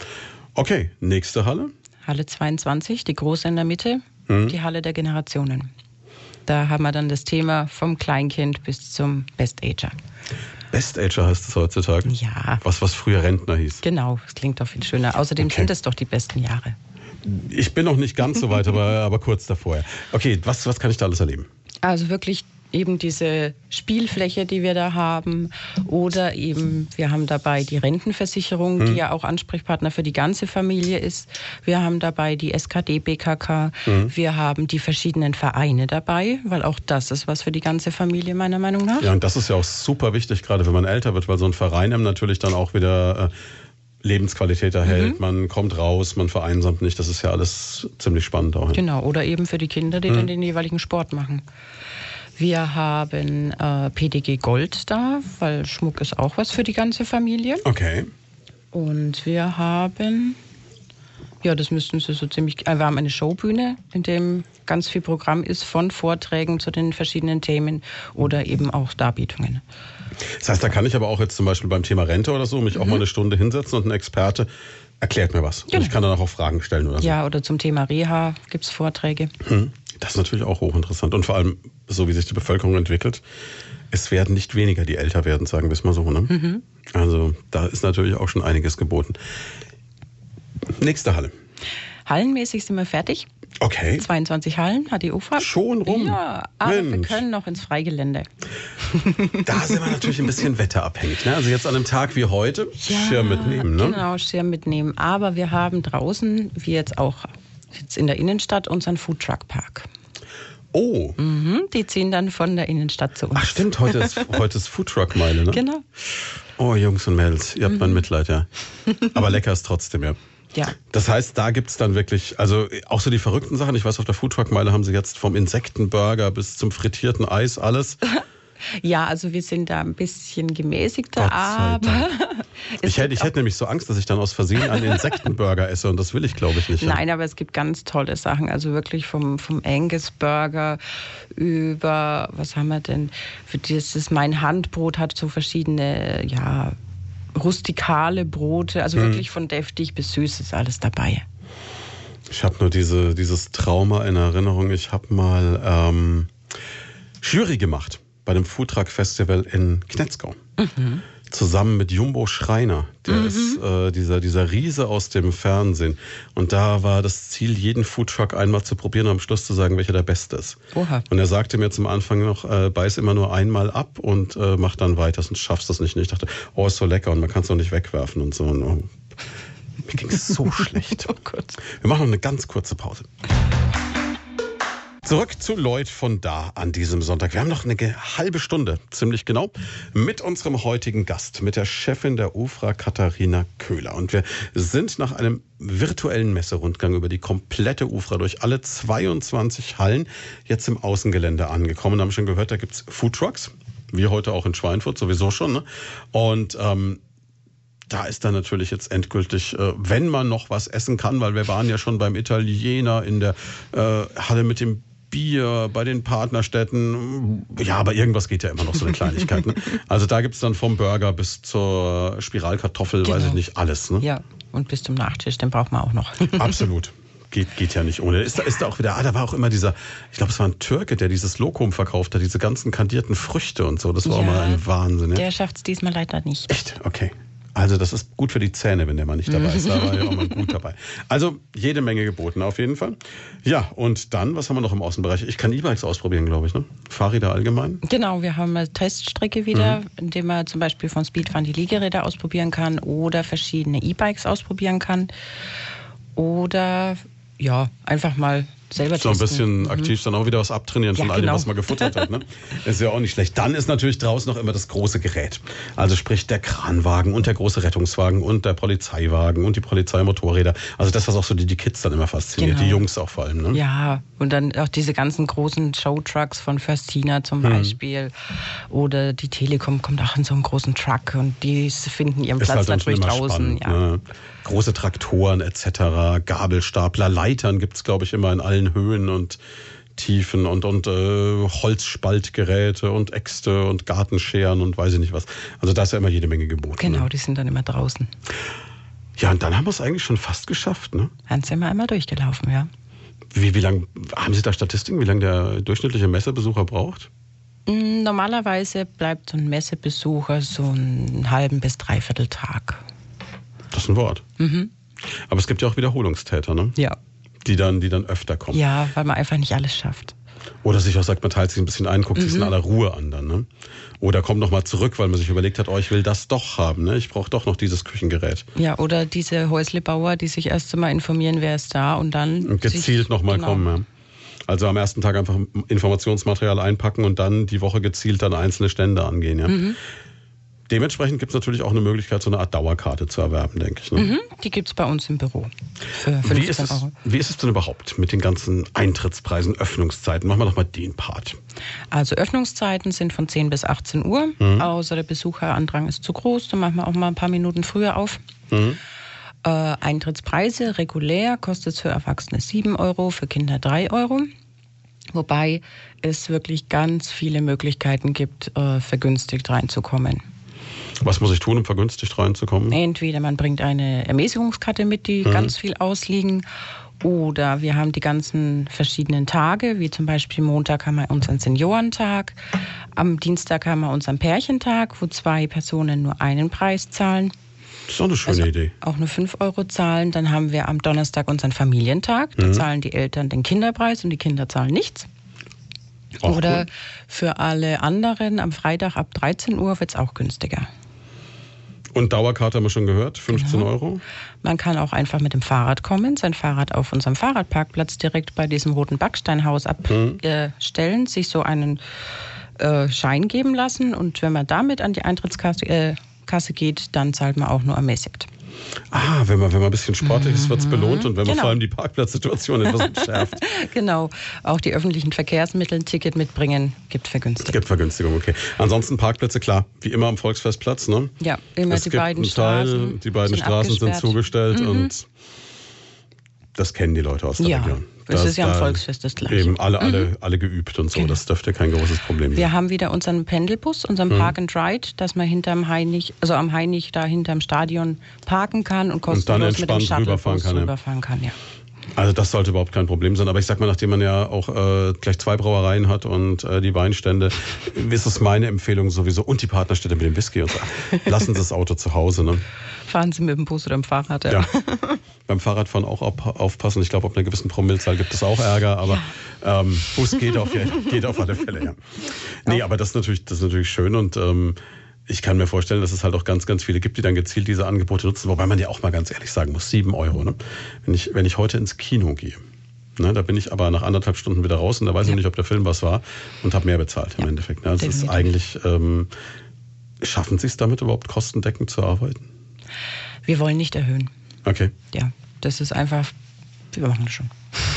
Okay, nächste Halle. Halle 22, die große in der Mitte, Mhm. die Halle der Generationen. Da haben wir dann das Thema vom Kleinkind bis zum Best-Ager. Best Ager heißt es heutzutage. Ja. Was, was früher Rentner hieß. Genau, das klingt doch viel schöner. Außerdem Okay. sind es doch die besten Jahre. Ich bin noch nicht ganz so weit, aber, aber kurz davor. Okay, was, was kann ich da alles erleben? Also wirklich eben diese Spielfläche, die wir da haben. Oder eben, wir haben dabei die Rentenversicherung, die ja auch Ansprechpartner für die ganze Familie ist. Wir haben dabei die SKD BKK. Wir haben die verschiedenen Vereine dabei, weil auch das ist was für die ganze Familie meiner Meinung nach. Ja, und das ist ja auch super wichtig, gerade wenn man älter wird, weil so ein Verein einem natürlich dann auch wieder äh, Lebensqualität erhält. Man kommt raus, man vereinsamt nicht. Das ist ja alles ziemlich spannend auch. Genau, oder eben für die Kinder, die dann den jeweiligen Sport machen. Wir haben äh, PDG Gold da, weil Schmuck ist auch was für die ganze Familie. Okay. Und wir haben, ja, das müssten Sie so ziemlich, äh, wir haben eine Showbühne, in dem ganz viel Programm ist von Vorträgen zu den verschiedenen Themen oder eben auch Darbietungen. Das heißt, da kann ich aber auch jetzt zum Beispiel beim Thema Rente oder so mich auch mal eine Stunde hinsetzen und ein Experte erklärt mir was. Und Genau. ich kann dann auch Fragen stellen oder so. Ja, oder zum Thema Reha gibt es Vorträge. Hm. Das ist natürlich auch hochinteressant. Und vor allem, so wie sich die Bevölkerung entwickelt, es werden nicht weniger, die älter werden, sagen wir es mal so. Ne? Mhm. Also da ist natürlich auch schon einiges geboten. Nächste Halle. Hallenmäßig sind wir fertig. Okay. 22 Hallen hat die UFA. Schon rum? Ja, aber Mensch. wir können noch ins Freigelände. [LAUGHS] Da sind wir natürlich ein bisschen wetterabhängig. Ne? Also jetzt an einem Tag wie heute, Schirm mitnehmen. Ne? Genau, Schirm mitnehmen. Aber wir haben draußen, wie jetzt auch jetzt in der Innenstadt, unseren Foodtruck-Park. Oh, Mhm, die ziehen dann von der Innenstadt zu uns. ach stimmt, heute ist, [LAUGHS] heute ist Foodtruck-Meile. Ne? Genau. Oh, Jungs und Mädels, ihr habt mein Mitleid, ja. [LAUGHS] Aber lecker ist trotzdem, ja. Ja. Das heißt, da gibt's dann wirklich, also auch so die verrückten Sachen. Ich weiß, auf der Foodtruck-Meile haben sie jetzt vom Insektenburger bis zum frittierten Eis alles. [LAUGHS] Ja, also wir sind da ein bisschen gemäßigter, aber [LAUGHS] Ich hätte, ich hätte nämlich so Angst, dass ich dann aus Versehen einen Insektenburger esse und das will ich, glaube ich, nicht. ja. Nein, aber es gibt ganz tolle Sachen. Also wirklich vom, vom Angus Burger über, was haben wir denn? Für dieses, mein Handbrot hat so verschiedene, ja, rustikale Brote. Also wirklich von deftig bis süß ist alles dabei. Ich habe nur diese, dieses Trauma in Erinnerung. Ich habe mal ähm, Jury gemacht bei dem Foodtruck Festival in Knetzgau. Zusammen mit Jumbo Schreiner. Der ist äh, dieser, dieser Riese aus dem Fernsehen. Und da war das Ziel, jeden Foodtruck einmal zu probieren und am Schluss zu sagen, welcher der beste ist. Oha. Und er sagte mir zum Anfang noch, äh, beiß immer nur einmal ab und äh, mach dann weiter, sonst schaffst du es nicht. Und ich dachte, oh, ist so lecker und man kann es auch nicht wegwerfen und so. Und, oh, mir ging es so [LAUGHS] schlecht. Oh. Wir machen noch eine ganz kurze Pause. Zurück zu Lloyd von da an diesem Sonntag. Wir haben noch eine halbe Stunde, ziemlich genau, mit unserem heutigen Gast, mit der Chefin der UFRA, Katharina Köhler. Und wir sind nach einem virtuellen Messerundgang über die komplette UFRA durch alle 22 Hallen jetzt im Außengelände angekommen. Wir haben schon gehört, da gibt's Foodtrucks, wie heute auch in Schweinfurt sowieso schon. Ne? Und ähm, da ist dann natürlich jetzt endgültig, äh, wenn man noch was essen kann, weil wir waren ja schon beim Italiener in der äh, Halle mit dem Bier, bei den Partnerstädten. Ja, aber irgendwas geht ja immer noch so eine Kleinigkeit. Ne? [LAUGHS] Also da gibt's dann vom Burger bis zur Spiralkartoffel, weiß ich Genau. nicht, alles. Ne? Ja, und bis zum Nachtisch, den braucht man auch noch. [LAUGHS] Absolut. Geht, geht ja nicht ohne. Ist da, ist da auch wieder, ah, da war auch immer dieser, ich glaube, es war ein Türke, der dieses Lokum verkauft hat, diese ganzen kandierten Früchte und so. Das war auch Ja, mal ein Wahnsinn. Ja? Der schafft es diesmal leider nicht. Echt? Okay. Also das ist gut für die Zähne, wenn der mal nicht dabei ist. Da war ja auch mal [LAUGHS] gut dabei. Also jede Menge geboten auf jeden Fall. Ja, und dann, was haben wir noch im Außenbereich? Ich kann E-Bikes ausprobieren, glaube ich. Ne? Fahrräder allgemein. Genau, wir haben eine Teststrecke wieder, Mhm. indem man zum Beispiel von Speedfun die Liegeräder ausprobieren kann oder verschiedene E-Bikes ausprobieren kann. Oder ja, einfach mal selber So ein bisschen aktiv dann auch wieder was abtrainieren Ja, von all dem, genau. was man gefuttert hat. Ne? [LAUGHS] Ist ja auch nicht schlecht. Dann ist natürlich draußen noch immer das große Gerät. Also sprich der Kranwagen und der große Rettungswagen und der Polizeiwagen und die Polizeimotorräder. Also das, was auch so die, die Kids dann immer fasziniert. Genau. Die Jungs auch vor allem. Ne? Ja, und dann auch diese ganzen großen Showtrucks von Föstina Mhm. zum Beispiel. Oder die Telekom kommt auch in so einen großen Truck und die finden ihren Ist Platz halt natürlich draußen. spannend. ja. Ne? Große Traktoren etc., Gabelstapler, Leitern gibt's glaube ich, immer in allen Höhen und Tiefen und, und äh, Holzspaltgeräte und Äxte und Gartenscheren und weiß ich nicht was. Also da ist ja immer jede Menge geboten. Genau, Ne? die sind dann immer draußen. Ja, und dann haben wir es eigentlich schon fast geschafft. Ne? Dann sind wir einmal durchgelaufen, ja. Wie, wie lang, haben Sie da Statistiken, wie lange der durchschnittliche Messebesucher braucht? Mm, Normalerweise bleibt so ein Messebesucher so einen halben bis dreiviertel Tag. Das ist ein Wort. Aber es gibt ja auch Wiederholungstäter, ne? Ja. die, dann, die dann öfter kommen. Ja, weil man einfach nicht alles schafft. Oder sich auch sagt, man teilt sich ein bisschen ein, guckt sich in aller Ruhe an dann. Ne? Oder kommt nochmal zurück, weil man sich überlegt hat, oh, ich will das doch haben. Ne? Ich brauche doch noch dieses Küchengerät. Ja, oder diese Häuslebauer, die sich erst einmal informieren, wer ist da und dann. Und gezielt nochmal genau. kommen. Ja. Also am ersten Tag einfach Informationsmaterial einpacken und dann die Woche gezielt dann einzelne Stände angehen. Ja. Mhm. Dementsprechend gibt es natürlich auch eine Möglichkeit, so eine Art Dauerkarte zu erwerben, denke ich. Ne? Mhm, die gibt es bei uns im Büro. Für 15 Wie, ist es, wie ist es denn überhaupt mit den ganzen Eintrittspreisen, Öffnungszeiten? Machen wir doch mal den Part. Also Öffnungszeiten sind von 10 bis 18 Uhr. Mhm. Außer der Besucherandrang ist zu groß, dann machen wir auch mal ein paar Minuten früher auf. Mhm. Äh, Eintrittspreise regulär kostet es für Erwachsene 7 Euro, für Kinder 3 Euro. Wobei es wirklich ganz viele Möglichkeiten gibt, äh, vergünstigt reinzukommen. Was muss ich tun, um vergünstigt reinzukommen? Entweder man bringt eine Ermäßigungskarte mit, die Mhm. ganz viel ausliegen, oder wir haben die ganzen verschiedenen Tage, wie zum Beispiel Montag haben wir unseren Seniorentag, am Dienstag haben wir unseren Pärchentag, wo zwei Personen nur einen Preis zahlen. Das ist doch eine schöne also Idee. Auch nur 5 Euro zahlen. Dann haben wir am Donnerstag unseren Familientag. Da Mhm. zahlen die Eltern den Kinderpreis und die Kinder zahlen nichts. Auch Oder cool. für alle anderen am Freitag ab 13 Uhr wird es auch günstiger. Und Dauerkarte haben wir schon gehört, 15 Genau. Euro. Man kann auch einfach mit dem Fahrrad kommen, sein Fahrrad auf unserem Fahrradparkplatz direkt bei diesem roten Backsteinhaus abstellen, sich so einen äh, Schein geben lassen und wenn man damit an die Eintrittskasse äh, geht, dann zahlt man auch nur ermäßigt. Ah, wenn man, wenn man ein bisschen sportlich ist, wird es belohnt und wenn man Genau. vor allem die Parkplatzsituation etwas [LAUGHS] entschärft, Genau, auch die öffentlichen Verkehrsmittel ein Ticket mitbringen, gibt Vergünstigung. gibt Vergünstigung, okay. Ansonsten Parkplätze, klar, wie immer am Volksfestplatz, ne? Ja, immer es die gibt beiden einen Teil, Straßen. die beiden sind Straßen sind abgesperrt. Mhm. zugestellt und das kennen die Leute aus der Ja, Region. Es ist ja am da Volksfest das Gleiche. Mhm. Eben alle, alle, alle geübt und so. Genau. Das dürfte kein großes Problem sein. Wir haben wieder unseren Pendelbus, unseren Mhm. Park and Ride, dass man hinterm Heinig, also am Heinig da hinterm Stadion parken kann und kostenlos mit dem entspannt Shuttlebus rüberfahren kann, rüberfahren kann. Ja. Also das sollte überhaupt kein Problem sein. Aber ich sag mal, nachdem man ja auch äh, gleich zwei Brauereien hat und äh, die Weinstände, ist es meine Empfehlung sowieso und die Partnerstätte mit dem Whisky und so. Lassen Sie das Auto zu Hause. Ne? Fahren Sie mit dem Bus oder dem Fahrrad. Ja. Beim Fahrradfahren auch auf- aufpassen. Ich glaube, ab einer gewissen Promillzahl gibt es auch Ärger, aber ähm, Bus geht auf, geht auf alle Fälle, ja. Nee, aber das ist natürlich, das ist natürlich schön und ähm, ich kann mir vorstellen, dass es halt auch ganz, ganz viele gibt, die dann gezielt diese Angebote nutzen, wobei man ja auch mal ganz ehrlich sagen muss, sieben Euro. Ne? Wenn, ich, wenn ich heute ins Kino gehe, ne, da bin ich aber nach anderthalb Stunden wieder raus und da weiß ich Ja. nicht, ob der Film was war und habe mehr bezahlt im Endeffekt. Ne? Also es ist eigentlich, ähm, schaffen Sie es damit überhaupt kostendeckend zu arbeiten? Wir wollen nicht erhöhen. Okay. Ja, das ist einfach, wir machen das schon.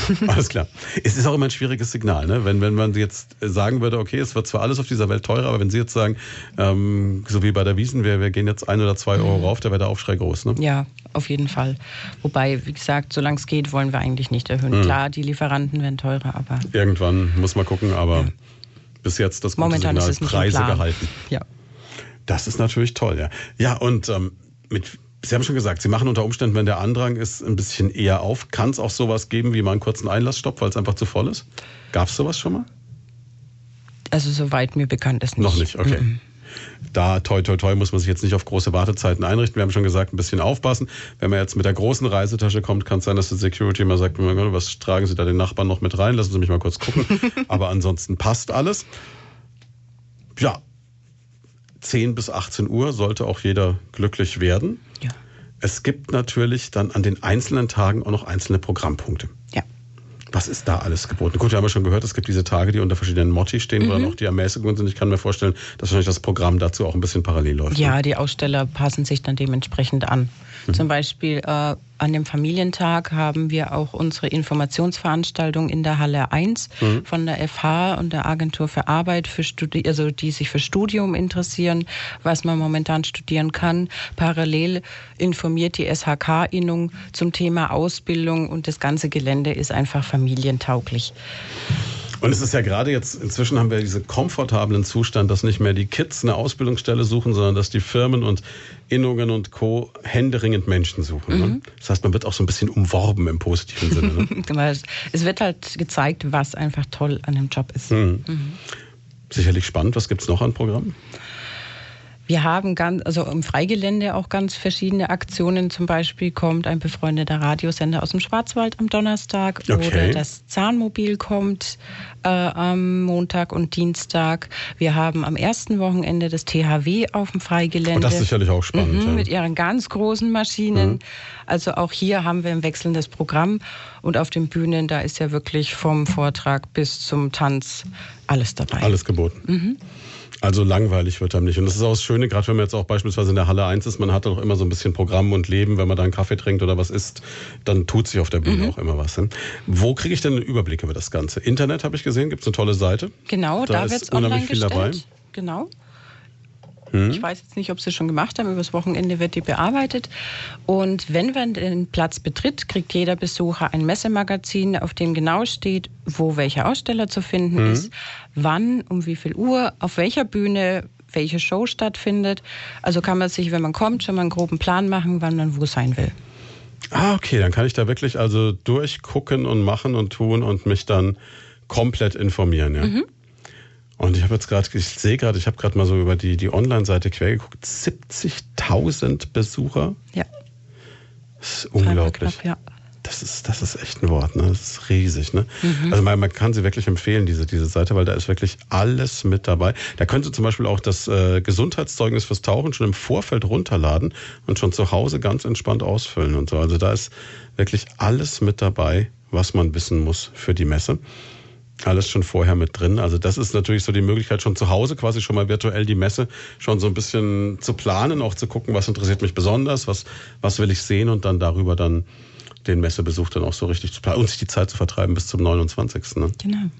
[LAUGHS] Alles klar. Es ist auch immer ein schwieriges Signal, ne? wenn, wenn man jetzt sagen würde, okay, es wird zwar alles auf dieser Welt teurer, aber wenn Sie jetzt sagen, ähm, so wie bei der Wiesen, wir, wir gehen jetzt ein oder zwei Euro rauf, da wäre der Aufschrei groß. Ne? Ja, auf jeden Fall. Wobei, wie gesagt, solange es geht, wollen wir eigentlich nicht erhöhen. Klar, die Lieferanten werden teurer, aber Irgendwann muss man gucken, aber bis jetzt das gute momentan Signal ist es Preise gehalten. Ja. Das ist natürlich toll, ja. Ja, und ähm, mit, Sie haben schon gesagt, Sie machen unter Umständen, wenn der Andrang ist, ein bisschen eher auf. Kann es auch sowas geben wie mal einen kurzen Einlassstopp, weil es einfach zu voll ist? Gab es sowas schon mal? Also soweit mir bekannt ist nicht. Noch nicht, okay. Mhm. Da, toi, toi, toi, muss man sich jetzt nicht auf große Wartezeiten einrichten. Wir haben schon gesagt, ein bisschen aufpassen. Wenn man jetzt mit der großen Reisetasche kommt, kann es sein, dass die Security immer sagt, was tragen Sie da den Nachbarn noch mit rein? Lassen Sie mich mal kurz gucken. [LAUGHS] Aber ansonsten passt alles. Ja, 10 bis 18 Uhr sollte auch jeder glücklich werden. Ja. Es gibt natürlich dann an den einzelnen Tagen auch noch einzelne Programmpunkte. Ja. Was ist da alles geboten? Gut, wir haben ja schon gehört, es gibt diese Tage, die unter verschiedenen Motti stehen, wo dann auch die Ermäßigungen sind. Ich kann mir vorstellen, dass wahrscheinlich das Programm dazu auch ein bisschen parallel läuft. Ja, die Aussteller passen sich dann dementsprechend an. Zum Beispiel äh, an dem Familientag haben wir auch unsere Informationsveranstaltung in der Halle 1 von der FH und der Agentur für Arbeit, für Studi also die sich für Studium interessieren, was man momentan studieren kann. Parallel informiert die SHK-Innung zum Thema Ausbildung und das ganze Gelände ist einfach familientauglich. Und es ist ja gerade jetzt, inzwischen haben wir diesen komfortablen Zustand, dass nicht mehr die Kids eine Ausbildungsstelle suchen, sondern dass die Firmen und Innungen und Co. händeringend Menschen suchen. Ne? Das heißt, man wird auch so ein bisschen umworben im positiven Sinne. Ne? Weil [LAUGHS] es, es wird halt gezeigt, was einfach toll an dem Job ist. Sicherlich spannend. Was gibt's noch an Programmen? Wir haben ganz, also im Freigelände auch ganz verschiedene Aktionen. Zum Beispiel kommt ein befreundeter Radiosender aus dem Schwarzwald am Donnerstag Okay. oder das Zahnmobil kommt äh, am Montag und Dienstag. Wir haben am ersten Wochenende das THW auf dem Freigelände. Und das ist sicherlich auch spannend. Mhm, ja. Mhm. Mit ihren ganz großen Maschinen. Also auch hier haben wir ein wechselndes Programm. Und auf den Bühnen, da ist ja wirklich vom Vortrag bis zum Tanz alles dabei. Alles geboten. Mhm. Also langweilig wird einem nicht. Und das ist auch das Schöne, gerade wenn man jetzt auch beispielsweise in der Halle 1 ist, man hat auch immer so ein bisschen Programm und Leben. Wenn man da einen Kaffee trinkt oder was isst, dann tut sich auf der Mhm. Bühne auch immer was. Ne? Wo kriege ich denn einen Überblick über das Ganze? Internet habe ich gesehen, gibt es eine tolle Seite. Genau, Da da, wird es online viel gestellt. dabei. Hm? Ich weiß jetzt nicht, ob sie es schon gemacht haben. Übers Wochenende wird die bearbeitet. Und wenn man den Platz betritt, kriegt jeder Besucher ein Messemagazin, auf dem genau steht, wo welcher Aussteller zu finden Hm? ist, wann, um wie viel Uhr, auf welcher Bühne welche Show stattfindet. Also kann man sich, wenn man kommt, schon mal einen groben Plan machen, wann man wo sein will. Ah, okay, dann kann ich da wirklich also durchgucken und machen und tun und mich dann komplett informieren, ja. Mhm. Und ich habe jetzt gerade, ich sehe gerade, ich habe gerade mal so über die, die Online-Seite quer geguckt, 70.000 1000 Besucher. Ja. Das ist unglaublich. Knapp, ja. Das ist, das ist echt ein Wort, ne? Das ist riesig, ne? Mhm. Also man, man kann sie wirklich empfehlen, diese, diese Seite, weil da ist wirklich alles mit dabei. Da können Sie zum Beispiel auch das äh, Gesundheitszeugnis fürs Tauchen schon im Vorfeld runterladen und schon zu Hause ganz entspannt ausfüllen und so. Also da ist wirklich alles mit dabei, was man wissen muss für die Messe. Alles schon vorher mit drin. Also das ist natürlich so die Möglichkeit, schon zu Hause quasi schon mal virtuell die Messe schon so ein bisschen zu planen, auch zu gucken, was interessiert mich besonders, was, was will ich sehen und dann darüber dann den Messebesuch dann auch so richtig zu planen und sich die Zeit zu vertreiben bis zum 29. Ne? Genau.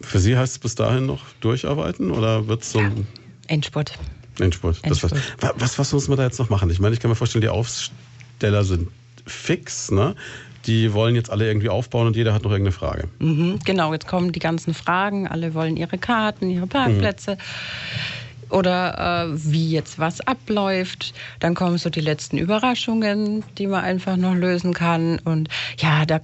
Für Sie heißt es bis dahin noch durcharbeiten oder wird es so ein Endspurt. Endspurt? Das was, Endspurt. was, was muss man da jetzt noch machen? Ich meine, ich kann mir vorstellen, die Aufsteller sind fix, ne? Die wollen jetzt alle irgendwie aufbauen und jeder hat noch irgendeine Frage. Mhm, genau, jetzt kommen die ganzen Fragen. Alle wollen ihre Karten, ihre Parkplätze. Oder äh, wie jetzt was abläuft. Dann kommen so die letzten Überraschungen, die man einfach noch lösen kann. Und ja, da,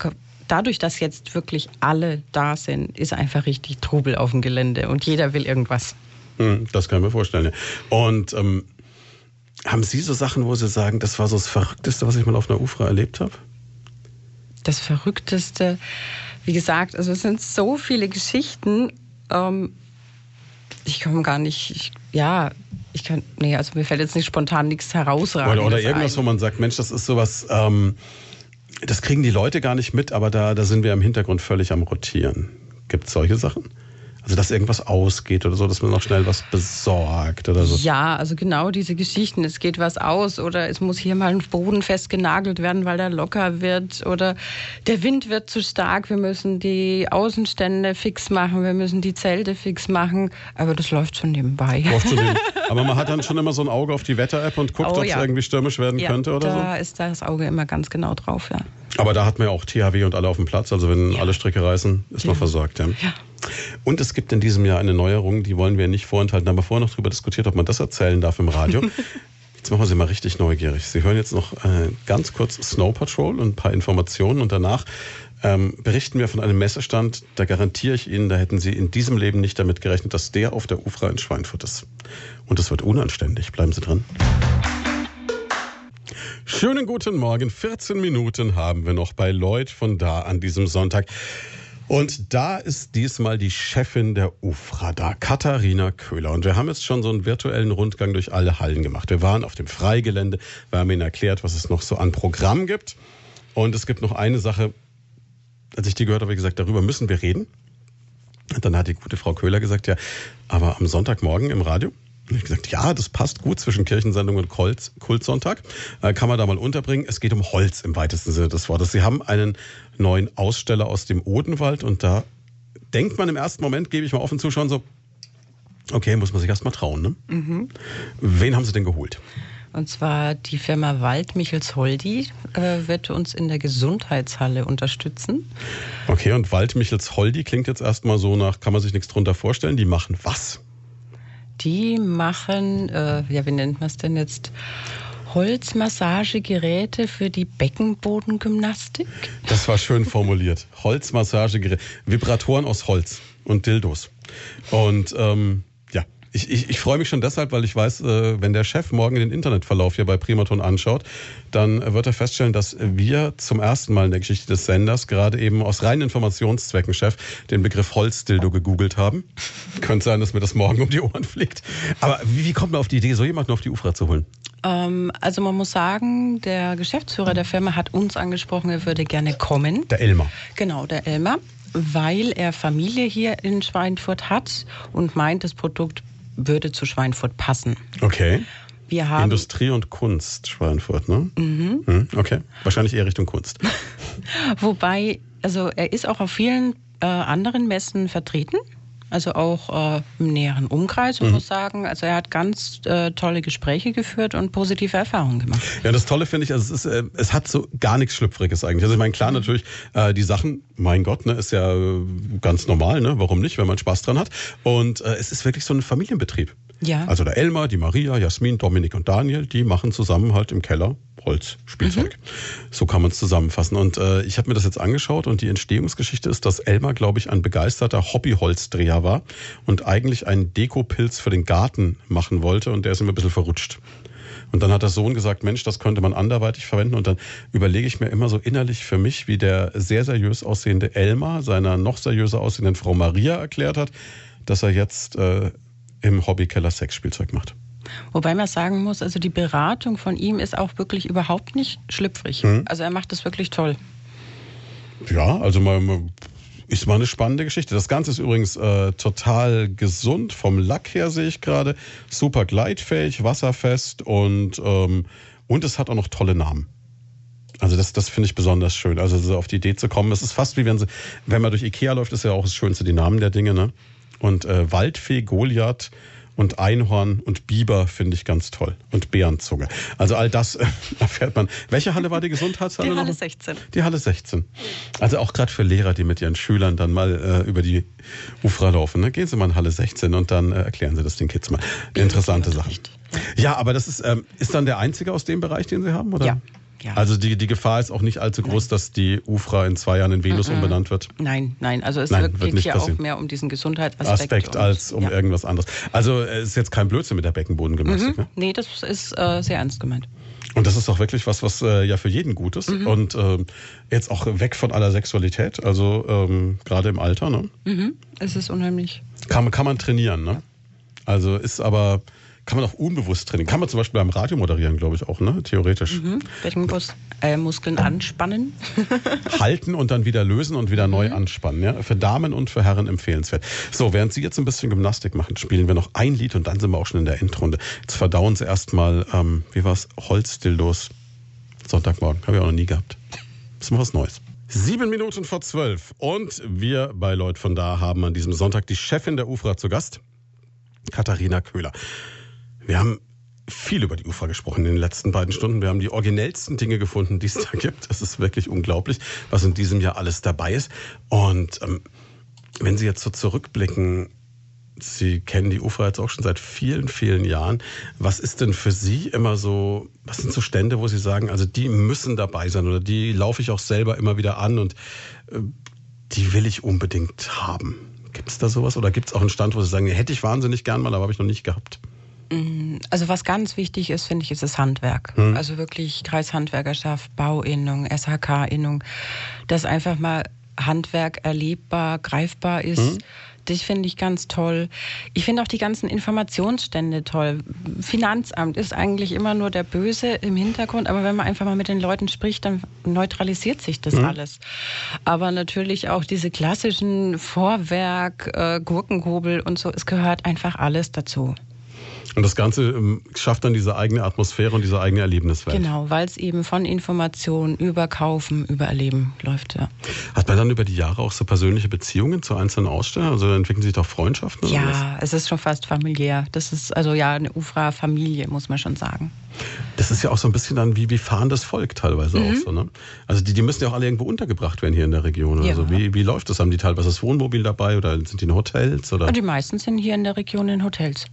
dadurch, dass jetzt wirklich alle da sind, ist einfach richtig Trubel auf dem Gelände und jeder will irgendwas. Hm, Das kann ich mir vorstellen. Und ähm, haben Sie so Sachen, wo Sie sagen, das war so das Verrückteste, was ich mal auf einer UFRA erlebt habe? Das Verrückteste, wie gesagt, also es sind so viele Geschichten. Ähm, ich komme gar nicht, ich, ja, ich kann, nee, also mir fällt jetzt nicht spontan nichts herausragendes Oder, oder irgendwas, wo ein. man sagt, Mensch, das ist sowas, ähm, das kriegen die Leute gar nicht mit, aber da, da sind wir im Hintergrund völlig am Rotieren. Gibt es solche Sachen? Also, dass irgendwas ausgeht oder so, dass man noch schnell was besorgt oder so. Ja, also genau diese Geschichten. Es geht was aus oder es muss hier mal ein Boden festgenagelt werden, weil der locker wird oder der Wind wird zu stark. Wir müssen die Außenstände fix machen, wir müssen die Zelte fix machen. Aber das läuft schon nebenbei. Läuft schon. [LAUGHS] Aber man hat dann schon immer so ein Auge auf die Wetter-App und guckt, Oh, ob es ja. irgendwie stürmisch werden Ja, könnte oder da ist das Auge immer ganz genau drauf, ja. so. Aber da hat man ja auch THW und alle auf dem Platz. Also wenn alle Stricke reißen, ist man versorgt. Ja. Und es gibt in diesem Jahr eine Neuerung, die wollen wir nicht vorenthalten. Da haben wir vorher noch darüber diskutiert, ob man das erzählen darf im Radio. [LAUGHS] Jetzt machen wir Sie mal richtig neugierig. Sie hören jetzt noch äh, ganz kurz Snow Patrol und ein paar Informationen und danach ähm, berichten wir von einem Messestand. Da garantiere ich Ihnen, da hätten Sie in diesem Leben nicht damit gerechnet, dass der auf der UFRA in Schweinfurt ist. Und es wird unanständig. Bleiben Sie dran. Schönen guten Morgen. 14 Minuten haben wir noch bei Lloyd von da an diesem Sonntag. Und da ist diesmal die Chefin der UFRA da, Katharina Köhler. Und wir haben jetzt schon so einen virtuellen Rundgang durch alle Hallen gemacht. Wir waren auf dem Freigelände, wir haben Ihnen erklärt, was es noch so an Programm gibt. Und es gibt noch eine Sache, als ich die gehört habe, habe ich gesagt, darüber müssen wir reden. Und dann hat die gute Frau Köhler gesagt, ja, aber am Sonntagmorgen im Radio? Und ich gesagt, ja, das passt gut zwischen Kirchensendung und Kult, Kultsonntag. Äh, kann man da mal unterbringen. Es geht um Holz im weitesten Sinne des Wortes. Sie haben einen neuen Aussteller aus dem Odenwald und da denkt man im ersten Moment, gebe ich mal offen zuschauen, so, okay, muss man sich erst mal trauen. Ne? Wen haben Sie denn geholt? Und zwar die Firma Waldmichels-Holdi äh, wird uns in der Gesundheitshalle unterstützen. Okay, und Waldmichels Holdi klingt jetzt erstmal so nach, kann man sich nichts drunter vorstellen. Die machen was? Die machen, äh, ja, wie nennt man es denn jetzt? Holzmassagegeräte für die Beckenbodengymnastik. Das war schön formuliert. Holzmassagegerät, Vibratoren aus Holz und Dildos. Und ähm, ja, ich, ich, ich freue mich schon deshalb, weil ich weiß, äh, wenn der Chef morgen den Internetverlauf hier bei Primaton anschaut, dann wird er feststellen, dass wir zum ersten Mal in der Geschichte des Senders gerade eben aus reinen Informationszwecken, Chef, den Begriff Holzdildo gegoogelt haben. Könnte sein, dass mir das morgen um die Ohren fliegt. Aber wie, wie kommt man auf die Idee, so jemanden auf die UFRA zu holen? Ähm, also man muss sagen, der Geschäftsführer der Firma hat uns angesprochen, er würde gerne kommen. Der Elmar. Genau, der Elmar, weil er Familie hier in Schweinfurt hat und meint, das Produkt würde zu Schweinfurt passen. Okay. Wir haben Industrie und Kunst, Schweinfurt, ne? Mhm. Okay. Wahrscheinlich eher Richtung Kunst. [LAUGHS] Wobei, also er ist auch auf vielen äh, anderen Messen vertreten. Also auch äh, im näheren Umkreis, Mhm. man muss sagen. Also er hat ganz äh, tolle Gespräche geführt und positive Erfahrungen gemacht. Ja, das Tolle finde ich, also es, ist, äh, es hat so gar nichts Schlüpfriges eigentlich. Also ich meine, klar natürlich, äh, die Sachen, mein Gott, ne, ist ja äh, ganz normal, ne? Warum nicht, wenn man Spaß dran hat. Und äh, es ist wirklich so ein Familienbetrieb. Ja. Also der Elmar, die Maria, Jasmin, Dominik und Daniel, die machen zusammen halt im Keller Holzspielzeug. So kann man es zusammenfassen. Und äh, ich habe mir das jetzt angeschaut und die Entstehungsgeschichte ist, dass Elmar, glaube ich, ein begeisterter Hobbyholzdreher war und eigentlich einen Dekopilz für den Garten machen wollte und der ist immer ein bisschen verrutscht. Und dann hat der Sohn gesagt, Mensch, das könnte man anderweitig verwenden. Und dann überlege ich mir immer so innerlich für mich, wie der sehr seriös aussehende Elmar seiner noch seriöser aussehenden Frau Maria erklärt hat, dass er jetzt äh, im Hobbykeller Sexspielzeug macht. Wobei man sagen muss, also die Beratung von ihm ist auch wirklich überhaupt nicht schlüpfrig. Mhm. Also er macht das wirklich toll. Ja, also man, ist mal eine spannende Geschichte. Das Ganze ist übrigens äh, total gesund. Vom Lack her sehe ich gerade. Super gleitfähig, wasserfest und, ähm, und es hat auch noch tolle Namen. Also das, das finde ich besonders schön. Also so auf die Idee zu kommen. Es ist fast wie wenn sie, wenn man durch Ikea läuft, ist ja auch das Schönste, die Namen der Dinge. Ne? Und äh, Waldfee, Goliath, und Einhorn und Biber finde ich ganz toll. Und Bärenzunge. Also all das [LAUGHS] äh, erfährt man. Welche Halle war die Gesundheitshalle? Die Halle 16. Die Halle 16. Also auch gerade für Lehrer, die mit ihren Schülern dann mal äh, über die Ufra laufen. Ne? Gehen Sie mal in Halle 16 und dann äh, erklären Sie das den Kids mal. Interessante Sache. Ja, aber das ist, ähm, ist dann der einzige aus dem Bereich, den Sie haben? Oder? Ja. Ja. Also die, die Gefahr ist auch nicht allzu groß, nein. dass die UFRA in zwei Jahren in Venus mhm. umbenannt wird? Nein, nein. Also es nein, geht hier passieren. auch mehr um diesen Gesundheitsaspekt. Aspekt als um ja. irgendwas anderes. Also es ist jetzt kein Blödsinn mit der Beckenbodengymnastik. Mhm. Ne? Nee, das ist äh, sehr ernst gemeint. Und das ist auch wirklich was, was äh, ja für jeden gut ist. Mhm. Und äh, jetzt auch weg von aller Sexualität, also ähm, gerade im Alter. Ne? Mhm. Es ist unheimlich. Kann, kann man trainieren, ne? Also ist aber kann man auch unbewusst trainieren. Kann man zum Beispiel beim Radio moderieren, glaube ich auch, ne? Theoretisch. Mhm. Beckenmuskeln äh, anspannen. [LAUGHS] Halten und dann wieder lösen und wieder mhm. neu anspannen. Ja? Für Damen und für Herren empfehlenswert. So, während Sie jetzt ein bisschen Gymnastik machen, spielen wir noch ein Lied und dann sind wir auch schon in der Endrunde. Jetzt verdauen Sie erstmal, ähm, wie war's? Holzdildos. Sonntagmorgen. Habe ich auch noch nie gehabt. Das ist mal was Neues. Sieben Minuten vor zwölf. Und wir bei Leut von da haben an diesem Sonntag die Chefin der UFRA zu Gast, Katharina Köhler. Wir haben viel über die UFA gesprochen in den letzten beiden Stunden. Wir haben die originellsten Dinge gefunden, die es da [LAUGHS] gibt. Das ist wirklich unglaublich, was in diesem Jahr alles dabei ist. Und ähm, wenn Sie jetzt so zurückblicken, Sie kennen die UFA jetzt auch schon seit vielen, vielen Jahren. Was ist denn für Sie immer so, was sind so Stände, wo Sie sagen, also die müssen dabei sein oder die laufe ich auch selber immer wieder an und äh, die will ich unbedingt haben? Gibt es da sowas oder gibt es auch einen Stand, wo Sie sagen, hätte ich wahnsinnig gern mal, aber habe ich noch nicht gehabt? Mm, also was ganz wichtig ist, finde ich, ist das Handwerk. Hm. Also wirklich Kreishandwerkerschaft, Bauinnung, SHK-Innung, dass einfach mal Handwerk erlebbar, greifbar ist. Hm. Das finde ich ganz toll. Ich finde auch die ganzen Informationsstände toll. Finanzamt ist eigentlich immer nur der Böse im Hintergrund, aber wenn man einfach mal mit den Leuten spricht, dann neutralisiert sich das mhm. alles. Aber natürlich auch diese klassischen Vorwerk, äh, Gurkenhobel und so, es gehört einfach alles dazu. Und das Ganze ähm, schafft dann diese eigene Atmosphäre und diese eigene Erlebniswelt. Genau, weil es eben von Informationen über Kaufen, über Erleben läuft. Ja. Hat man dann über die Jahre auch so persönliche Beziehungen zu einzelnen Ausstellern? Also entwickeln sich doch Freundschaften? Ja, es ist schon fast familiär. Das ist also ja eine UFRA-Familie, muss man schon sagen. Das ist ja auch so ein bisschen dann wie, wie fahrendes Volk teilweise mhm. auch so, ne? Also die, die müssen ja auch alle irgendwo untergebracht werden hier in der Region. Ja. Also wie, wie läuft das? Haben die teilweise das Wohnmobil dabei oder sind die in Hotels? Oder? Die meisten sind hier in der Region in Hotels.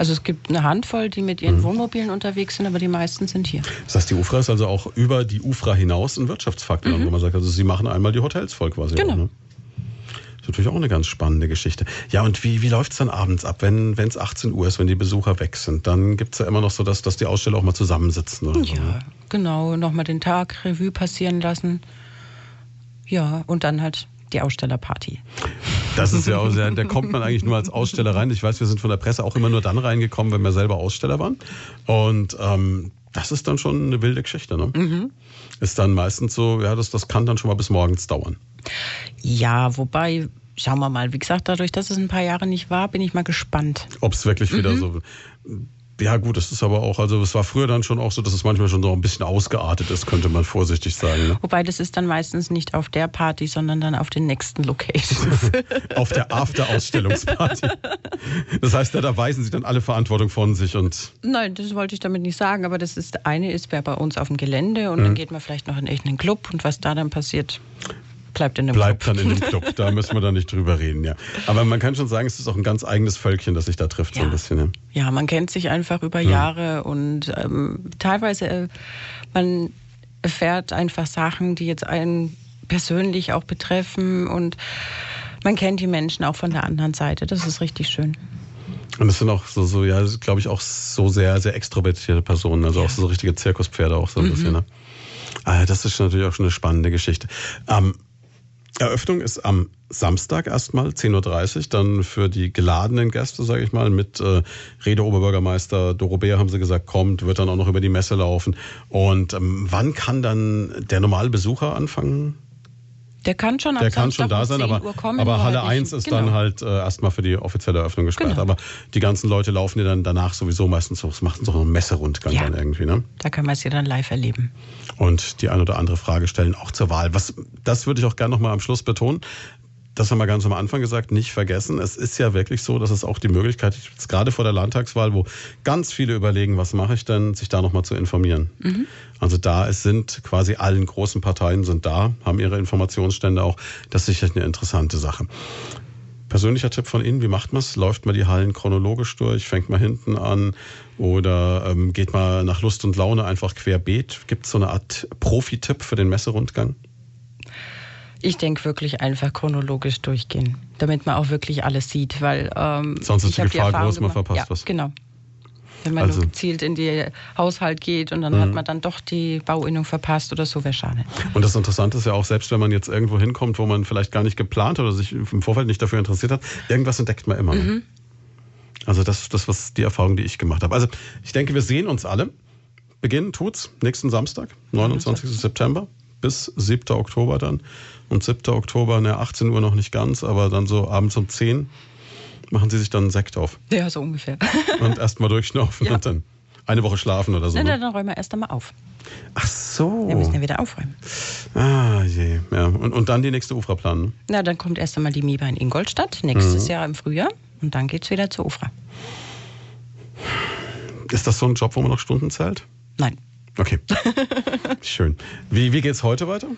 Also es gibt eine Handvoll, die mit ihren mhm. Wohnmobilen unterwegs sind, aber die meisten sind hier. Das heißt, die UFRA ist also auch über die UFRA hinaus ein Wirtschaftsfaktor, mhm. wo man sagt, also sie machen einmal die Hotels voll quasi. Genau. Auch, ne? Das ist natürlich auch eine ganz spannende Geschichte. Ja, und wie, wie läuft es dann abends ab, wenn es 18 Uhr ist, wenn die Besucher weg sind? Dann gibt es ja immer noch so, dass, dass die Aussteller auch mal zusammensitzen. Oder ja, so, ne? genau. Nochmal den Tag Revue passieren lassen. Ja, und dann halt die Ausstellerparty. Das ist ja auch sehr, da kommt man eigentlich nur als Aussteller rein. Ich weiß, wir sind von der Presse auch immer nur dann reingekommen, wenn wir selber Aussteller waren. Und ähm, das ist dann schon eine wilde Geschichte. Ne? Mhm. Ist dann meistens so, ja, das, das kann dann schon mal bis morgens dauern. Ja, wobei schauen wir mal. Wie gesagt, dadurch, dass es ein paar Jahre nicht war, bin ich mal gespannt. Ob es wirklich wieder mhm. so ja, gut, das ist aber auch, also es war früher dann schon auch so, dass es manchmal schon so ein bisschen ausgeartet ist, könnte man vorsichtig sagen. Ne? Wobei das ist dann meistens nicht auf der Party, sondern dann auf den nächsten Locations. [LAUGHS] auf der After-Ausstellungsparty. Das heißt, da, da weisen Sie dann alle Verantwortung von sich und. Nein, das wollte ich damit nicht sagen, aber das ist, eine ist, wer bei uns auf dem Gelände und mhm. dann geht man vielleicht noch in einen Club und was da dann passiert, bleibt in dem bleibt Club. dann in dem [LAUGHS] Club. Da müssen wir dann nicht drüber reden, ja. Aber man kann schon sagen, es ist auch ein ganz eigenes Völkchen, das sich da trifft, ja. so ein bisschen. Ja. ja, man kennt sich einfach über Jahre ja. und ähm, teilweise äh, man erfährt einfach Sachen, die jetzt einen persönlich auch betreffen und man kennt die Menschen auch von der anderen Seite. Das ist richtig schön. Und das sind auch so, so ja, glaube ich, auch so sehr, sehr extrovertierte Personen, also ja. auch so richtige Zirkuspferde auch so ein mhm. bisschen. Ne? Ah, das ist natürlich auch schon eine spannende Geschichte. Ähm, Eröffnung ist am Samstag erstmal, 10.30 Uhr, dann für die geladenen Gäste, sage ich mal, mit äh, Rede Oberbürgermeister Doro Beer, haben sie gesagt, kommt, wird dann auch noch über die Messe laufen. Und ähm, wann kann dann der normale Besucher anfangen? Der kann schon, der kann schon da sein, aber, kommen, aber Halle 1 ist genau. dann halt äh, erstmal für die offizielle Eröffnung gesperrt. Genau. Aber die ganzen Leute laufen ja dann danach sowieso meistens so, machen so einen Messerundgang ja. dann irgendwie. Ne? Da kann man es ja dann live erleben. Und die eine oder andere Frage stellen, auch zur Wahl. Was, das würde ich auch gerne nochmal am Schluss betonen das haben wir ganz am Anfang gesagt, nicht vergessen. Es ist ja wirklich so, dass es auch die Möglichkeit gibt, gerade vor der Landtagswahl, wo ganz viele überlegen, was mache ich denn, sich da nochmal zu informieren. Mhm. Also da, es sind quasi allen großen Parteien sind da, haben ihre Informationsstände auch. Das ist sicherlich eine interessante Sache. Persönlicher Tipp von Ihnen, wie macht man es? Läuft man die Hallen chronologisch durch, fängt man hinten an oder ähm, geht man nach Lust und Laune einfach querbeet? Gibt es so eine Art Profi-Tipp für den Messerundgang? Ich denke wirklich einfach chronologisch durchgehen, damit man auch wirklich alles sieht, weil ähm, sonst ist die Gefahr groß, man verpasst ja, was. Genau. Wenn man also, gezielt in die Haushalt geht und dann mhm. hat man dann doch die Bauinnung verpasst oder so, wäre schade. Und das Interessante ist ja auch, selbst wenn man jetzt irgendwo hinkommt, wo man vielleicht gar nicht geplant oder sich im Vorfeld nicht dafür interessiert hat, irgendwas entdeckt man immer. Mhm. Also das ist das, was die Erfahrung, die ich gemacht habe. Also ich denke, wir sehen uns alle. Beginnen tut's nächsten Samstag, 29. September bis 7. Oktober dann. Und 7. Oktober, ne, 18 Uhr noch nicht ganz, aber dann so abends um 10 machen sie sich dann einen Sekt auf. Ja, so ungefähr. [LAUGHS] und erstmal durchschnaufen ja. und dann eine Woche schlafen oder so. Nein, ne? dann räumen wir erst einmal auf. Ach so. Wir müssen ja wieder aufräumen. Ah, je. Ja. Und, und dann die nächste UFRA planen? Na, dann kommt erst einmal die MIBA in Ingolstadt, nächstes mhm. Jahr im Frühjahr. Und dann geht es wieder zur UFRA. Ist das so ein Job, wo man noch Stunden zählt? Nein. Okay. [LAUGHS] Schön. Wie, wie geht es heute weiter?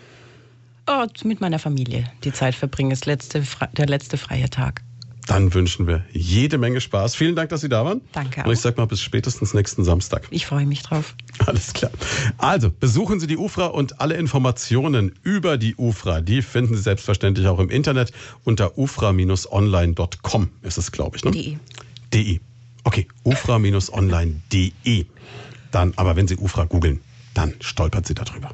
Oh, mit meiner Familie die Zeit verbringen. Ist letzte, der letzte freie Tag. Dann wünschen wir jede Menge Spaß. Vielen Dank, dass Sie da waren. Danke. Auch. Und ich sage mal bis spätestens nächsten Samstag. Ich freue mich drauf. [LAUGHS] Alles klar. Also besuchen Sie die UFRA und alle Informationen über die UFRA, die finden Sie selbstverständlich auch im Internet unter ufra-online.com ist es, glaube ich. Ne? De. De. Okay, ufra-online.de. Dann, aber wenn Sie UFRA googeln, dann stolpert Sie darüber.